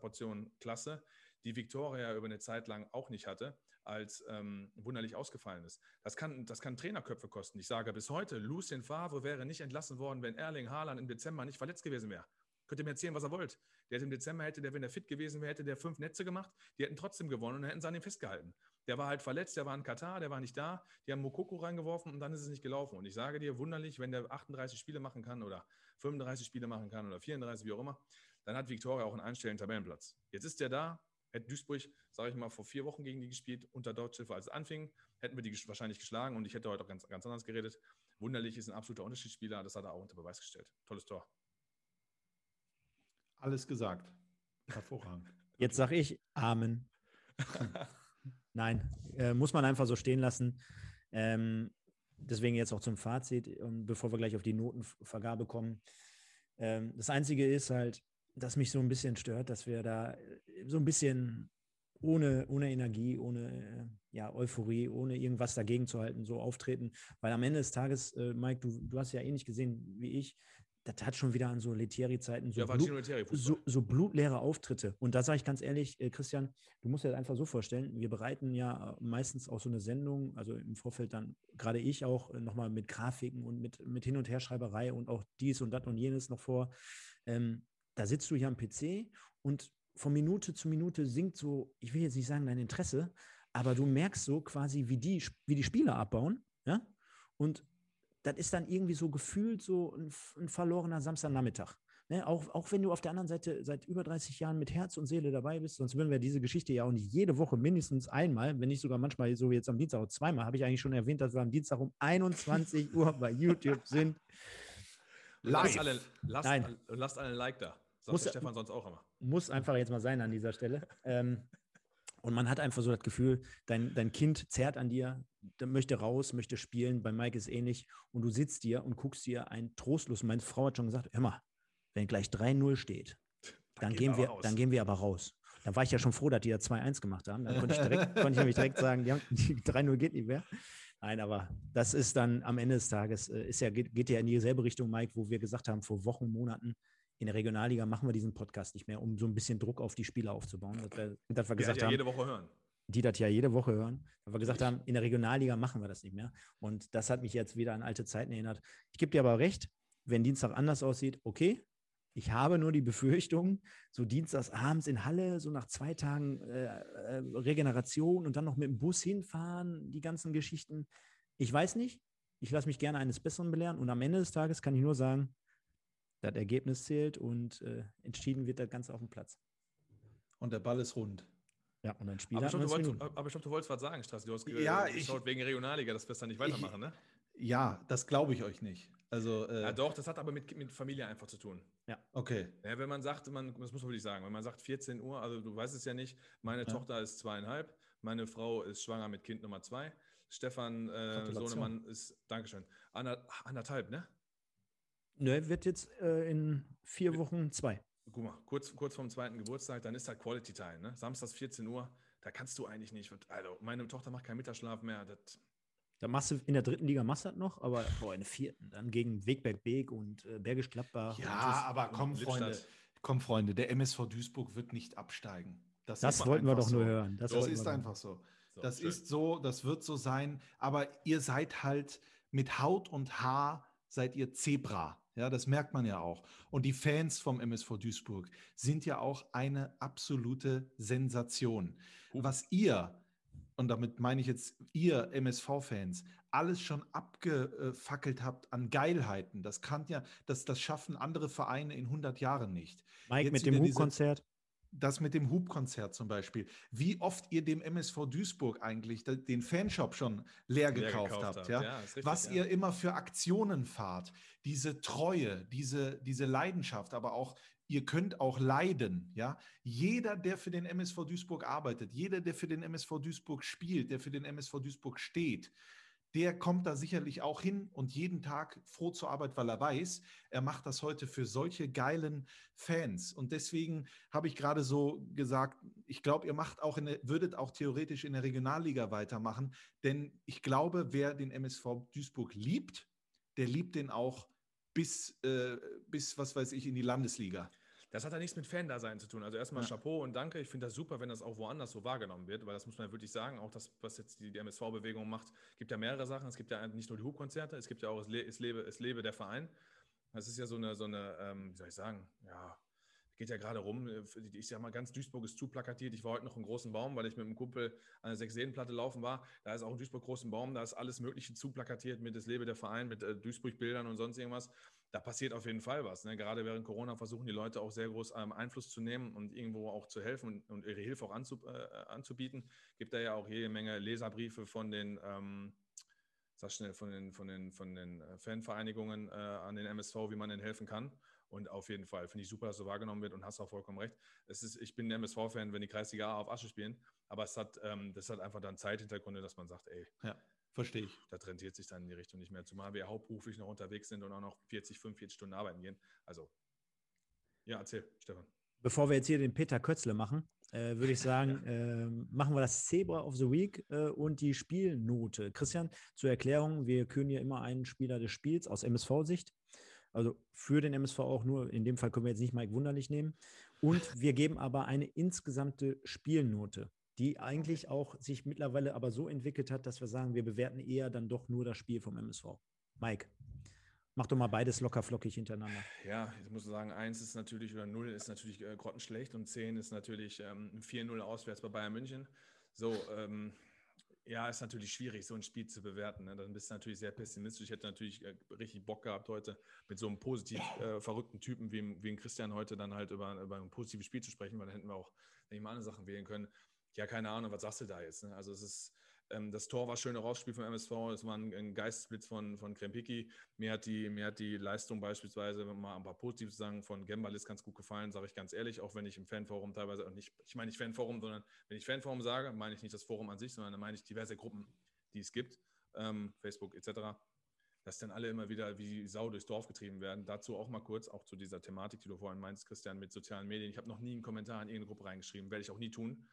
Klasse, die Victoria über eine Zeit lang auch nicht hatte, als ähm, wunderlich ausgefallen ist. Das kann, das kann Trainerköpfe kosten. Ich sage bis heute, Lucien Favre wäre nicht entlassen worden, wenn Erling Haaland im Dezember nicht verletzt gewesen wäre. Könnt ihr mir erzählen, was er wollt. Der hätte im Dezember, hätte der, wenn er fit gewesen wäre, hätte der fünf Netze gemacht, die hätten trotzdem gewonnen und hätten sie an ihm festgehalten. Der war halt verletzt, der war in Katar, der war nicht da, die haben Mokoko reingeworfen und dann ist es nicht gelaufen. Und ich sage dir, wunderlich, wenn der 38 Spiele machen kann oder 35 Spiele machen kann oder 34, wie auch immer, dann hat Viktoria auch einen einstellenden Tabellenplatz. Jetzt ist der da, hätte Duisburg, sage ich mal, vor vier Wochen gegen die gespielt, unter Deutschhilfe, als es anfing, hätten wir die wahrscheinlich geschlagen und ich hätte heute auch ganz, ganz anders geredet. Wunderlich ist ein absoluter Unterschiedsspieler, das hat er auch unter Beweis gestellt. Tolles Tor. Alles gesagt. Hervorragend. Jetzt sage ich Amen. Nein, äh, muss man einfach so stehen lassen. Ähm, deswegen jetzt auch zum Fazit, und bevor wir gleich auf die Notenvergabe kommen. Ähm, das Einzige ist halt, dass mich so ein bisschen stört, dass wir da so ein bisschen ohne, ohne Energie, ohne äh, ja, Euphorie, ohne irgendwas dagegen zu halten, so auftreten. Weil am Ende des Tages, äh, Mike, du, du hast ja ähnlich gesehen wie ich, das hat schon wieder an so Letieri-Zeiten so, ja, Blut, so, so, blutleere Auftritte. Und da sage ich ganz ehrlich, äh, Christian, du musst dir das einfach so vorstellen, wir bereiten ja meistens auch so eine Sendung, also im Vorfeld dann, gerade ich auch, äh, nochmal mit Grafiken und mit, mit Hin- und Herschreiberei und auch dies und das und jenes noch vor. Ähm, da sitzt du hier am PC und von Minute zu Minute sinkt so, ich will jetzt nicht sagen dein Interesse, aber du merkst so quasi, wie die, wie die Spieler abbauen, ja, und das ist dann irgendwie so gefühlt so ein, ein verlorener Samstagnachmittag. Ne? Auch, auch wenn du auf der anderen Seite seit über 30 Jahren mit Herz und Seele dabei bist, sonst würden wir diese Geschichte ja auch nicht jede Woche mindestens einmal, wenn nicht sogar manchmal so wie jetzt am Dienstag auch zweimal, habe ich eigentlich schon erwähnt, dass wir am Dienstag um 21 Uhr bei YouTube sind. Lasst alle, lasst, Nein. lasst alle ein Like da. Sagt muss, Stefan sonst auch immer. Muss einfach jetzt mal sein an dieser Stelle. ähm, und man hat einfach so das Gefühl, dein, dein Kind zerrt an dir, möchte raus, möchte spielen. Bei Mike ist ähnlich. Und du sitzt dir und guckst dir ein trostlos. Meine Frau hat schon gesagt: Hör mal, wenn gleich 3-0 steht, dann, dann gehen, wir, dann gehen wir aber raus. Da war ich ja schon froh, dass die da 2-1 gemacht haben. Dann konnte ich, direkt, konnte ich nämlich direkt sagen: die, die 3-0 geht nicht mehr. Nein, aber das ist dann am Ende des Tages, äh, ist ja, geht, geht ja in dieselbe Richtung, Mike, wo wir gesagt haben, vor Wochen, Monaten, in der Regionalliga machen wir diesen Podcast nicht mehr, um so ein bisschen Druck auf die Spieler aufzubauen. Dass wir, dass wir gesagt ja haben, jede Woche hören. Die das ja jede Woche hören. Wir gesagt haben, in der Regionalliga machen wir das nicht mehr. Und das hat mich jetzt wieder an alte Zeiten erinnert. Ich gebe dir aber recht, wenn Dienstag anders aussieht, okay. Ich habe nur die Befürchtung, so dienstags abends in Halle, so nach zwei Tagen äh, äh, Regeneration und dann noch mit dem Bus hinfahren, die ganzen Geschichten. Ich weiß nicht. Ich lasse mich gerne eines Besseren belehren. Und am Ende des Tages kann ich nur sagen, das Ergebnis zählt und äh, entschieden wird das Ganze auf dem Platz. Und der Ball ist rund. Ja, und ein Spiel aber, ich glaube, du, wolltest, aber ich glaub, du wolltest was sagen, Straße. Du hast ja, geschaut ich, wegen Regionalliga, dass wir es dann nicht weitermachen, ne? Ja, das glaube ich euch nicht. Also, äh, ja, doch, das hat aber mit, mit Familie einfach zu tun. Ja. Okay. Ja, wenn man sagt, man, das muss man wirklich sagen, wenn man sagt 14 Uhr, also du weißt es ja nicht, meine ja. Tochter ist zweieinhalb, meine Frau ist schwanger mit Kind Nummer zwei, Stefan äh, Sohnemann ist, Dankeschön, anderthalb, ne? Ne, wird jetzt äh, in vier Wochen zwei. guck mal, kurz, kurz vorm zweiten Geburtstag, dann ist halt Quality Time, ne? Samstags 14 Uhr, da kannst du eigentlich nicht. Also, meine Tochter macht keinen Mittagsschlaf mehr. Das, da machst du in der dritten Liga machst du das noch, aber boah, in der vierten, dann gegen Wegberg Beek und äh, Bergisch Gladbach. Ja, aber komm, Freunde, komm, Freunde, der MSV Duisburg wird nicht absteigen. Das, das wollten wir doch so. nur hören. Das, das ist einfach so. so das schön. ist so, das wird so sein, aber ihr seid halt mit Haut und Haar, seid ihr Zebra. Ja, das merkt man ja auch. Und die Fans vom MSV Duisburg sind ja auch eine absolute Sensation. Was ihr, und damit meine ich jetzt ihr MSV-Fans, alles schon abgefackelt habt an Geilheiten, das kann ja, das, das schaffen andere Vereine in 100 Jahren nicht. Mike Jetzt mit dem Hubkonzert das mit dem Hubkonzert zum Beispiel, wie oft ihr dem MSV Duisburg eigentlich den Fanshop schon leer, leer gekauft, gekauft, habt, habt. Ja? ja richtig, was ja. ihr immer für Aktionen fahrt, diese Treue, diese, diese Leidenschaft, aber auch ihr könnt auch leiden, ja. Jeder, der für den MSV Duisburg arbeitet, jeder, der für den MSV Duisburg spielt, der für den MSV Duisburg steht, der kommt da sicherlich auch hin und jeden Tag froh zur Arbeit, weil er weiß, er macht das heute für solche geilen Fans. Und deswegen habe ich gerade so gesagt, ich glaube, ihr macht auch der, würdet auch theoretisch in der Regionalliga weitermachen, denn ich glaube, wer den MSV Duisburg liebt, der liebt den auch bis, äh, bis was weiß ich, in die Landesliga. Das hat ja nichts mit Fan-Dasein zu tun. Also erstmal ja. Chapeau und danke. Ich finde das super, wenn das auch woanders so wahrgenommen wird, weil das muss man ja wirklich sagen. Auch das, was jetzt die, die MSV-Bewegung macht, gibt ja mehrere Sachen. Es gibt ja nicht nur die Hubkonzerte, es gibt ja auch es, Le es, lebe, es lebe der Verein. Das ist ja so eine, so eine ähm, wie soll ich sagen, ja, geht ja gerade rum. Ich sag mal, ganz Duisburg ist zu plakatiert. Ich war heute noch im großen Baum, weil ich mit einem Kumpel an der Sechs-Seenplatte laufen war. Da ist auch ein Duisburg großen Baum, da ist alles Mögliche zu plakatiert mit Es lebe der Verein, mit äh, Duisburg-Bildern und sonst irgendwas da passiert auf jeden Fall was. Ne? Gerade während Corona versuchen die Leute auch sehr groß ähm, Einfluss zu nehmen und irgendwo auch zu helfen und, und ihre Hilfe auch anzu, äh, anzubieten. Gibt da ja auch jede Menge Leserbriefe von den, ähm, sag schnell, von den, von den, von den äh, Fanvereinigungen äh, an den MSV, wie man ihnen helfen kann. Und auf jeden Fall finde ich super, dass so wahrgenommen wird und hast auch vollkommen recht. Es ist, ich bin ein MSV-Fan, wenn die Kreisliga A auf Asche spielen, aber es hat, ähm, das hat einfach dann Zeithintergründe, dass man sagt, ey, ja. Verstehe ich. Das rentiert sich dann in die Richtung nicht mehr, zumal wir hauptberuflich noch unterwegs sind und auch noch 40, 45 Stunden arbeiten gehen. Also, ja, erzähl, Stefan. Bevor wir jetzt hier den Peter Kötzle machen, äh, würde ich sagen, äh, machen wir das Zebra of the Week äh, und die Spielnote. Christian, zur Erklärung, wir können ja immer einen Spieler des Spiels aus MSV-Sicht, also für den MSV auch nur, in dem Fall können wir jetzt nicht Mike Wunderlich nehmen. Und wir geben aber eine insgesamte Spielnote die eigentlich auch sich mittlerweile aber so entwickelt hat, dass wir sagen, wir bewerten eher dann doch nur das Spiel vom MSV. Mike, mach doch mal beides locker flockig hintereinander. Ja, ich muss sagen, 1 ist natürlich oder 0 ist natürlich äh, grottenschlecht und 10 ist natürlich ähm, 4-0 auswärts bei Bayern München. So, ähm, ja, ist natürlich schwierig, so ein Spiel zu bewerten. Ne? Dann bist du natürlich sehr pessimistisch. Ich hätte natürlich äh, richtig Bock gehabt, heute mit so einem positiv äh, verrückten Typen wie, wie Christian heute dann halt über, über ein positives Spiel zu sprechen, weil dann hätten wir auch nicht mal andere Sachen wählen können ja, keine Ahnung, was sagst du da jetzt? Ne? Also es ist, das Tor war schön rausgespielt vom MSV, es war ein, Geistesblitz von, von Krempicki. Mir hat, die, mir hat die Leistung beispielsweise, mal ein paar positive sagen, von Gembalis ganz gut gefallen, sage ich ganz ehrlich, auch wenn ich im Fanforum teilweise, und nicht, ich meine nicht Fanforum, sondern wenn ich Fanforum sage, meine ich nicht das Forum an sich, sondern meine ich diverse Gruppen, die es gibt, ähm, Facebook etc., dass dann alle immer wieder wie Sau durchs Dorf getrieben werden. Dazu auch mal kurz, auch zu dieser Thematik, die du vorhin meinst, Christian, mit sozialen Medien. Ich habe noch nie einen Kommentar in irgendeine Gruppe reingeschrieben, werde ich auch nie tun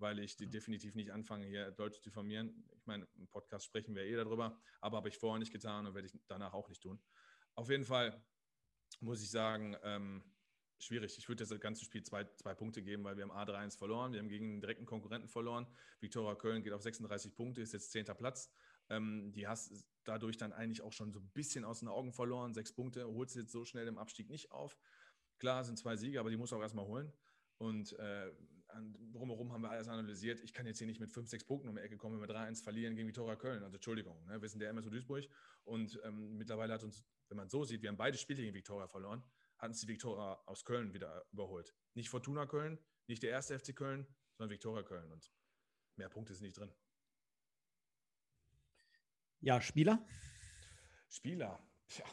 weil ich die definitiv nicht anfange, hier Leute zu diffamieren. Ich meine, im Podcast sprechen wir eh darüber, aber habe ich vorher nicht getan und werde ich danach auch nicht tun. Auf jeden Fall muss ich sagen, ähm, schwierig. Ich würde das ganze Spiel zwei, zwei Punkte geben, weil wir haben A3-1 verloren, wir haben gegen einen direkten Konkurrenten verloren. Viktoria Köln geht auf 36 Punkte, ist jetzt 10. Platz. Ähm, die hast dadurch dann eigentlich auch schon so ein bisschen aus den Augen verloren. Sechs Punkte, holst du jetzt so schnell im Abstieg nicht auf. Klar, sind zwei Siege, aber die muss auch erstmal holen. Und äh, drumherum haben wir alles analysiert. Ich kann jetzt hier nicht mit 5, 6 Punkten um die Ecke kommen, wenn wir 3-1 verlieren gegen Viktoria Köln. Also Entschuldigung, ne? wir sind der MSU Duisburg und ähm, mittlerweile hat uns, wenn man so sieht, wir haben beide Spiele gegen Viktoria verloren, hat uns die Viktoria aus Köln wieder überholt. Nicht Fortuna Köln, nicht der erste FC Köln, sondern Viktoria Köln und mehr Punkte sind nicht drin. Ja, Spieler? Spieler, ja.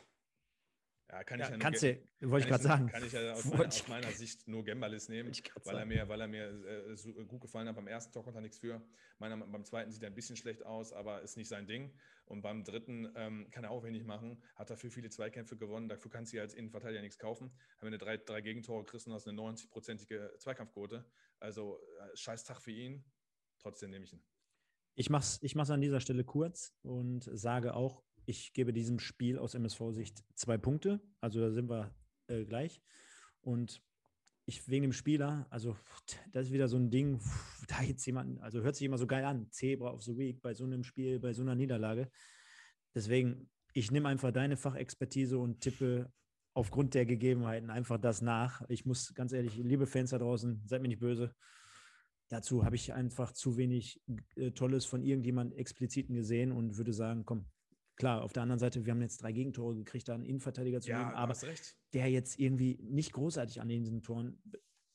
Ja, kann Ja, ich ja kannst du, wollte ich gerade sagen. Kann ich ja aus ich- aus meiner Sicht nur Gembalis nehmen, weil er mir, weil er mir äh, so gut gefallen hat. Beim ersten Tor konnte er nichts für. Meiner, beim zweiten sieht er ein bisschen schlecht aus, aber ist nicht sein Ding. Und beim dritten ähm, kann er auch wenig machen. Hat dafür viele Zweikämpfe gewonnen. Dafür kannst du ja als Innenverteidiger nichts kaufen. Wenn du drei, drei Gegentore kriegst und hast eine 90-prozentige Zweikampfquote. Also äh, scheiß Tag für ihn. Trotzdem nehme ich ihn. Ich mache es ich mach's an dieser Stelle kurz und sage auch, ich gebe diesem Spiel aus MSV-Sicht zwei Punkte. Also da sind wir äh, gleich. Und ich wegen dem Spieler, also das ist wieder so ein Ding, da jetzt jemand, also hört sich immer so geil an, Zebra of the Week bei so einem Spiel, bei so einer Niederlage. Deswegen, ich nehme einfach deine Fachexpertise und tippe aufgrund der Gegebenheiten einfach das nach. Ich muss ganz ehrlich, liebe Fans da draußen, seid mir nicht böse. Dazu habe ich einfach zu wenig äh, Tolles von irgendjemand Expliziten gesehen und würde sagen, komm, klar, auf der anderen Seite, wir haben jetzt drei Gegentore gekriegt, da einen Innenverteidiger zu nehmen, du aber der jetzt irgendwie nicht großartig an diesen Toren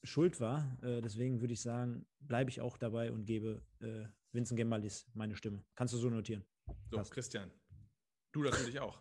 schuld war. Äh, deswegen würde ich sagen, bleibe ich auch dabei und gebe äh, Vincent Gembalis meine Stimme. Kannst du so notieren? So, Passt. Christian. Du natürlich auch.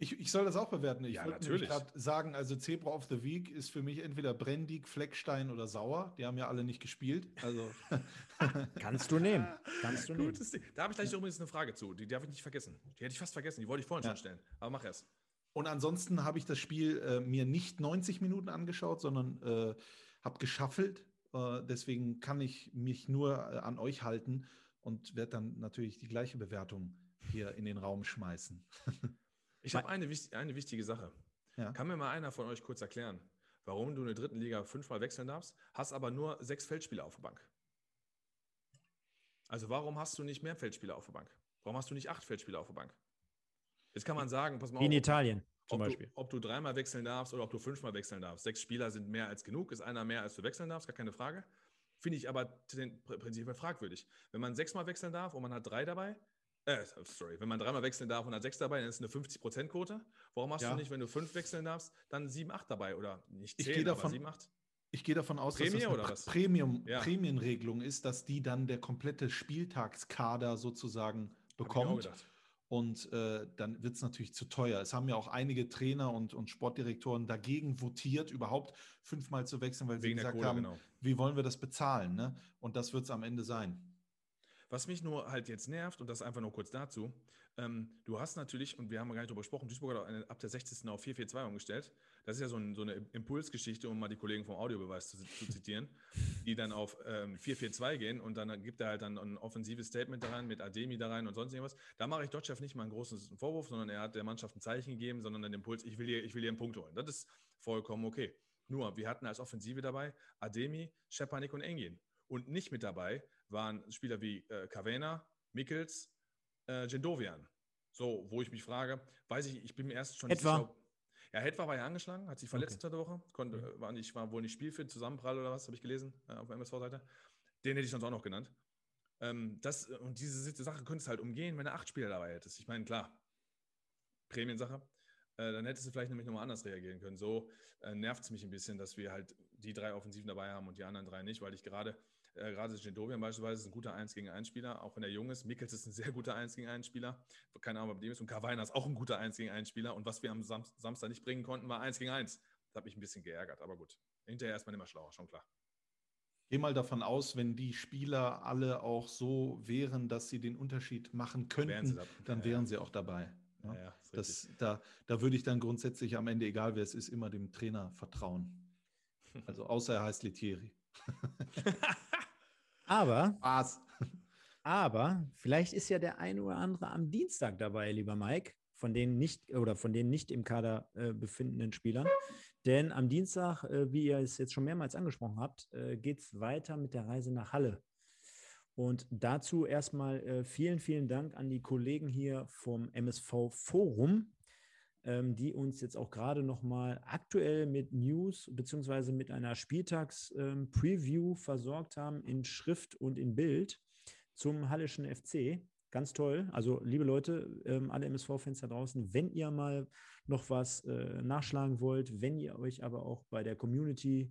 Ich, ich soll das auch bewerten. Ich Ja, wollte natürlich. gerade sagen, also Zebra of the Week ist für mich entweder Brendig, Fleckstein oder Sauer. Die haben ja alle nicht gespielt. Also Kannst du nehmen. Kannst du nehmen. Gutes Ding. Da habe ich gleich übrigens eine Frage zu. Die darf ich nicht vergessen. Die hätte ich fast vergessen. Die wollte ich vorhin Ja. schon stellen. Aber mach erst. Und ansonsten habe ich das Spiel äh, mir nicht 90 Minuten angeschaut, sondern äh, habe geschaffelt. Äh, deswegen kann ich mich nur äh, an euch halten und werde dann natürlich die gleiche Bewertung hier in den Raum schmeißen. Ich habe eine, eine wichtige Sache. Ja. Kann mir mal einer von euch kurz erklären, warum du in der dritten Liga fünfmal wechseln darfst, hast aber nur sechs Feldspieler auf der Bank? Also warum hast du nicht mehr Feldspieler auf der Bank? Warum hast du nicht acht Feldspieler auf der Bank? Jetzt kann man sagen, pass mal Wie in auf, Italien zum ob Beispiel. Du, ob du dreimal wechseln darfst oder ob du fünfmal wechseln darfst. Sechs Spieler sind mehr als genug, ist einer mehr, als du wechseln darfst, gar keine Frage. Finde ich aber prinzipiell fragwürdig. Wenn man sechsmal wechseln darf und man hat drei dabei, äh, sorry, wenn man dreimal wechseln darf und hat sechs dabei, dann ist es eine 50%-Quote. Warum hast Ja. du nicht, wenn du fünf wechseln darfst, dann sieben, acht dabei oder nicht Ich zehn, gehe aber davon- sieben, acht? Ich gehe davon aus, Prämie dass das oder eine was? Premium, Ja. Prämienregelung ist, dass die dann der komplette Spieltagskader sozusagen ich bekommt. Und äh, dann wird es natürlich zu teuer. Es haben ja auch einige Trainer und, und Sportdirektoren dagegen votiert, überhaupt fünfmal zu wechseln, weil sie Wegen der gesagt Kohle, haben, genau. wie wollen wir das bezahlen? Ne? Und das wird es am Ende sein. Was mich nur halt jetzt nervt, und das einfach nur kurz dazu, ähm, du hast natürlich, und wir haben gar nicht darüber gesprochen, Duisburg hat eine, ab der 60. auf 4-4-2 umgestellt. Das ist ja so, ein, so eine Impulsgeschichte, um mal die Kollegen vom Audiobeweis zu, zu zitieren, die dann auf ähm, 4-4-2 gehen und dann gibt er halt dann ein offensives Statement da rein, mit Ademi da rein und sonst irgendwas. Da mache ich Dotchev nicht mal einen großen Vorwurf, sondern er hat der Mannschaft ein Zeichen gegeben, sondern den Impuls, ich will hier, ich will hier einen Punkt holen. Das ist vollkommen okay. Nur, wir hatten als Offensive dabei Ademi, Schepanik und Engin. Und nicht mit dabei waren Spieler wie äh, Cavena, Mikkels, äh, Gendovian. So, wo ich mich frage, weiß ich, ich bin mir erst schon Etwa? nicht sicher. Ja, Hetwa war ja angeschlagen, hat sich verletzt unter der Woche, konnte, äh, war, nicht, war wohl nicht spielfit, Zusammenprall oder was, habe ich gelesen äh, auf der MSV-Seite. Den hätte ich sonst auch noch genannt. Ähm, das, und diese Sache könntest du halt umgehen, wenn du acht Spieler dabei hättest. Ich meine, klar, Prämiensache. Äh, dann hättest du vielleicht nämlich nochmal anders reagieren können. So äh, nervt es mich ein bisschen, dass wir halt die drei Offensiven dabei haben und die anderen drei nicht, weil ich gerade, äh, gerade Gendovian beispielsweise ist ein guter 1 gegen 1 Spieler, auch wenn er jung ist. Mikkels ist ein sehr guter 1 gegen 1 Spieler. Keine Ahnung, ob dem ist. Und Kavaina ist auch ein guter 1 gegen 1 Spieler. Und was wir am Sam Samstag nicht bringen konnten, war 1 gegen 1. Das hat mich ein bisschen geärgert, aber gut. Hinterher ist man immer schlauer, schon klar. Gehe mal davon aus, wenn die Spieler alle auch so wären, dass sie den Unterschied machen könnten, da- dann ja, wären sie auch dabei. Ja, Ja, ja, das, da, da würde ich dann grundsätzlich am Ende, egal wer es ist, immer dem Trainer vertrauen. Also außer er heißt Letieri. Aber, Spaß. aber vielleicht ist ja der ein oder andere am Dienstag dabei, lieber Mike, von den nicht oder von den nicht im Kader äh, befindenden Spielern. Denn am Dienstag, äh, wie ihr es jetzt schon mehrmals angesprochen habt, äh, geht es weiter mit der Reise nach Halle. Und dazu erstmal äh, vielen, vielen Dank an die Kollegen hier vom MSV Forum, ähm, die uns jetzt auch gerade nochmal aktuell mit News beziehungsweise mit einer Spieltags-Preview versorgt haben in Schrift und in Bild zum Hallischen FC. Ganz toll. Also, liebe Leute, ähm, alle MSV-Fans da draußen, wenn ihr mal noch was äh, nachschlagen wollt, wenn ihr euch aber auch bei der Community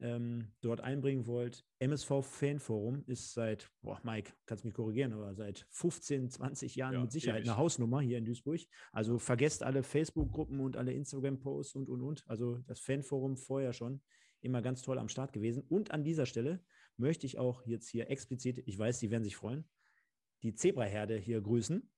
ähm, dort einbringen wollt, MSV Fanforum ist seit, boah, Mike, kannst mich korrigieren, aber seit 15, 20 Jahren ja, mit Sicherheit ewig. eine Hausnummer hier in Duisburg. Also vergesst alle Facebook-Gruppen und alle Instagram-Posts und, und, und. Also das Fanforum vorher schon immer ganz toll am Start gewesen. Und an dieser Stelle möchte ich auch jetzt hier explizit, ich weiß, Sie werden sich freuen, die Zebraherde hier grüßen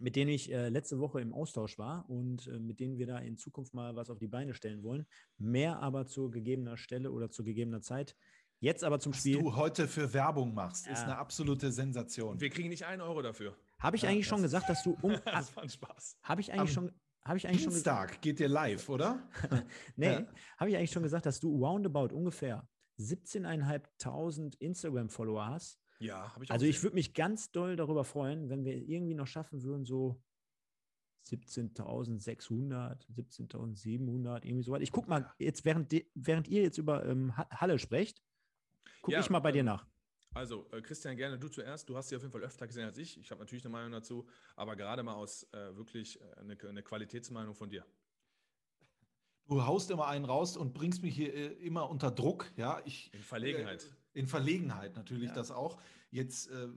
mit denen ich äh, letzte Woche im Austausch war und äh, mit denen wir da in Zukunft mal was auf die Beine stellen wollen. Mehr aber zu gegebener Stelle oder zu gegebener Zeit. Jetzt aber zum was Spiel. Was du heute für Werbung machst, ja. ist eine absolute Sensation. Wir kriegen nicht einen Euro dafür. Habe ich ja, eigentlich schon gesagt, dass du um. das war ein Spaß. Habe ich eigentlich Am schon. Habe ich eigentlich Dienstag schon geht dir live, oder? nee, ja. habe ich eigentlich schon gesagt, dass du roundabout ungefähr 17.500 Instagram-Follower hast ja, habe ich auch Also ich würde mich ganz doll darüber freuen, wenn wir irgendwie noch schaffen würden, so 17.600, 17.700, irgendwie so weit. Ich gucke mal, jetzt während, während ihr jetzt über ähm, Halle sprecht, gucke ja, ich mal bei dir ähm, nach. Also, äh, Christian, gerne du zuerst. Du hast sie auf jeden Fall öfter gesehen als ich. Ich habe natürlich eine Meinung dazu, aber gerade mal aus äh, wirklich äh, eine, eine, Qualitätsmeinung von dir. Du haust immer einen raus und bringst mich hier äh, immer unter Druck. Ja, ich, In Verlegenheit. In Verlegenheit natürlich ja. das auch. Jetzt äh,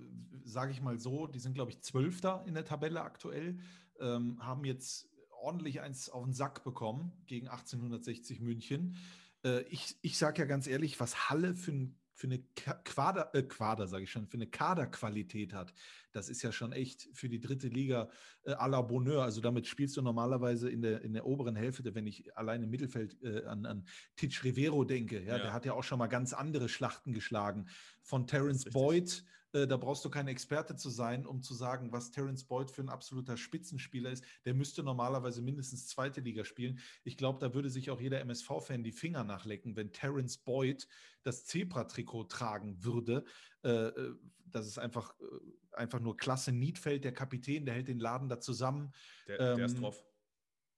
sage ich mal so, die sind, glaube ich, Zwölfter in der Tabelle aktuell, ähm, haben jetzt ordentlich eins auf den Sack bekommen gegen 1860 München. Äh, ich ich sage ja ganz ehrlich, was Halle für ein für eine Quader, äh, Quader sage ich schon, für eine Kaderqualität hat. Das ist ja schon echt für die dritte Liga äh, à la Bonheur. Also damit spielst du normalerweise in der, in der oberen Hälfte, wenn ich allein im Mittelfeld äh, an, an Titch Rivero denke. Ja, ja, Der hat ja auch schon mal ganz andere Schlachten geschlagen. Von Terence Boyd da brauchst du kein Experte zu sein, um zu sagen, was Terence Boyd für ein absoluter Spitzenspieler ist. Der müsste normalerweise mindestens zweite Liga spielen. Ich glaube, da würde sich auch jeder MSV-Fan die Finger nachlecken, wenn Terence Boyd das Zebra-Trikot tragen würde. Äh, äh, das ist einfach, einfach nur klasse. Niedfeld, der Kapitän, der hält den Laden da zusammen. Der, der ähm, ist drauf.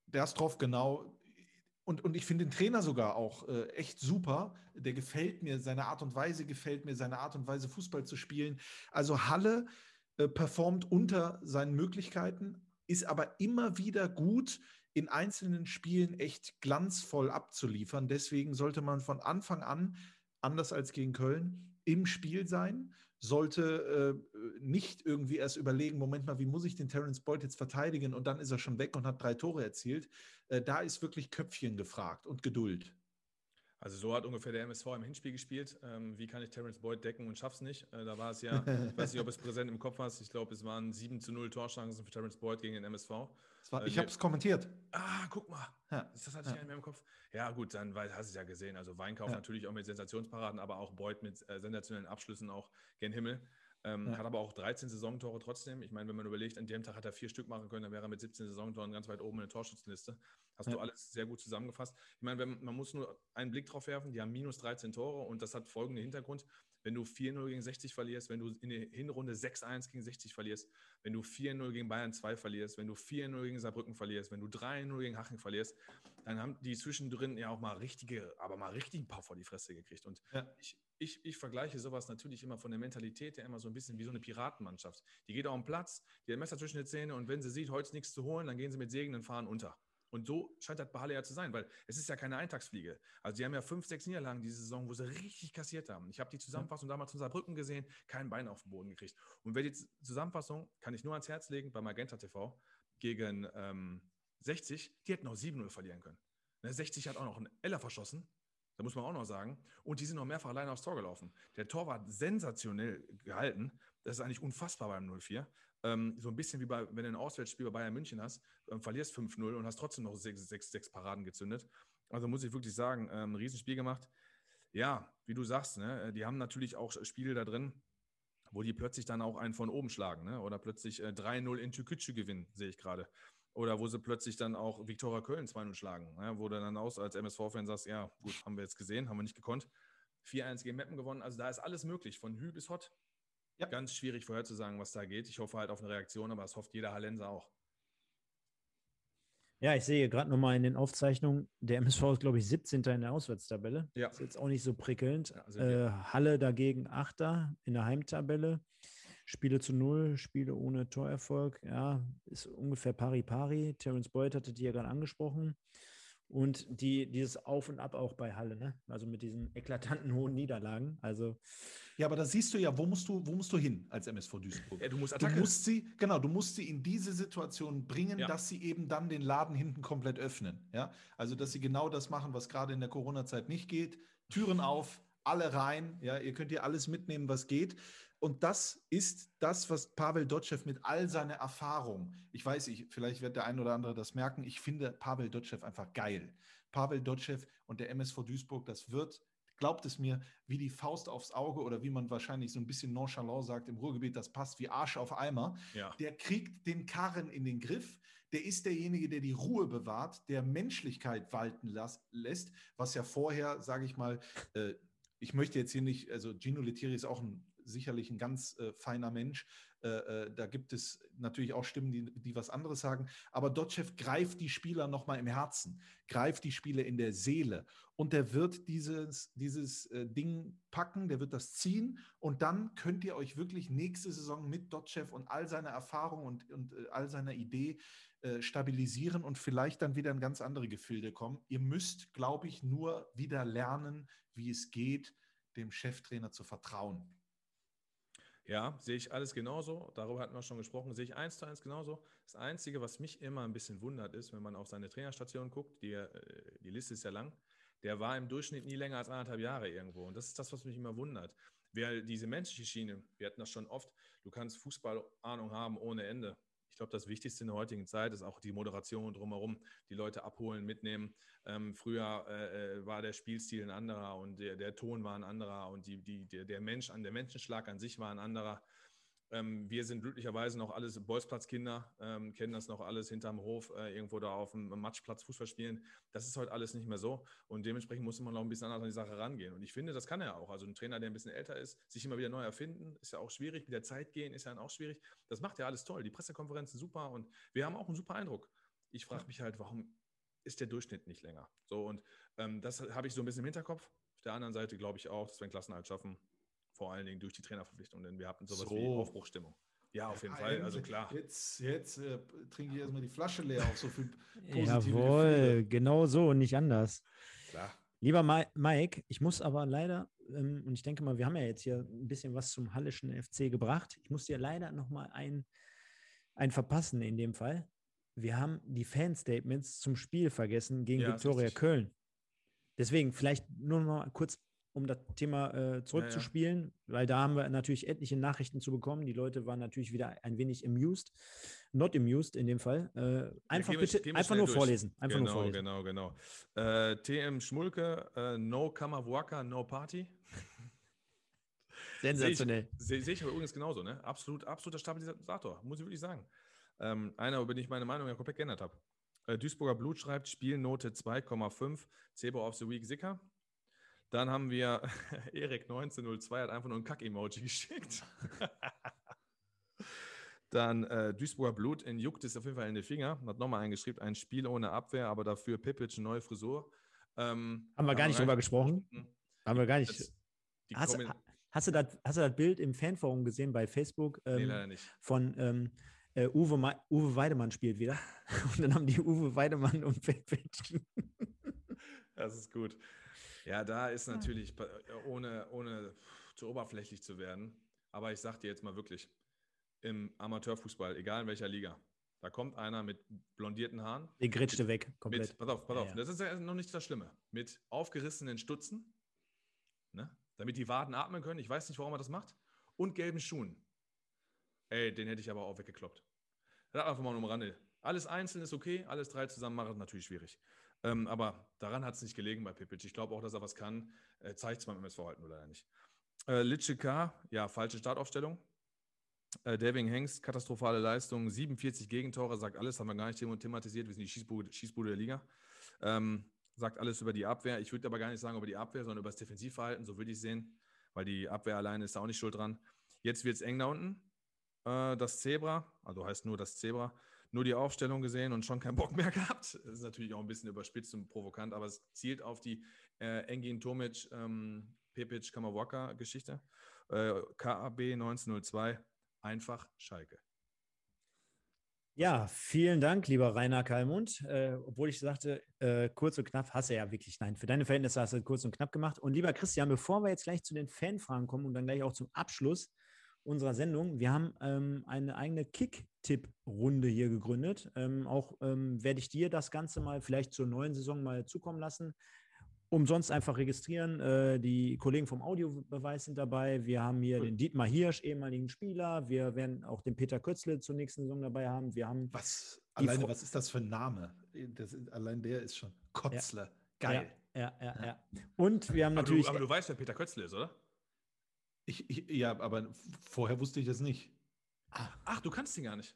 Der ist drauf, genau und, und ich finde den Trainer sogar auch äh, echt super. Der gefällt mir, seine Art und Weise gefällt mir, seine Art und Weise Fußball zu spielen. Also Halle äh, performt unter seinen Möglichkeiten, ist aber immer wieder gut in einzelnen Spielen echt glanzvoll abzuliefern. Deswegen sollte man von Anfang an, anders als gegen Köln, im Spiel sein sollte äh, nicht irgendwie erst überlegen, Moment mal, wie muss ich den Terence Boyd jetzt verteidigen und dann ist er schon weg und hat drei Tore erzielt. Äh, da ist wirklich Köpfchen gefragt und Geduld. Also so hat ungefähr der MSV im Hinspiel gespielt. Ähm, wie kann ich Terence Boyd decken und schaff's nicht? Äh, da war es ja, ich weiß nicht, ob es präsent im Kopf hast, ich glaube, es waren 7 zu 0 Torchancen für Terence Boyd gegen den MSV. War, äh, ich habe es kommentiert. Ah, guck mal. Ja. Das hatte ich ja. nicht mehr im Kopf. Ja, gut, dann weil, hast du es ja gesehen. Also Weinkauf ja. natürlich auch mit Sensationsparaden, aber auch Boyd mit äh, sensationellen Abschlüssen auch gen Himmel. Ähm, ja. Hat aber auch 13 Saisontore trotzdem. Ich meine, wenn man überlegt, an dem Tag hat er vier Stück machen können, dann wäre er mit 17 Saisontoren ganz weit oben in der Torschützenliste. Hast ja. du alles sehr gut zusammengefasst. Ich meine, wenn, man muss nur einen Blick drauf werfen, die haben minus 13 Tore und das hat folgenden Hintergrund. Wenn du 4-0 gegen 60 verlierst, wenn du in der Hinrunde 6-1 gegen 60 verlierst, wenn du 4-0 gegen Bayern 2 verlierst, wenn du 4-0 gegen Saarbrücken verlierst, wenn du 3-0 gegen Hachen verlierst, dann haben die zwischendrin ja auch mal richtige, aber mal richtig ein paar vor die Fresse gekriegt. Und ja. ich, ich, ich vergleiche sowas natürlich immer von der Mentalität her immer so ein bisschen wie so eine Piratenmannschaft. Die geht auf den Platz, die hat Messer zwischen den Zähnen und wenn sie sieht, heute nichts zu holen, dann gehen sie mit Segen und fahren unter. Und so scheint das bei Halle ja zu sein, weil es ist ja keine Eintagsfliege. Also die haben ja fünf, sechs Niederlagen diese Saison, wo sie richtig kassiert haben. Ich habe die Zusammenfassung damals von Saarbrücken gesehen, kein Bein auf den Boden gekriegt. Und wer die Zusammenfassung, kann ich nur ans Herz legen, bei Magenta TV gegen ähm, 60, die hätten noch 7-0 verlieren können. 60 ne, hat auch noch einen Eller verschossen, da muss man auch noch sagen. Und die sind noch mehrfach alleine aufs Tor gelaufen. Der Tor war sensationell gehalten. Das ist eigentlich unfassbar beim 0-4 ähm, so ein bisschen wie bei, wenn du ein Auswärtsspiel bei Bayern München hast, ähm, verlierst 5-0 und hast trotzdem noch 6, 6, 6 Paraden gezündet. Also muss ich wirklich sagen, ähm, ein Riesenspiel gemacht. Ja, wie du sagst, ne, die haben natürlich auch Spiele da drin, wo die plötzlich dann auch einen von oben schlagen, ne? oder plötzlich äh, 3-0 in Tükücü gewinnen, sehe ich gerade. Oder wo sie plötzlich dann auch Viktoria Köln 2-0 schlagen, ne? wo du dann aus als MSV-Fan sagst, ja, gut, haben wir jetzt gesehen, haben wir nicht gekonnt. 4-1 gegen Meppen gewonnen, also da ist alles möglich, von Hü bis Hott. Ja. Ganz schwierig vorherzusagen, was da geht. Ich hoffe halt auf eine Reaktion, aber das hofft jeder Hallenser auch. Ja, ich sehe gerade nochmal in den Aufzeichnungen, der MSV ist, glaube ich, 17. in der Auswärtstabelle. Ja. Ist jetzt auch nicht so prickelnd. Ja, äh, Halle dagegen 8. in der Heimtabelle. Spiele zu null, Spiele ohne Torerfolg. Ja, ist ungefähr pari-pari. Terence Boyd hatte die ja gerade angesprochen. Und die, dieses Auf und Ab auch bei Halle, ne? Also mit diesen eklatanten hohen Niederlagen. Also. Ja, aber da siehst du ja, wo musst du, wo musst du hin als MSV Duisburg? Ja, du musst Du musst sie, genau, du musst sie in diese Situation bringen, Ja. dass sie eben dann den Laden hinten komplett öffnen. Ja, also dass sie genau das machen, was gerade in der Corona-Zeit nicht geht. Türen auf, alle rein. Ja, ihr könnt hier alles mitnehmen, was geht. Und das ist das, was Pavel Dotschew mit all seiner Erfahrung, ich weiß, ich, vielleicht wird der ein oder andere das merken, ich finde Pavel Dotschew einfach geil. Pavel Dotschew und der MSV Duisburg, das wird, glaubt es mir, wie die Faust aufs Auge oder wie man wahrscheinlich so ein bisschen nonchalant sagt im Ruhrgebiet, das passt wie Arsch auf Eimer. Ja. Der kriegt den Karren in den Griff. Der ist derjenige, der die Ruhe bewahrt, der Menschlichkeit walten las, lässt, was ja vorher, sage ich mal, äh, ich möchte jetzt hier nicht, also Gino Lettieri ist auch ein, sicherlich ein ganz äh, feiner Mensch. Äh, äh, da gibt es natürlich auch Stimmen, die, die was anderes sagen. Aber Dotschew greift die Spieler nochmal im Herzen, greift die Spieler in der Seele. Und der wird dieses, dieses äh, Ding packen, der wird das ziehen. Und dann könnt ihr euch wirklich nächste Saison mit Dotschew und all seiner Erfahrung und, und äh, all seiner Idee stabilisieren und vielleicht dann wieder in ganz andere Gefilde kommen. Ihr müsst, glaube ich, nur wieder lernen, wie es geht, dem Cheftrainer zu vertrauen. Ja, sehe ich alles genauso. Darüber hatten wir schon gesprochen. Sehe ich eins zu eins genauso. Das Einzige, was mich immer ein bisschen wundert, ist, wenn man auf seine Trainerstation guckt, die, äh, die Liste ist ja lang, der war im Durchschnitt nie länger als anderthalb Jahre irgendwo. Und das ist das, was mich immer wundert. Wer diese menschliche Schiene, wir hatten das schon oft, du kannst Fußballahnung haben ohne Ende. Ich glaube, das Wichtigste in der heutigen Zeit ist auch die Moderation drumherum, die Leute abholen, mitnehmen. Ähm, früher äh, äh, war der Spielstil ein anderer und der, der Ton war ein anderer und die, die, der, der Mensch an der Menschenschlag an sich war ein anderer. Ähm, wir sind glücklicherweise noch alles Bolzplatzkinder, ähm, kennen das noch alles hinterm Hof, äh, irgendwo da auf dem Matschplatz Fußball spielen. Das ist heute alles nicht mehr so und dementsprechend muss man noch ein bisschen anders an die Sache rangehen. Und ich finde, das kann er auch. Also ein Trainer, der ein bisschen älter ist, sich immer wieder neu erfinden, ist ja auch schwierig. Mit der Zeit gehen ist ja dann auch schwierig. Das macht ja alles toll. Die Pressekonferenzen super und wir haben auch einen super Eindruck. Ich frage mich halt, warum ist der Durchschnitt nicht länger? So und ähm, das habe ich so ein bisschen im Hinterkopf. Auf der anderen Seite glaube ich auch, dass wir einen Klassenhalt schaffen, vor allen Dingen durch die Trainerverpflichtung, denn wir hatten sowas So. wie Aufbruchstimmung. Ja, auf jeden Fall, also klar. Jetzt, jetzt äh, trinke ich erstmal die Flasche leer, auch so viel positive Jawohl, Gefühle. genau so und nicht anders. klar. Lieber Mi- Mike, ich muss aber leider, ähm, und ich denke mal, wir haben ja jetzt hier ein bisschen was zum Hallischen FC gebracht. Ich muss dir leider nochmal ein, ein verpassen in dem Fall. Wir haben die Fan-Statements zum Spiel vergessen gegen Ja, Viktoria. Köln. Deswegen vielleicht nur noch mal kurz, um das Thema äh, zurückzuspielen, weil da haben wir natürlich etliche Nachrichten zu bekommen. Die Leute waren natürlich wieder ein wenig amused, not amused in dem Fall. Äh, einfach bitte, wir einfach nur durch. vorlesen. Einfach genau, nur vorlesen. genau, genau. Äh, TM Schmulke, äh, no Kamawaka, no Party. Sensationell. Sehe seh ich aber übrigens genauso, ne? Absolut, absoluter Stabilisator, muss ich wirklich sagen. Ähm, einer, über den ich meine Meinung ja komplett geändert habe. Äh, Duisburger Blut schreibt Spielnote 2,5, Zebra of the Week Sicker. Dann haben wir Erik 1902 hat einfach nur ein Kack-Emoji geschickt. Dann äh, Duisburger Blut in juckt es auf jeden Fall in die Finger. Hat nochmal eingeschrieben, ein Spiel ohne Abwehr, aber dafür eine neue Frisur. Ähm, Haben wir gar nicht drüber gesprochen. Haben wir gar nicht. Das, Hast, hast, du das, hast du das Bild im Fanforum gesehen bei Facebook nee, ähm, leider nicht. von ähm, äh, Uwe, Ma Uwe Weidemann spielt wieder? Und dann haben die Uwe Weidemann und Page. Das ist gut. Ja, da ist natürlich, bei- ohne, ohne zu oberflächlich zu werden, aber ich sag dir jetzt mal wirklich, im Amateurfußball, egal in welcher Liga, da kommt einer mit blondierten Haaren, Den grätschte weg, komplett. mit, pass auf, pass Ja, auf, ja. das ist ja noch nicht das Schlimme, mit aufgerissenen Stutzen, ne, damit die Waden atmen können, ich weiß nicht, warum er das macht, und gelben Schuhen. Ey, den hätte ich aber auch weggekloppt. Das einfach mal nur am Rande. Alles einzeln ist okay, alles drei zusammen machen ist natürlich schwierig. Ähm, aber daran hat es nicht gelegen bei Pipic. Ich glaube auch, dass er was kann. Äh, Zeigt es beim MSV halt nur leider nicht. Äh, Litsche K, ja, falsche Startaufstellung. Äh, Deving Hengst, katastrophale Leistung, 47 Gegentore, sagt alles, haben wir gar nicht thema- thematisiert. Wir sind die Schießbude, Schießbude der Liga. Ähm, sagt alles über die Abwehr. Ich würde aber gar nicht sagen über die Abwehr, sondern über das Defensivverhalten, so würde ich sehen, weil die Abwehr alleine ist da auch nicht schuld dran. Jetzt wird es eng da unten. Äh, das Zebra, also heißt nur das Zebra, nur die Aufstellung gesehen und schon keinen Bock mehr gehabt. Das ist natürlich auch ein bisschen überspitzt und provokant, aber es zielt auf die äh, Engin Tomic, ähm, Pepic, Kamawaka-Geschichte. Äh, KAB 1902, einfach Schalke. Ja, vielen Dank, lieber Rainer Kalmund. Äh, obwohl ich sagte, äh, kurz und knapp, hast du ja wirklich, nein, für deine Verhältnisse hast du kurz und knapp gemacht. Und lieber Christian, bevor wir jetzt gleich zu den Fanfragen kommen und dann gleich auch zum Abschluss unserer Sendung, wir haben ähm, eine eigene Kick-Tipp-Runde hier gegründet. Ähm, auch ähm, werde ich dir das Ganze mal vielleicht zur neuen Saison mal zukommen lassen umsonst einfach registrieren. Äh, die Kollegen vom Audiobeweis sind dabei. Wir haben hier cool. den Dietmar Hirsch, ehemaligen Spieler. Wir werden auch den Peter Kötzle zur nächsten Saison dabei haben. Wir haben was, alleine, Fro was ist das für ein Name? Das, allein der ist schon Kotzle. Ja. Geil. Ja, ja, ja, ja, Und wir haben aber natürlich. Du, aber du weißt, wer Peter Kötzle ist, oder? Ich, ich, ja, aber vorher wusste ich das nicht. Ach, ach, du kannst ihn gar nicht.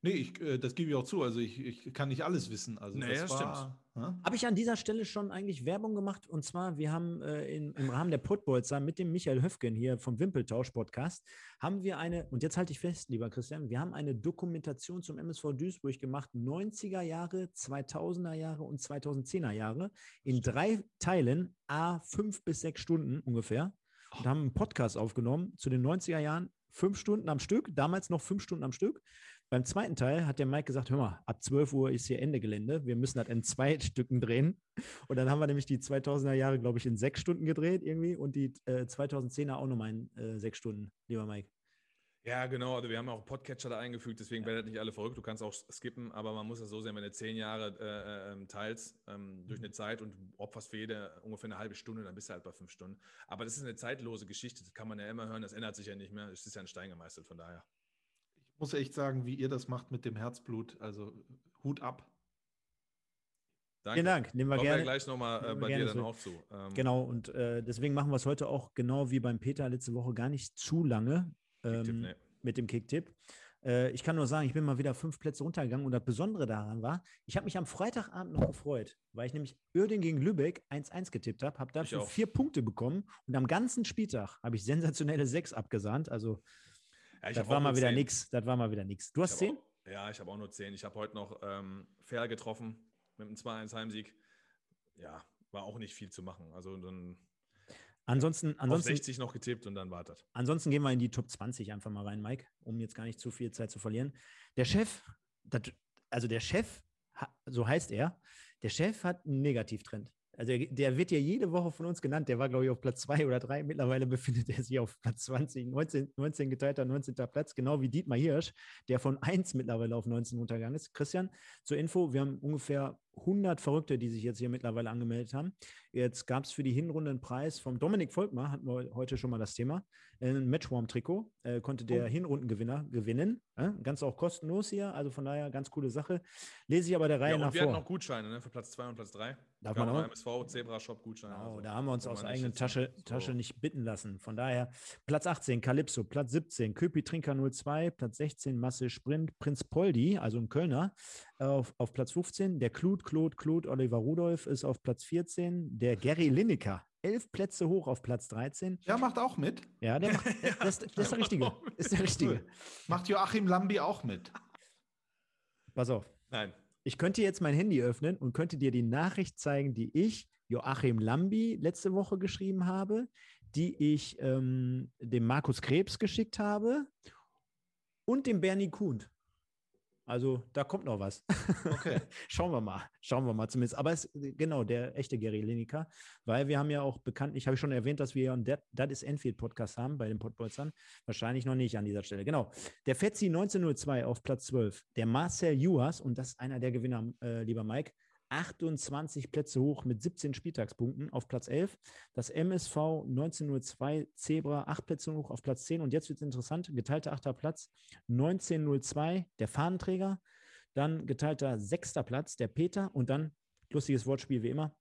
Nee, ich, äh, das gebe ich auch zu. Also ich, ich kann nicht alles wissen. Also nee, das war, stimmt. Habe ich an dieser Stelle schon eigentlich Werbung gemacht? Und zwar, wir haben äh, in, im Rahmen der Putbolzer mit dem Michael Höfgen hier vom Wimpeltausch-Podcast, haben wir eine, und jetzt halte ich fest, lieber Christian, wir haben eine Dokumentation zum MSV Duisburg gemacht, 90er Jahre, 2000er Jahre und 2010er Jahre, in drei Teilen, a fünf bis sechs Stunden ungefähr. Und haben einen Podcast aufgenommen zu den 90er Jahren, fünf Stunden am Stück, damals noch fünf Stunden am Stück. Beim zweiten Teil hat der Mike gesagt, hör mal, ab 12 Uhr ist hier Ende Gelände. Wir müssen das in zwei Stücken drehen. Und dann haben wir nämlich die 2000er Jahre, glaube ich, in sechs Stunden gedreht irgendwie und die äh, 2010er auch nochmal in äh, sechs Stunden, lieber Mike. Ja, genau. Also wir haben auch Podcatcher da eingefügt, deswegen ja. werdet nicht alle verrückt. Du kannst auch skippen, aber man muss das so sehen, wenn du zehn Jahre äh, ähm, teilst ähm, durch eine Zeit und opferst für jede ungefähr eine halbe Stunde, dann bist du halt bei fünf Stunden. Aber das ist eine zeitlose Geschichte, das kann man ja immer hören, das ändert sich ja nicht mehr. Es ist ja ein Stein gemeißelt, von daher muss echt sagen, wie ihr das macht mit dem Herzblut. Also Hut ab. Danke. Vielen Dank. Nehmen wir Kommen gerne. Wir gleich nochmal äh, bei dir dann auch zu. Ähm, genau, und äh, deswegen machen wir es heute auch genau wie beim Peter letzte Woche gar nicht zu lange ähm, nee. mit dem Kicktipp. Äh, ich kann nur sagen, ich bin mal wieder fünf Plätze runtergegangen und das Besondere daran war, ich habe mich am Freitagabend noch gefreut, weil ich nämlich Uerding gegen Lübeck 1-1 getippt habe, habe dafür vier Punkte bekommen und am ganzen Spieltag habe ich sensationelle sechs abgesahnt. Also ja, das war mal wieder nichts. Das war mal wieder nichts. Du hast zehn? Auch, ja, ich habe auch nur zehn. Ich habe heute noch ähm, fair getroffen mit einem 2-1 Heimsieg. Ja, war auch nicht viel zu machen. Also dann. Ansonsten, ansonsten 60 noch getippt und dann wartet. Ansonsten gehen wir in die Top 20 einfach mal rein, Mike, um jetzt gar nicht zu viel Zeit zu verlieren. Der Chef, das, also der Chef, so heißt er, der Chef hat einen Negativtrend. Also der wird ja jede Woche von uns genannt. Der war, glaube ich, auf Platz zwei oder drei. Mittlerweile befindet er sich auf Platz 20, 19, 19 geteilter 19. Platz, genau wie Dietmar Hirsch, der von 1 mittlerweile auf 19 untergegangen ist. Christian, zur Info, wir haben ungefähr 100 Verrückte, die sich jetzt hier mittlerweile angemeldet haben. Jetzt gab es für die Hinrunde einen Preis vom Dominik Volkmar, hatten wir heute schon mal das Thema. Ein Matchwarm-Trikot äh, konnte der oh. Hinrundengewinner gewinnen. Äh? Ganz auch kostenlos hier, also von daher ganz coole Sache. Lese ich aber der Reihe ja, nach wir vor. Wir hatten noch Gutscheine ne, für Platz 2 und Platz 3. Darf man auch? MSV, Zebra Shop Gutscheine. Genau, also, da haben wir uns aus eigener Tasche, so. Tasche nicht bitten lassen. Von daher Platz 18 Calypso, Platz 17 Köpi Trinker 02, Platz 16 Masse Sprint Prinz Poldi, also ein Kölner, auf, auf Platz 15. Der Claude, Claude, Claude Oliver Rudolph ist auf Platz 14. Der Gary Lineker, elf Plätze hoch auf Platz 13. Der macht auch mit. Ja, der macht, ja, das, das, ist der Richtige. Ist der Richtige. Macht Joachim Lambi auch mit. Pass auf. Nein. Ich könnte jetzt mein Handy öffnen und könnte dir die Nachricht zeigen, die ich Joachim Lambi letzte Woche geschrieben habe, die ich ähm, dem Markus Krebs geschickt habe und dem Bernie Kuhn. Also da kommt noch was. Okay. Schauen wir mal. Schauen wir mal zumindest. Aber es ist genau der echte Gary Lineker, weil wir haben ja auch bekannt, ich habe schon erwähnt, dass wir ja einen That is Enfield Podcast haben bei den Podbolzern. Wahrscheinlich noch nicht an dieser Stelle. Genau. Der Fetzi 1902 auf Platz 12. Der Marcel Juas, und das ist einer der Gewinner, äh, lieber Mike, 28 Plätze hoch mit 17 Spieltagspunkten auf Platz 11. Das MSV 1902 Zebra 8 Plätze hoch auf Platz 10. Und jetzt wird es interessant: geteilter achter Platz 1902 der Fahnenträger. Dann geteilter sechster Platz der Peter. Und dann, lustiges Wortspiel wie immer,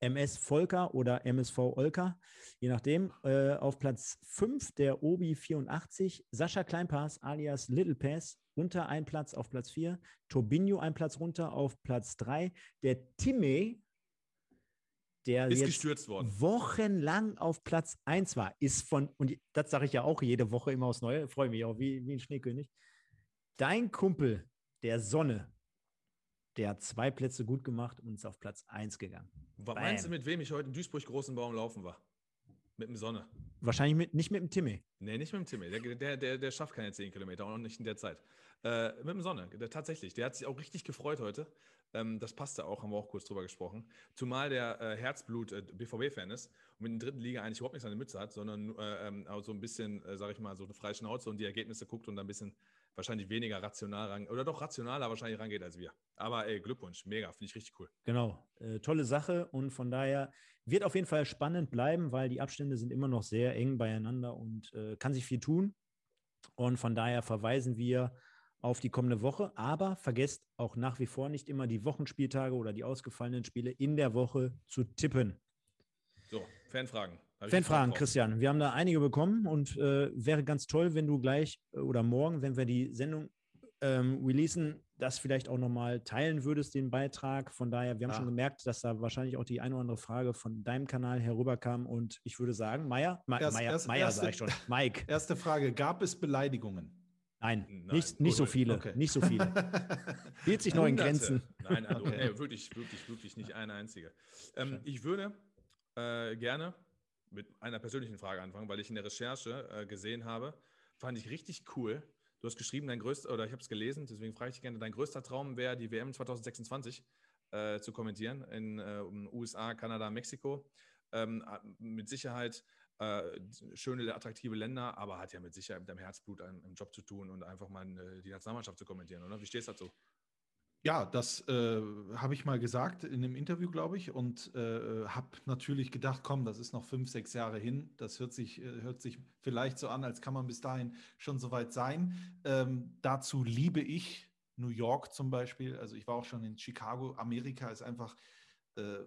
MS Volker oder MSV Olka, je nachdem. Äh, auf Platz 5 der Obi 84, Sascha Kleinpass alias Little Pass runter ein Platz auf Platz 4, Turbinho ein Platz runter auf Platz 3, der Timme, der ist gestürzt worden. wochenlang auf Platz 1 war, ist von, und das sage ich ja auch jede Woche immer aufs Neue, freue mich auch wie, wie ein Schneekönig. Dein Kumpel, der Sonne, der hat zwei Plätze gut gemacht und ist auf Platz 1 gegangen. Was meinst du, mit wem ich heute in Duisburg großen Baum laufen war? Mit dem Sonne. Wahrscheinlich mit, nicht mit dem Timmy. Nee, nicht mit dem Timmy. Der, der, der, der schafft keine 10 Kilometer, auch nicht in der Zeit. Äh, mit dem Sonne, der, tatsächlich. Der hat sich auch richtig gefreut heute. Ähm, das passte auch, haben wir auch kurz drüber gesprochen. Zumal der äh, Herzblut äh, ist und mit der dritten Liga eigentlich überhaupt nichts an der Mütze hat, sondern äh, ähm, so ein bisschen, äh, sag ich mal, so eine freie Schnauze und die Ergebnisse guckt und dann ein bisschen wahrscheinlich weniger rational ran, oder doch rationaler wahrscheinlich rangeht als wir. Aber ey, Glückwunsch, mega, finde ich richtig cool. Genau, äh, tolle Sache und von daher wird auf jeden Fall spannend bleiben, weil die Abstände sind immer noch sehr eng beieinander und äh, kann sich viel tun. Und von daher verweisen wir auf die kommende Woche, aber vergesst auch nach wie vor nicht immer die Wochenspieltage oder die ausgefallenen Spiele in der Woche zu tippen. So, Fanfragen. Fanfragen, Christian. Wir haben da einige bekommen und äh, wäre ganz toll, wenn du gleich oder morgen, wenn wir die Sendung ähm, releasen, das vielleicht auch nochmal teilen würdest, den Beitrag. Von daher, wir haben ah. schon gemerkt, dass da wahrscheinlich auch die eine oder andere Frage von deinem Kanal herüberkam. Und ich würde sagen, Meier, Ma erst, Meier, erst, Meier sage ich schon, Mike. Erste Frage, gab es Beleidigungen? Nein, Nein, nicht, nicht so viele. Okay. Nicht so viele. Hielt sich noch in Grenzen. Nein, also, okay. nee, wirklich, wirklich, wirklich nicht eine einzige. Ähm, ich würde äh, gerne mit einer persönlichen Frage anfangen, weil ich in der Recherche äh, gesehen habe, fand ich richtig cool. Du hast geschrieben, dein größter, oder ich habe es gelesen, deswegen frage ich dich gerne, dein größter Traum wäre, die WM 2026 äh, zu kommentieren in äh, USA, Kanada, Mexiko. Ähm, mit Sicherheit äh, schöne, attraktive Länder, aber hat ja mit Sicherheit mit deinem Herzblut einen, einen Job zu tun und einfach mal äh, die Nationalmannschaft zu kommentieren, oder? Wie stehst du dazu? Ja, das äh, habe ich mal gesagt in einem Interview, glaube ich, und äh, habe natürlich gedacht, komm, das ist noch fünf, sechs Jahre hin. Das hört sich, äh, hört sich vielleicht so an, als kann man bis dahin schon so weit sein. Ähm, dazu liebe ich New York zum Beispiel. Also ich war auch schon in Chicago. Amerika ist einfach, äh,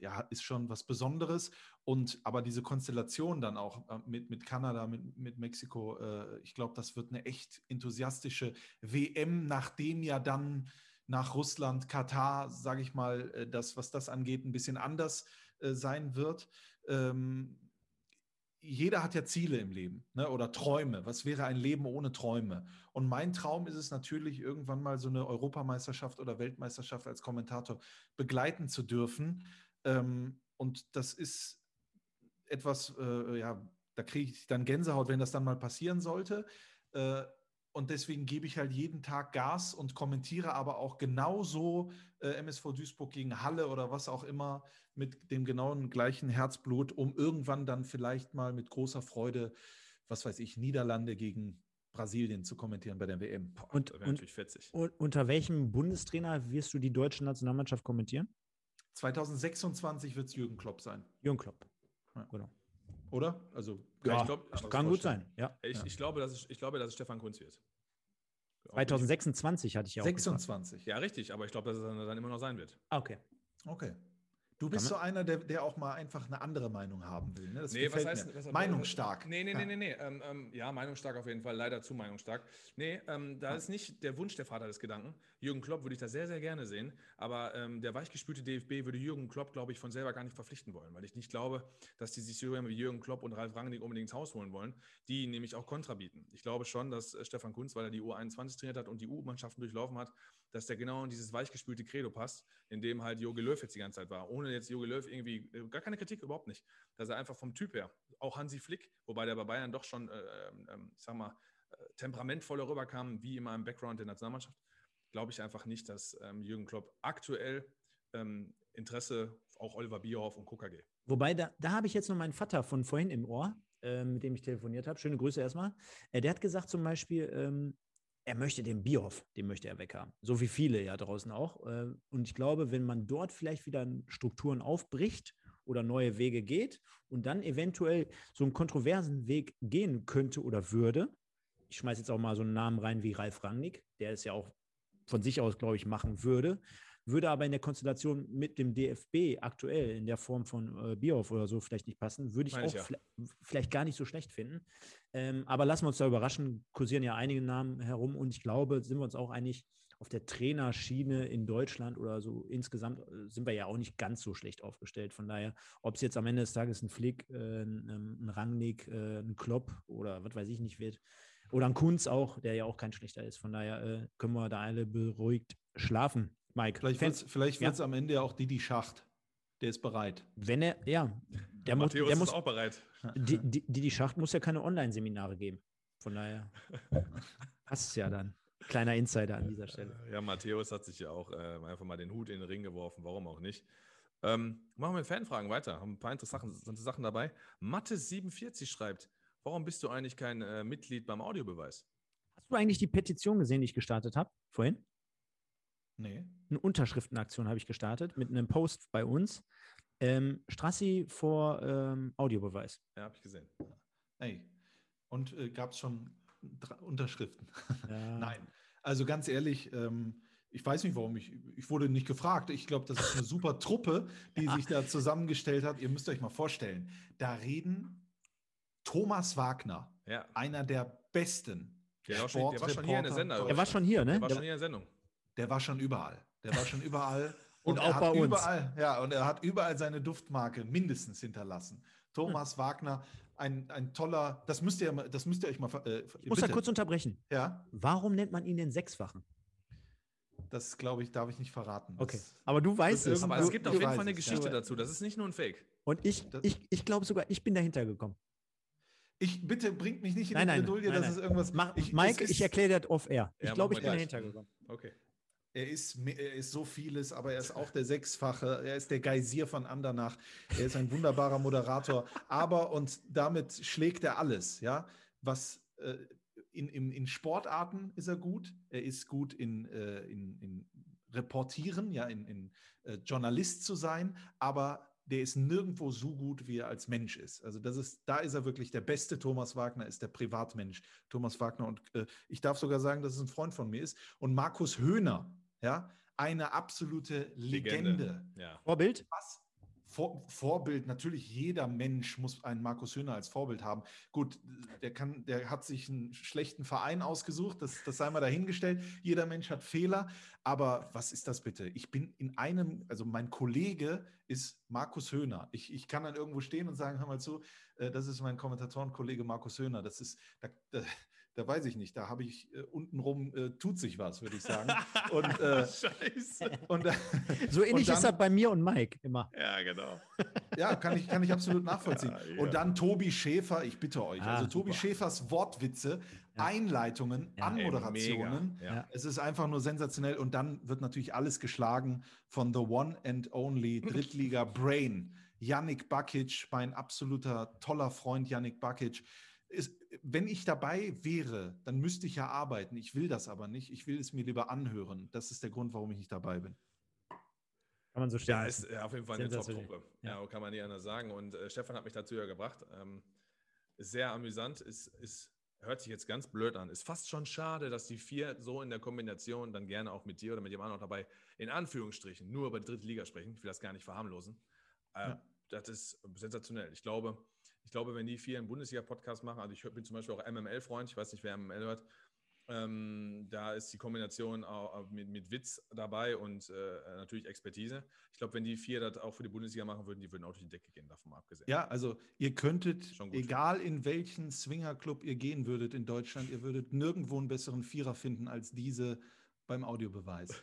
ja, ist schon was Besonderes. Und aber diese Konstellation dann auch äh, mit, mit Kanada, mit, mit Mexiko, äh, ich glaube, das wird eine echt enthusiastische WM, nachdem ja dann nach Russland, Katar, sage ich mal, äh, das, was das angeht, ein bisschen anders äh, sein wird. Ähm, jeder hat ja Ziele im Leben ne? oder Träume. Was wäre ein Leben ohne Träume? Und mein Traum ist es natürlich, irgendwann mal so eine Europameisterschaft oder Weltmeisterschaft als Kommentator begleiten zu dürfen. Ähm, und das ist etwas, äh, ja, da kriege ich dann Gänsehaut, wenn das dann mal passieren sollte. Äh, und deswegen gebe ich halt jeden Tag Gas und kommentiere aber auch genauso äh, MSV Duisburg gegen Halle oder was auch immer mit dem genauen gleichen Herzblut, um irgendwann dann vielleicht mal mit großer Freude, was weiß ich, Niederlande gegen Brasilien zu kommentieren bei der WM. Boah, und, und, und, unter welchem Bundestrainer wirst du die deutsche Nationalmannschaft kommentieren? 2026 wird es Jürgen Klopp sein. Jürgen Klopp. Ja. Genau. Oder? Also, ja, ich glaub, ich kann gut sein. Ja. Ich, ja. ich, glaube, dass es, ich glaube, dass es Stefan Kunz wird. 2026 hatte ich ja auch 26. Gesagt. Ja, richtig, aber ich glaube, dass es dann immer noch sein wird. Ah, okay. Okay. Du bist so einer, der, der auch mal einfach eine andere Meinung haben will. Ne? Das nee, was heißt, was, Meinungsstark. Nee, nee, nee, nee, nee. Ähm, ähm, ja, meinungsstark auf jeden Fall, leider zu meinungsstark. Nee, ähm, da ja. ist nicht der Wunsch der Vater des Gedanken. Jürgen Klopp würde ich da sehr, sehr gerne sehen. Aber ähm, der weichgespülte DFB würde Jürgen Klopp, glaube ich, von selber gar nicht verpflichten wollen, weil ich nicht glaube, dass die sich so wie Jürgen Klopp und Ralf Rangnick unbedingt ins Haus holen wollen, die nämlich auch Kontra bieten. Ich glaube schon, dass äh, Stefan Kunz, weil er die U21 trainiert hat und die U-Mannschaften durchlaufen hat, dass der genau in dieses weichgespülte Credo passt, in dem halt Jogi Löw jetzt die ganze Zeit war. Ohne jetzt Jogi Löw irgendwie, äh, gar keine Kritik, überhaupt nicht. Dass er einfach vom Typ her, auch Hansi Flick, wobei der bei Bayern doch schon, äh, äh, ich sag mal, äh, temperamentvoller rüberkam, wie immer im Background der Nationalmannschaft, glaube ich einfach nicht, dass ähm, Jürgen Klopp aktuell ähm, Interesse auch Oliver Bierhoff und KKG. Wobei, da, da habe ich jetzt noch meinen Vater von vorhin im Ohr, äh, mit dem ich telefoniert habe. Schöne Grüße erstmal. Äh, der hat gesagt zum Beispiel, ähm, er möchte den Bierhoff, den möchte er weghaben. So wie viele ja draußen auch. Äh, und ich glaube, wenn man dort vielleicht wieder Strukturen aufbricht oder neue Wege geht und dann eventuell so einen kontroversen Weg gehen könnte oder würde, ich schmeiße jetzt auch mal so einen Namen rein wie Ralf Rangnick, der es ja auch von sich aus, glaube ich, machen würde, würde aber in der Konstellation mit dem DFB aktuell in der Form von äh, Bierhoff oder so vielleicht nicht passen, würde ich Meine auch ich ja. vielleicht gar nicht so schlecht finden. Ähm, aber lassen wir uns da überraschen, kursieren ja einige Namen herum und ich glaube, sind wir uns auch einig, auf der Trainerschiene in Deutschland oder so insgesamt äh, sind wir ja auch nicht ganz so schlecht aufgestellt. Von daher, ob es jetzt am Ende des Tages ein Flick, äh, ein, ein Rangnick, äh, ein Klopp oder was weiß ich nicht wird, oder ein Kunz auch, der ja auch kein schlechter ist. Von daher äh, können wir da alle beruhigt schlafen. Mike. Vielleicht wird es vielleicht ja. am Ende ja auch Didi Schacht. Der ist bereit. Wenn er, ja, der, muss, der ist muss, auch bereit. die, die, die Schacht muss ja keine Online-Seminare geben. Von daher passt es ja dann. Kleiner Insider an dieser Stelle. Ja, Matthäus hat sich ja auch äh, einfach mal den Hut in den Ring geworfen, warum auch nicht. Ähm, machen wir mit Fanfragen weiter. Haben ein paar interessante Sachen dabei. Mathe47 schreibt: Warum bist du eigentlich kein äh, Mitglied beim Audiobeweis? Hast du eigentlich die Petition gesehen, die ich gestartet habe vorhin? Nee. Eine Unterschriftenaktion habe ich gestartet mit einem Post bei uns. Ähm, Strassi vor ähm, Audiobeweis. Ja, habe ich gesehen. Ey. Und äh, gab es schon Unterschriften? Ja. Nein. Also ganz ehrlich, ähm, ich weiß nicht, warum ich, ich wurde nicht gefragt. Ich glaube, das ist eine super Truppe, die Ja. sich da zusammengestellt hat. Ihr müsst euch mal vorstellen, da reden Thomas Wagner, Ja, einer der besten der war, schon, der war schon hier in der Sender. Er war schon hier, ne? der war schon hier in der Sendung. Der war schon überall. Der war schon überall. Und er auch bei uns. Überall, ja, und er hat überall seine Duftmarke mindestens hinterlassen. Thomas Hm. Wagner, ein, ein toller, das müsst ihr, mal- das müsst ihr euch mal. Äh, ich muss da kurz unterbrechen. Ja, Warum nennt man ihn den Sechsfachen? das glaube ich, darf ich nicht verraten. Das, Okay. Aber du weißt es. Aber es gibt auf jeden Fall eine es, Geschichte ja. dazu. Das ist nicht nur ein Fake. Und ich, Das- ich, ich glaube sogar, ich bin dahinter gekommen. Ich bitte bringt mich nicht in Nein, die nein, Bredouille, nein, dass nein. es irgendwas. Mach, Ich- Mike, es ich erkläre das off-air. Ich Ja, glaube, machen ich bin gleich. dahinter gekommen. Okay. Er ist, er ist so vieles, aber er ist auch der Sechsfache. Er ist der Geysir von Andernach. Er ist ein wunderbarer Moderator. Aber, und damit schlägt er alles, ja. Was äh, in, in, in Sportarten ist er gut. Er ist gut in, äh, in, in Reportieren, ja, in, in äh, Journalist zu sein. Aber der ist nirgendwo so gut, wie er als Mensch ist. Also das ist, da ist er wirklich der beste. Thomas Wagner ist der Privatmensch. Thomas Wagner und äh, ich darf sogar sagen, dass es ein Freund von mir ist. Und Markus Höhner, ja, eine absolute Legende. Ja. Vorbild? Was? Vor, Vorbild, natürlich jeder Mensch muss einen Markus Höhner als Vorbild haben. Gut, der, kann, der hat sich einen schlechten Verein ausgesucht, das, das sei mal dahingestellt. Jeder Mensch hat Fehler, aber was ist das bitte? Ich bin in einem, also mein Kollege ist Markus Höhner. Ich, ich kann dann irgendwo stehen und sagen, hör mal zu, äh, das ist mein Kommentatorenkollege Markus Höhner. Das ist, da, da, da weiß ich nicht, da habe ich äh, untenrum, äh, tut sich was, würde ich sagen. Und, äh, Scheiße. und äh, So ähnlich dann- ist das bei mir und Mike immer. Ja, genau. Ja, kann ich, kann ich absolut nachvollziehen. Ja, ja. Und dann Tobi Schäfer, ich bitte euch. Ah, also Tobi super. Schäfers Wortwitze, Ja. Einleitungen, Anmoderationen. Es ist einfach nur sensationell. Und dann wird natürlich alles geschlagen von The One and Only Drittliga Brain. Yannick Bakic, mein absoluter toller Freund Yannick Bakic. Ist, wenn ich dabei wäre, dann müsste ich ja arbeiten. Ich will das aber nicht. Ich will es mir lieber anhören. Das ist der Grund, warum ich nicht dabei bin. Kann man so stehen. Ja, ist äh, auf jeden Fall eine. Top-Truppe. Ja. Ja. kann man nicht anders sagen. Und äh, Stefan hat mich dazu ja gebracht. Ähm, ist sehr amüsant, ist, ist, hört sich jetzt ganz blöd an. Ist fast schon schade, dass die vier so in der Kombination dann gerne auch mit dir oder mit jemand anderem dabei in Anführungsstrichen nur über die dritte Liga sprechen. Ich will das gar nicht verharmlosen. Äh, Ja. Das ist sensationell. Ich glaube, ich glaube, wenn die vier einen Bundesliga-Podcast machen, also ich bin zum Beispiel auch MML-Freund, ich weiß nicht, wer MML hört, ähm, da ist die Kombination mit, mit Witz dabei und äh, natürlich Expertise. Ich glaube, wenn die vier das auch für die Bundesliga machen würden, die würden auch durch die Decke gehen, davon mal abgesehen. Ja, also ihr könntet, egal in welchen Swingerclub ihr gehen würdet in Deutschland, ihr würdet nirgendwo einen besseren Vierer finden als diese beim Audiobeweis.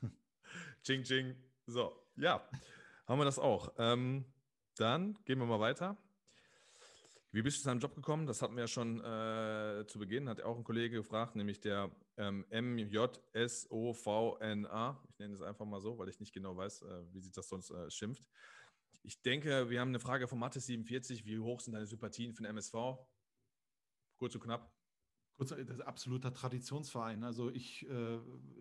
Ching, ching. So, ja, haben wir das auch. Ähm, dann gehen wir mal weiter. Wie bist du zu deinem Job gekommen? Das hatten wir ja schon äh, zu Beginn, hat auch ein Kollege gefragt, nämlich der ähm, MJSOVNA. Ich nenne es einfach mal so, weil ich nicht genau weiß, äh, wie sich das sonst äh, schimpft. Ich denke, wir haben eine Frage von Mathe47. Wie hoch sind deine Sympathien für den MSV? Kurz und knapp. Kurz, das ist absoluter Traditionsverein. Also ich, äh,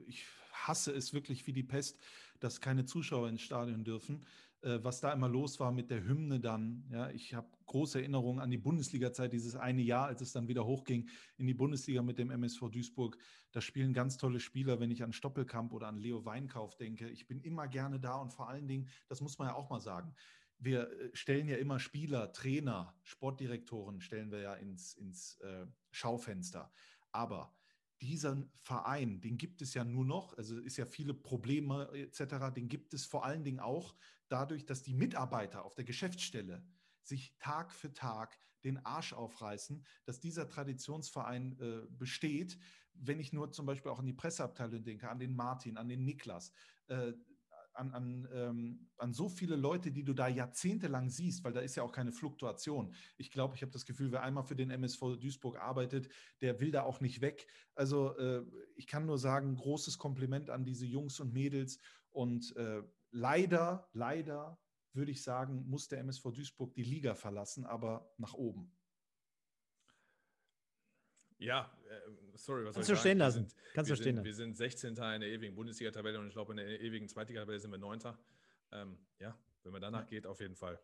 ich hasse es wirklich wie die Pest, dass keine Zuschauer ins Stadion dürfen. Äh, was da immer los war mit der Hymne dann. Ja, ich habe große Erinnerungen an die Bundesliga-Zeit, dieses eine Jahr, als es dann wieder hochging in die Bundesliga mit dem MSV Duisburg. Da spielen ganz tolle Spieler, wenn ich an Stoppelkamp oder an Leo Weinkauf denke. Ich bin immer gerne da und vor allen Dingen, das muss man ja auch mal sagen, wir äh, stellen ja immer Spieler, Trainer, Sportdirektoren stellen wir ja ins, ins äh, Schaufenster. Aber diesen Verein, den gibt es ja nur noch, also ist ja viele Probleme etc., den gibt es vor allen Dingen auch dadurch, dass die Mitarbeiter auf der Geschäftsstelle sich Tag für Tag den Arsch aufreißen, dass dieser Traditionsverein äh, besteht. Wenn ich nur zum Beispiel auch an die Presseabteilung denke, an den Martin, an den Niklas, äh, an, an, ähm, an so viele Leute, die du da jahrzehntelang siehst, weil da ist ja auch keine Fluktuation. Ich glaube, ich habe das Gefühl, wer einmal für den MSV Duisburg arbeitet, der will da auch nicht weg. Also äh, ich kann nur sagen, großes Kompliment an diese Jungs und Mädels. Und äh, leider, leider würde ich sagen, muss der MSV Duisburg die Liga verlassen, aber nach oben. Ja, äh, sorry, was Kannst soll du ich stehen sagen? Wir lassen. sind- Kannst wir du stehen sind, wir sind 16. in der ewigen Bundesliga-Tabelle und ich glaube, in der ewigen Zweitliga-Tabelle sind wir 9. Ähm, ja, wenn man danach geht, auf jeden Fall.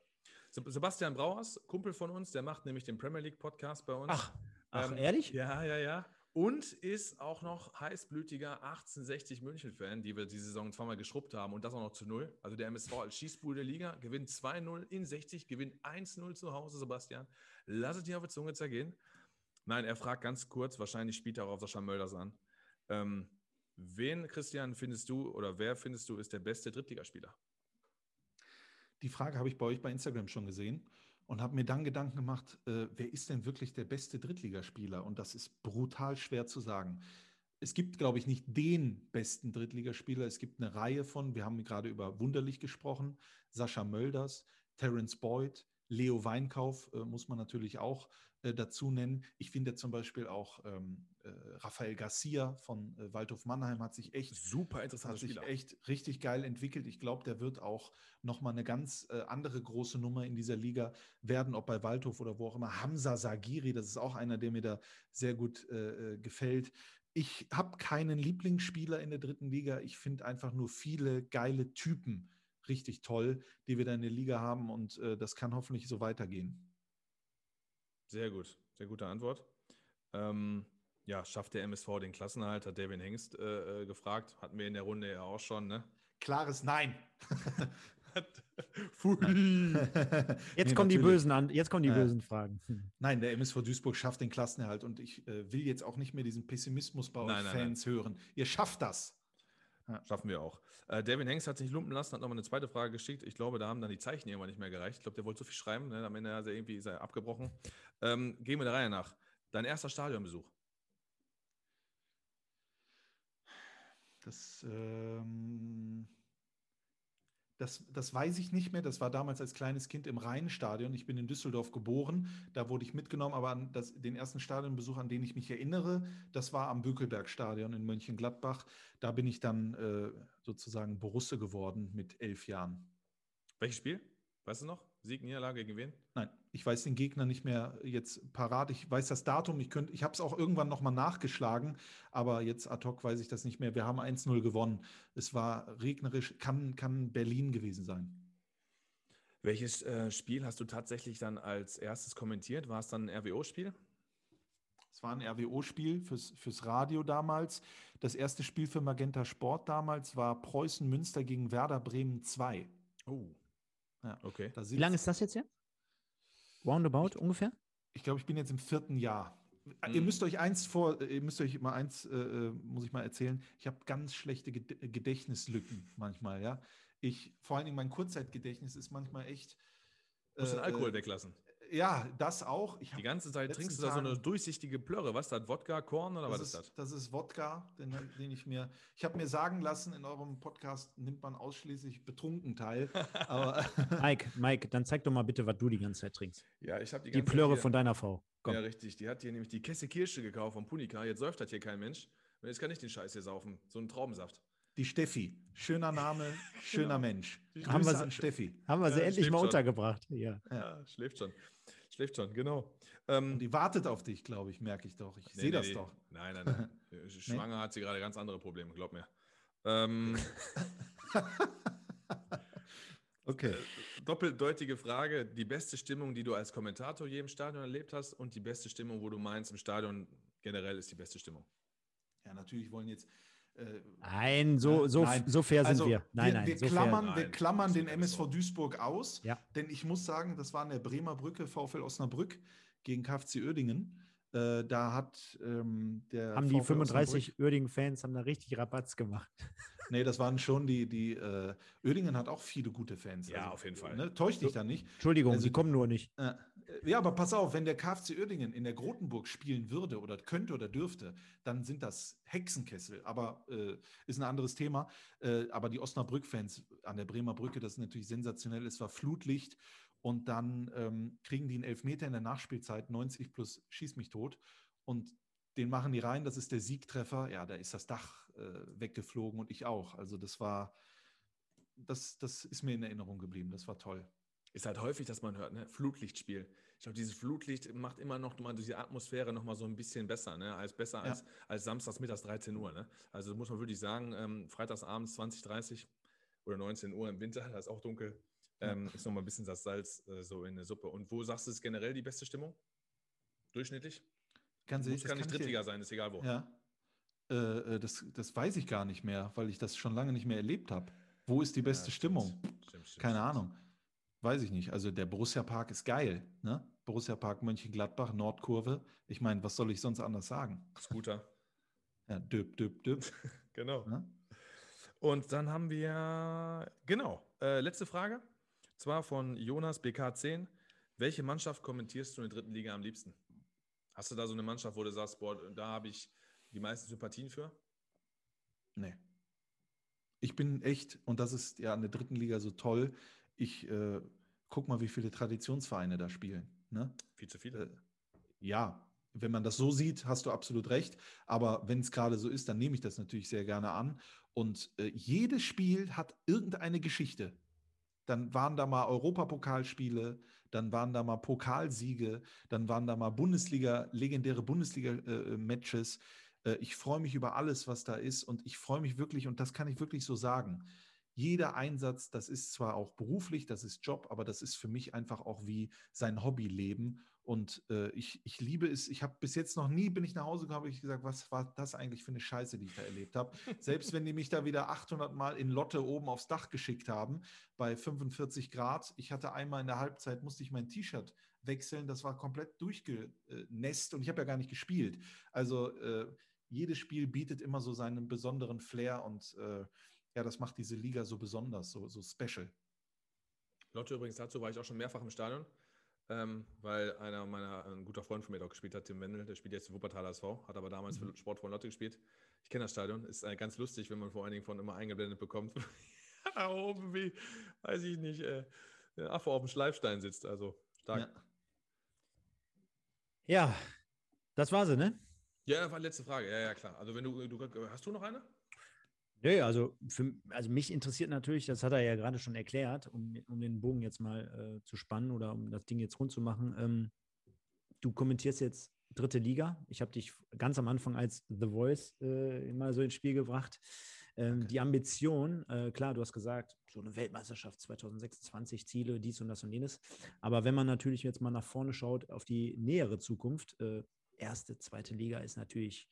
Seb- Sebastian Brauers, Kumpel von uns, der macht nämlich den Premier League Podcast bei uns. Ach, ach Ähm, ehrlich? Ja, ja, ja. Und ist auch noch heißblütiger 1860 München-Fan, die wir die Saison zweimal geschrubbt haben und das auch noch zu null. Also der MSV als Schießbude der Liga gewinnt 2-0 in 60, gewinnt 1-0 zu Hause, Sebastian. Lass es dir auf die Zunge zergehen. Nein, er fragt ganz kurz, wahrscheinlich spielt er auch auf Sascha Mölders an. Ähm, wen, Christian, findest du oder wer findest du ist der beste Drittligaspieler? Die Frage habe ich bei euch bei Instagram schon gesehen und habe mir dann Gedanken gemacht, äh, wer ist denn wirklich der beste Drittligaspieler? Und das ist brutal schwer zu sagen. Es gibt, glaube ich, nicht den besten Drittligaspieler. Es gibt eine Reihe von, wir haben gerade über Wunderlich gesprochen, Sascha Mölders, Terence Boyd, Leo Weinkauf äh, muss man natürlich auch äh, dazu nennen. Ich finde zum Beispiel auch ähm, äh, Rafael Garcia von äh, Waldhof Mannheim hat sich echt Super hat interessanter sich Spieler. echt richtig geil entwickelt. Ich glaube, der wird auch nochmal eine ganz äh, andere große Nummer in dieser Liga werden, ob bei Waldhof oder wo auch immer. Hamza Sagiri, das ist auch einer, der mir da sehr gut äh, äh, gefällt. Ich habe keinen Lieblingsspieler in der dritten Liga. Ich finde einfach nur viele geile Typen richtig toll, die wir da in der Liga haben und äh, das kann hoffentlich so weitergehen. Sehr gut, sehr gute Antwort. Ähm, ja, schafft der MSV den Klassenerhalt, hat David Hengst äh, äh, gefragt. Hatten wir in der Runde ja auch schon, ne? Klares Nein. Jetzt Nee, kommen die bösen an, jetzt kommen die Äh, bösen Fragen. Nein, der MSV Duisburg schafft den Klassenerhalt und ich äh, will jetzt auch nicht mehr diesen Pessimismus bei Nein, euch nein, Fans hören. Ihr schafft das. Schaffen wir auch. Äh, David Hengst hat sich lumpen lassen, hat nochmal eine zweite Frage geschickt. Ich glaube, da haben dann die Zeichen irgendwann nicht mehr gereicht. Ich glaube, der wollte so viel schreiben. Ne? Am Ende hat er irgendwie ist er abgebrochen. Ähm, gehen wir der Reihe nach. Dein erster Stadionbesuch. Das, ähm, das, das weiß ich nicht mehr. Das war damals als kleines Kind im Rheinstadion. Ich bin in Düsseldorf geboren. Da wurde ich mitgenommen. Aber an das, den ersten Stadionbesuch, an den ich mich erinnere, das war am Bökelbergstadion in Mönchengladbach. Da bin ich dann äh, sozusagen Borusse geworden mit elf Jahren. Welches Spiel? Weißt du noch? Sieg, Niederlage gegen wen? Nein, ich weiß den Gegner nicht mehr jetzt parat. Ich weiß das Datum. Ich, könnt- ich habe es auch irgendwann nochmal nachgeschlagen, aber jetzt ad hoc weiß ich das nicht mehr. Wir haben 1-0 gewonnen. Es war regnerisch, kann, kann Berlin gewesen sein. Welches äh, Spiel hast du tatsächlich dann als erstes kommentiert? War es dann ein RWO-Spiel? Es war ein RWO-Spiel fürs, fürs Radio damals. Das erste Spiel für Magenta Sport damals war Preußen Münster gegen Werder Bremen 2. Oh. Ja. Okay. Da Wie lange ist das jetzt her? Roundabout ungefähr? Ich glaube, ich bin jetzt im vierten Jahr. Mhm. Ihr müsst euch eins vor, ihr müsst euch mal eins, äh, äh, muss ich mal erzählen. Ich habe ganz schlechte Ged Gedächtnislücken manchmal, ja. Ich, vor allen Dingen mein Kurzzeitgedächtnis ist manchmal echt. Du musst den äh, Alkohol äh, weglassen. Ja, das auch. Ich Die ganze Zeit trinkst du da so eine durchsichtige Plörre. Was ist das? Wodka, Korn oder was das, ist das? das ist Wodka, den, den ich mir. Ich habe mir sagen lassen, in eurem Podcast nimmt man ausschließlich betrunken teil. Aber Mike, Mike, dann zeig doch mal bitte, was du die ganze Zeit trinkst. Ja, ich habe die Die ganze Plörre Zeit hier- von deiner Frau. Komm. Ja, richtig. Die hat hier nämlich die Kesse Kirsche gekauft von Punika. Jetzt säuft das hier kein Mensch. Und jetzt kann ich den Scheiß hier saufen. So einen Traubensaft. Die Steffi, schöner Name, schöner Genau. Mensch. Haben wir an Steffi. Haben wir sie Ja, endlich mal schon. untergebracht. Ja. Ja, schläft schon. Schläft schon, genau. Ähm, die wartet auf dich, glaube ich, merke ich doch. Ich nee, sehe nee, das nee. doch. Nein, nein, nein. Äh, Schwanger hat sie gerade ganz andere Probleme, glaub mir. Ähm, Okay. doppeldeutige Frage. Die beste Stimmung, die du als Kommentator je im Stadion erlebt hast und die beste Stimmung, wo du meinst, im Stadion generell ist die beste Stimmung. Ja, natürlich wollen jetzt. Äh, Nein, so, so, nein. so fair sind also wir. Nein, nein, wir, so klammern, fair. wir Nein, klammern den MSV so. Duisburg aus, Ja. denn ich muss sagen, das war an der Bremer Brücke, VfL Osnabrück gegen KfC Uerdingen. Äh, da hat ähm, der. Haben die VfL 35 Uerdingen-Fans haben da richtig Rabatz gemacht. Nee, das waren schon die. die äh, Uerdingen hat auch viele gute Fans. Ja, auf jeden Fall. Ne, täusch dich da nicht. Entschuldigung, Also- sie kommen nur nicht. Äh, ja, aber pass auf, wenn der KfC Uerdingen in der Grotenburg spielen würde oder könnte oder dürfte, dann sind das Hexenkessel. Aber äh, ist ein anderes Thema. Äh, aber die Osnabrück-Fans an der Bremer Brücke, das ist natürlich sensationell. Es war Flutlicht und dann ähm, kriegen die einen Elfmeter in der Nachspielzeit, 90 plus Schieß mich tot. Und den machen die rein, das ist der Siegtreffer. Ja, da ist das Dach äh, weggeflogen und ich auch. Also das war, das, das ist mir in Erinnerung geblieben. Das war toll. Ist halt häufig, dass man hört, ne? Flutlichtspiel. Ich glaube, dieses Flutlicht macht immer noch mal diese Atmosphäre noch mal so ein bisschen besser, ne? Als besser ja. als, als samstags mittags 13 Uhr, ne? Also muss man wirklich sagen, ähm, freitags abends 20, 30 oder 19 Uhr im Winter, da ist auch dunkel, ähm, ist noch mal ein bisschen das Salz äh, so in der Suppe. Und wo sagst du, ist generell die beste Stimmung? Durchschnittlich? Ganz ehrlich, Muss kann nicht Drittliga sein, ist egal wo. Ja. Äh, äh, das, das weiß ich gar nicht mehr, weil ich das schon lange nicht mehr erlebt habe. Wo ist die beste ja, Stimmung? Stimmt, stimmt, stimmt, Keine Ahnung. Weiß ich nicht. Also der Borussia Park ist geil. Ne? Borussia Park Mönchengladbach, Nordkurve. Ich meine, was soll ich sonst anders sagen? Scooter. Ja, düb, düb, düb. genau. Ne? Und dann haben wir, genau, äh, letzte Frage. Zwar von Jonas BK10. Welche Mannschaft kommentierst du in der dritten Liga am liebsten? Hast du da so eine Mannschaft, wo du sagst, boah, da habe ich die meisten Sympathien für? Nee. Ich bin echt, und das ist ja an der dritten Liga so toll, ich äh, guck mal, wie viele Traditionsvereine da spielen. Ne? Viel zu viele. Äh, ja, wenn man das so sieht, hast du absolut recht. Aber wenn es gerade so ist, dann nehme ich das natürlich sehr gerne an. Und äh, jedes Spiel hat irgendeine Geschichte. Dann waren da mal Europapokalspiele, dann waren da mal Pokalsiege, dann waren da mal Bundesliga, legendäre Bundesliga-Matches. Äh, äh, ich freue mich über alles, was da ist und ich freue mich wirklich, und das kann ich wirklich so sagen, jeder Einsatz, das ist zwar auch beruflich, das ist Job, aber das ist für mich einfach auch wie sein Hobbyleben. Und äh, ich, ich liebe es. Ich habe bis jetzt noch nie, bin ich nach Hause gekommen, habe ich gesagt, was war das eigentlich für eine Scheiße, die ich da erlebt habe. Selbst wenn die mich da wieder 800 Mal in Lotte oben aufs Dach geschickt haben, bei 45 Grad. Ich hatte einmal in der Halbzeit, musste ich mein T-Shirt wechseln. Das war komplett durchgenässt und ich habe ja gar nicht gespielt. Also äh, jedes Spiel bietet immer so seinen besonderen Flair und äh, ja, das macht diese Liga so besonders, so, so special. Lotte übrigens dazu war ich auch schon mehrfach im Stadion, ähm, weil einer meiner, ein guter Freund von mir dort gespielt hat, Tim Wendel, der spielt jetzt im Wuppertaler SV, hat aber damals mhm. für Sport von Lotte gespielt. Ich kenne das Stadion, ist äh, ganz lustig, wenn man vor allen Dingen von immer eingeblendet bekommt, da oben wie, weiß ich nicht, äh, der Affe auf dem Schleifstein sitzt, also stark. Ja. ja, das war sie, ne? Ja, war letzte Frage. Ja, ja, klar. Also wenn du, du hast du noch eine? Nö, also, für, also mich interessiert natürlich, das hat er ja gerade schon erklärt, um, um den Bogen jetzt mal äh, zu spannen oder um das Ding jetzt rund zu machen. Ähm, du kommentierst jetzt dritte Liga. Ich habe dich ganz am Anfang als The Voice äh, mal so ins Spiel gebracht. Ähm, okay. Die Ambition, äh, klar, du hast gesagt, so eine Weltmeisterschaft 2026, Ziele, dies und das und jenes. Aber wenn man natürlich jetzt mal nach vorne schaut auf die nähere Zukunft, äh, erste, zweite Liga ist natürlich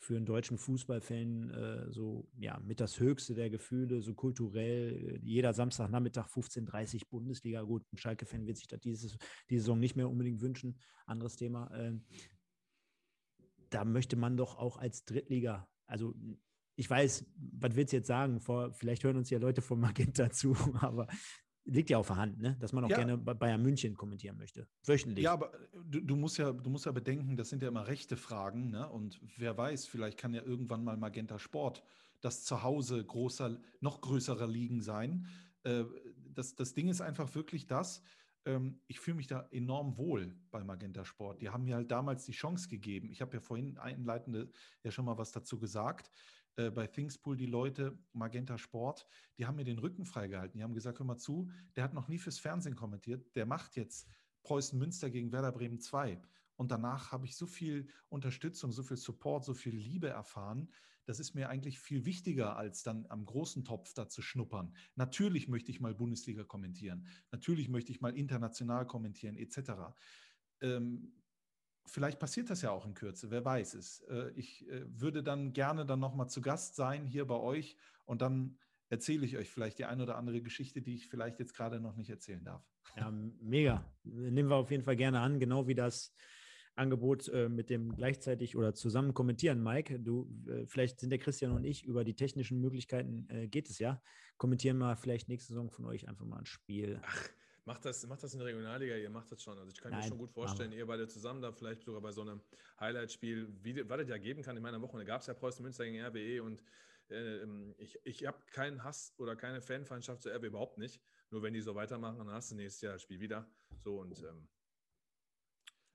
für einen deutschen Fußballfan äh, so ja mit das höchste der Gefühle, so kulturell. Jeder Samstagnachmittag 15:30 Bundesliga. Gut, ein Schalke-Fan wird sich das dieses, diese Saison nicht mehr unbedingt wünschen. Anderes Thema. Ähm, da möchte man doch auch als Drittliga, also ich weiß, was willst du jetzt sagen? Vor, vielleicht hören uns ja Leute von Magenta zu, aber liegt ja auf der Hand, ne? dass man auch ja. gerne Bayern München kommentieren möchte. Wöchentlich. Ja, aber du, du, musst ja, du musst ja bedenken, das sind ja immer rechte Fragen. Ne? Und wer weiß, vielleicht kann ja irgendwann mal Magenta Sport das Zuhause großer, noch größerer Ligen sein. Äh, das, das Ding ist einfach wirklich das, ähm, ich fühle mich da enorm wohl bei Magenta Sport. Die haben mir halt damals die Chance gegeben. Ich habe ja vorhin einleitende ja schon mal was dazu gesagt äh, bei Thingspool die Leute, Magenta Sport, die haben mir den Rücken freigehalten. Die haben gesagt, hör mal zu, der hat noch nie fürs Fernsehen kommentiert, der macht jetzt Preußen Münster gegen Werder Bremen 2. Und danach habe ich so viel Unterstützung, so viel Support, so viel Liebe erfahren. Das ist mir eigentlich viel wichtiger, als dann am großen Topf da zu schnuppern. Natürlich möchte ich mal Bundesliga kommentieren. Natürlich möchte ich mal international kommentieren, etc. Ähm, vielleicht passiert das ja auch in Kürze, wer weiß es. Äh, ich äh, würde dann gerne dann nochmal zu Gast sein hier bei euch und dann erzähle ich euch vielleicht die eine oder andere Geschichte, die ich vielleicht jetzt gerade noch nicht erzählen darf. Ja, mega. Nehmen wir auf jeden Fall gerne an, genau wie das Angebot äh, mit dem gleichzeitig oder zusammen kommentieren, Mike. Du, vielleicht sind der Christian und ich über die technischen Möglichkeiten geht es ja. Kommentieren mal vielleicht nächste Saison von euch einfach mal ein Spiel. Ach, Macht das, macht das in der Regionalliga, ihr macht das schon. Also ich kann Nein, mir schon gut vorstellen, ihr beide zusammen da vielleicht sogar bei so einem Highlight-Spiel, wie was es ja geben kann. In meiner Woche gab es ja Preußen Münster gegen RWE und äh, ähm, ich, ich habe keinen Hass oder keine Fanfeindschaft zu RWE überhaupt nicht. Nur wenn die so weitermachen, dann hast du nächstes Jahr das Spiel wieder. So und ähm,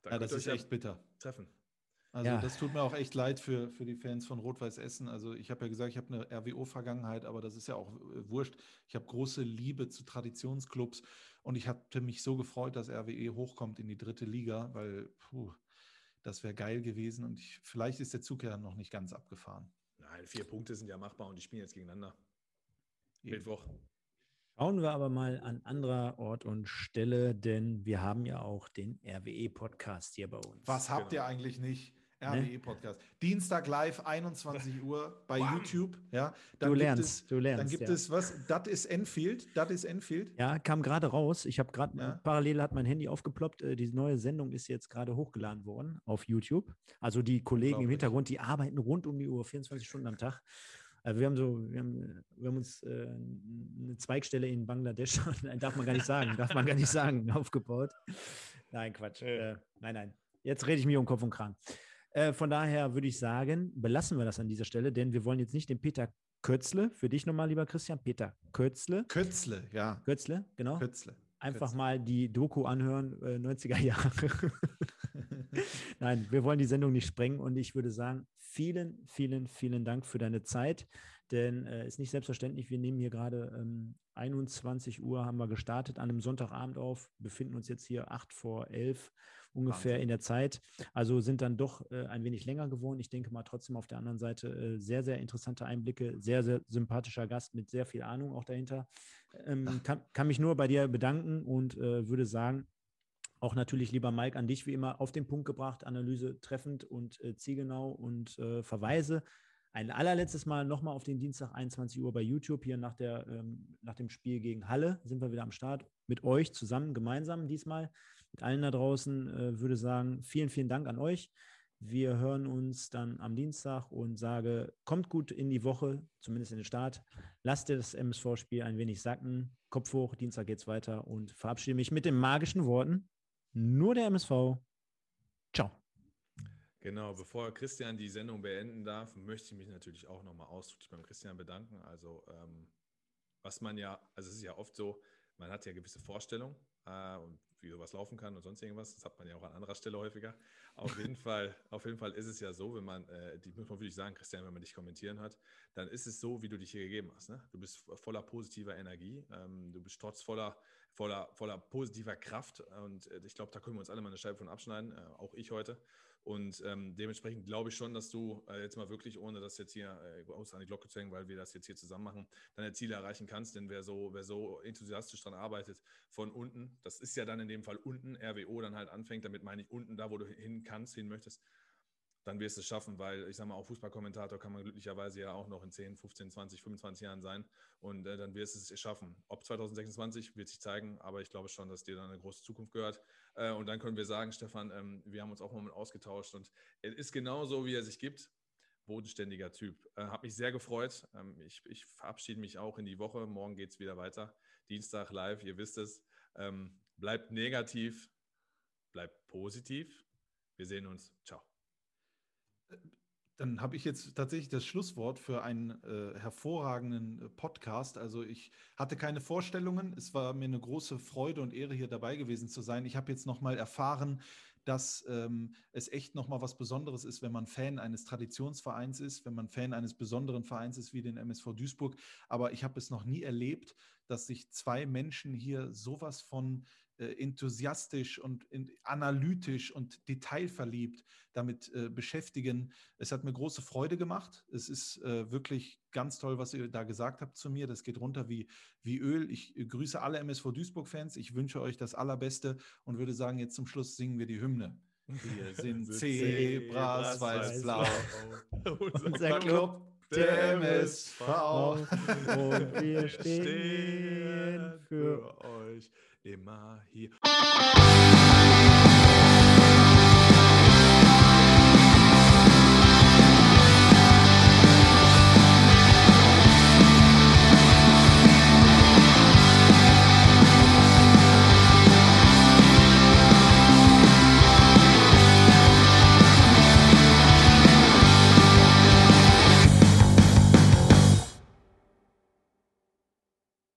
Ja, das ist echt bitter. treffen. Also Ja. das tut mir auch echt leid für, für die Fans von Rot-Weiß Essen. Also ich habe ja gesagt, ich habe eine RWO-Vergangenheit, aber das ist ja auch äh, wurscht. Ich habe große Liebe zu Traditionsclubs und ich hatte mich so gefreut, dass RWE hochkommt in die dritte Liga, weil puh, das wäre geil gewesen und ich, vielleicht ist der Zug ja noch nicht ganz abgefahren. Nein, vier Punkte sind ja machbar und die spielen jetzt gegeneinander. Eben. Mittwoch. Schauen wir aber mal an anderer Ort und Stelle, denn wir haben ja auch den RWE-Podcast hier bei uns. Was habt Genau. ihr eigentlich nicht? Ne? RWE-Podcast. Dienstag live, 21 Uhr bei Bam. YouTube. Ja, Du gibt lernst, es, du lernst. Dann gibt ja. es was? Das ist Enfield. Das ist Enfield. Ja, kam gerade raus. Ich habe gerade Ja. parallel hat mein Handy aufgeploppt. Äh, Die neue Sendung ist jetzt gerade hochgeladen worden auf YouTube. Also die Kollegen im. Hintergrund, die arbeiten rund um die Uhr, 24 Stunden am Tag. Äh, Wir haben so, wir haben, wir haben uns äh, eine Zweigstelle in Bangladesch, darf man gar nicht sagen, darf man gar nicht sagen, aufgebaut. Nein, Quatsch. Äh, nein, nein. Jetzt rede ich mir um Kopf und Kran. Äh, von daher würde ich sagen, belassen wir das an dieser Stelle, denn wir wollen jetzt nicht den Peter Kötzle, für dich nochmal, lieber Christian, Peter Kötzle, Kötzle, ja. Kötzle, genau. Kötzle. Einfach mal die Doku anhören, äh, 90er Jahre. Nein, wir wollen die Sendung nicht sprengen und ich würde sagen, vielen, vielen, vielen Dank für deine Zeit, denn es äh, ist nicht selbstverständlich, wir nehmen hier gerade ähm, 21 Uhr, haben wir gestartet an einem Sonntagabend auf, befinden uns jetzt hier 8 vor 11 ungefähr Wahnsinn. in der Zeit, also sind dann doch äh, ein wenig länger geworden. Ich denke mal trotzdem auf der anderen Seite äh, sehr, sehr interessante Einblicke, sehr, sehr sympathischer Gast mit sehr viel Ahnung auch dahinter. Ähm, kann, kann mich nur bei dir bedanken und äh, würde sagen, auch natürlich, lieber Mike, an dich wie immer auf den Punkt gebracht, Analyse treffend und äh, zielgenau und äh, Verweise. Ein allerletztes Mal nochmal auf den Dienstag 21 Uhr bei YouTube. Hier nach, der, ähm, nach dem Spiel gegen Halle sind wir wieder am Start. Mit euch zusammen, gemeinsam diesmal. Allen da draußen äh, würde sagen, vielen, vielen Dank an euch. Wir hören uns dann am Dienstag und sage, kommt gut in die Woche, zumindest in den Start. Lasst das MSV-Spiel ein wenig sacken. Kopf hoch, Dienstag geht's weiter und verabschiede mich mit den magischen Worten. Nur der MSV. Ciao. Genau, bevor Christian die Sendung beenden darf, möchte ich mich natürlich auch nochmal ausdrücklich beim Christian bedanken. Also, ähm, was man ja, also es ist ja oft so, man hat ja gewisse Vorstellungen äh, und wie sowas laufen kann und sonst irgendwas. Das hat man ja auch an anderer Stelle häufiger. Auf jeden Fall, auf jeden Fall ist es ja so, wenn man, äh, die muss man wirklich sagen, Christian, wenn man dich kommentieren hat, dann ist es so, wie du dich hier gegeben hast. Ne? Du bist voller positiver Energie, ähm, du bist trotz voller, voller, voller positiver Kraft und äh, ich glaube, da können wir uns alle mal eine Scheibe von abschneiden, äh, auch ich heute. Und ähm, dementsprechend glaube ich schon, dass du äh, jetzt mal wirklich, ohne das jetzt hier äh, groß an die Glocke zu hängen, weil wir das jetzt hier zusammen machen, deine Ziele erreichen kannst. Denn wer so, wer so enthusiastisch dran arbeitet, von unten, das ist ja dann in dem Fall unten, RWO dann halt anfängt, damit meine ich unten, da wo du hin kannst, hin möchtest, dann wirst du es schaffen, weil ich sage mal, auch Fußballkommentator kann man glücklicherweise ja auch noch in 10, 15, 20, 25 Jahren sein und äh, dann wirst du es schaffen. Ob 2026 wird sich zeigen, aber ich glaube schon, dass dir dann eine große Zukunft gehört. Äh, und dann können wir sagen, Stefan, ähm, wir haben uns auch mal ausgetauscht und er ist genauso, wie er sich gibt. Bodenständiger Typ. Äh, Hat mich sehr gefreut. Ähm, ich, ich verabschiede mich auch in die Woche. Morgen geht es wieder weiter. Dienstag live, ihr wisst es. Ähm, bleibt negativ, bleibt positiv. Wir sehen uns. Ciao. Dann habe ich jetzt tatsächlich das Schlusswort für einen äh, hervorragenden äh, Podcast. Also ich hatte keine Vorstellungen. Es war mir eine große Freude und Ehre, hier dabei gewesen zu sein. Ich habe jetzt nochmal erfahren, dass ähm, es echt nochmal was Besonderes ist, wenn man Fan eines Traditionsvereins ist, wenn man Fan eines besonderen Vereins ist wie den MSV Duisburg. Aber ich habe es noch nie erlebt, dass sich zwei Menschen hier sowas von enthusiastisch und analytisch und detailverliebt damit äh, beschäftigen. Es hat mir große Freude gemacht. Es ist äh, wirklich ganz toll, was ihr da gesagt habt zu mir. Das geht runter wie, wie Öl. Ich äh, grüße alle MSV Duisburg-Fans. Ich wünsche euch das Allerbeste und würde sagen, jetzt zum Schluss singen wir die Hymne. Wir sind Zebras, weiß-blau. Unser Club, der MSV. Und wir stehen für euch immer hier.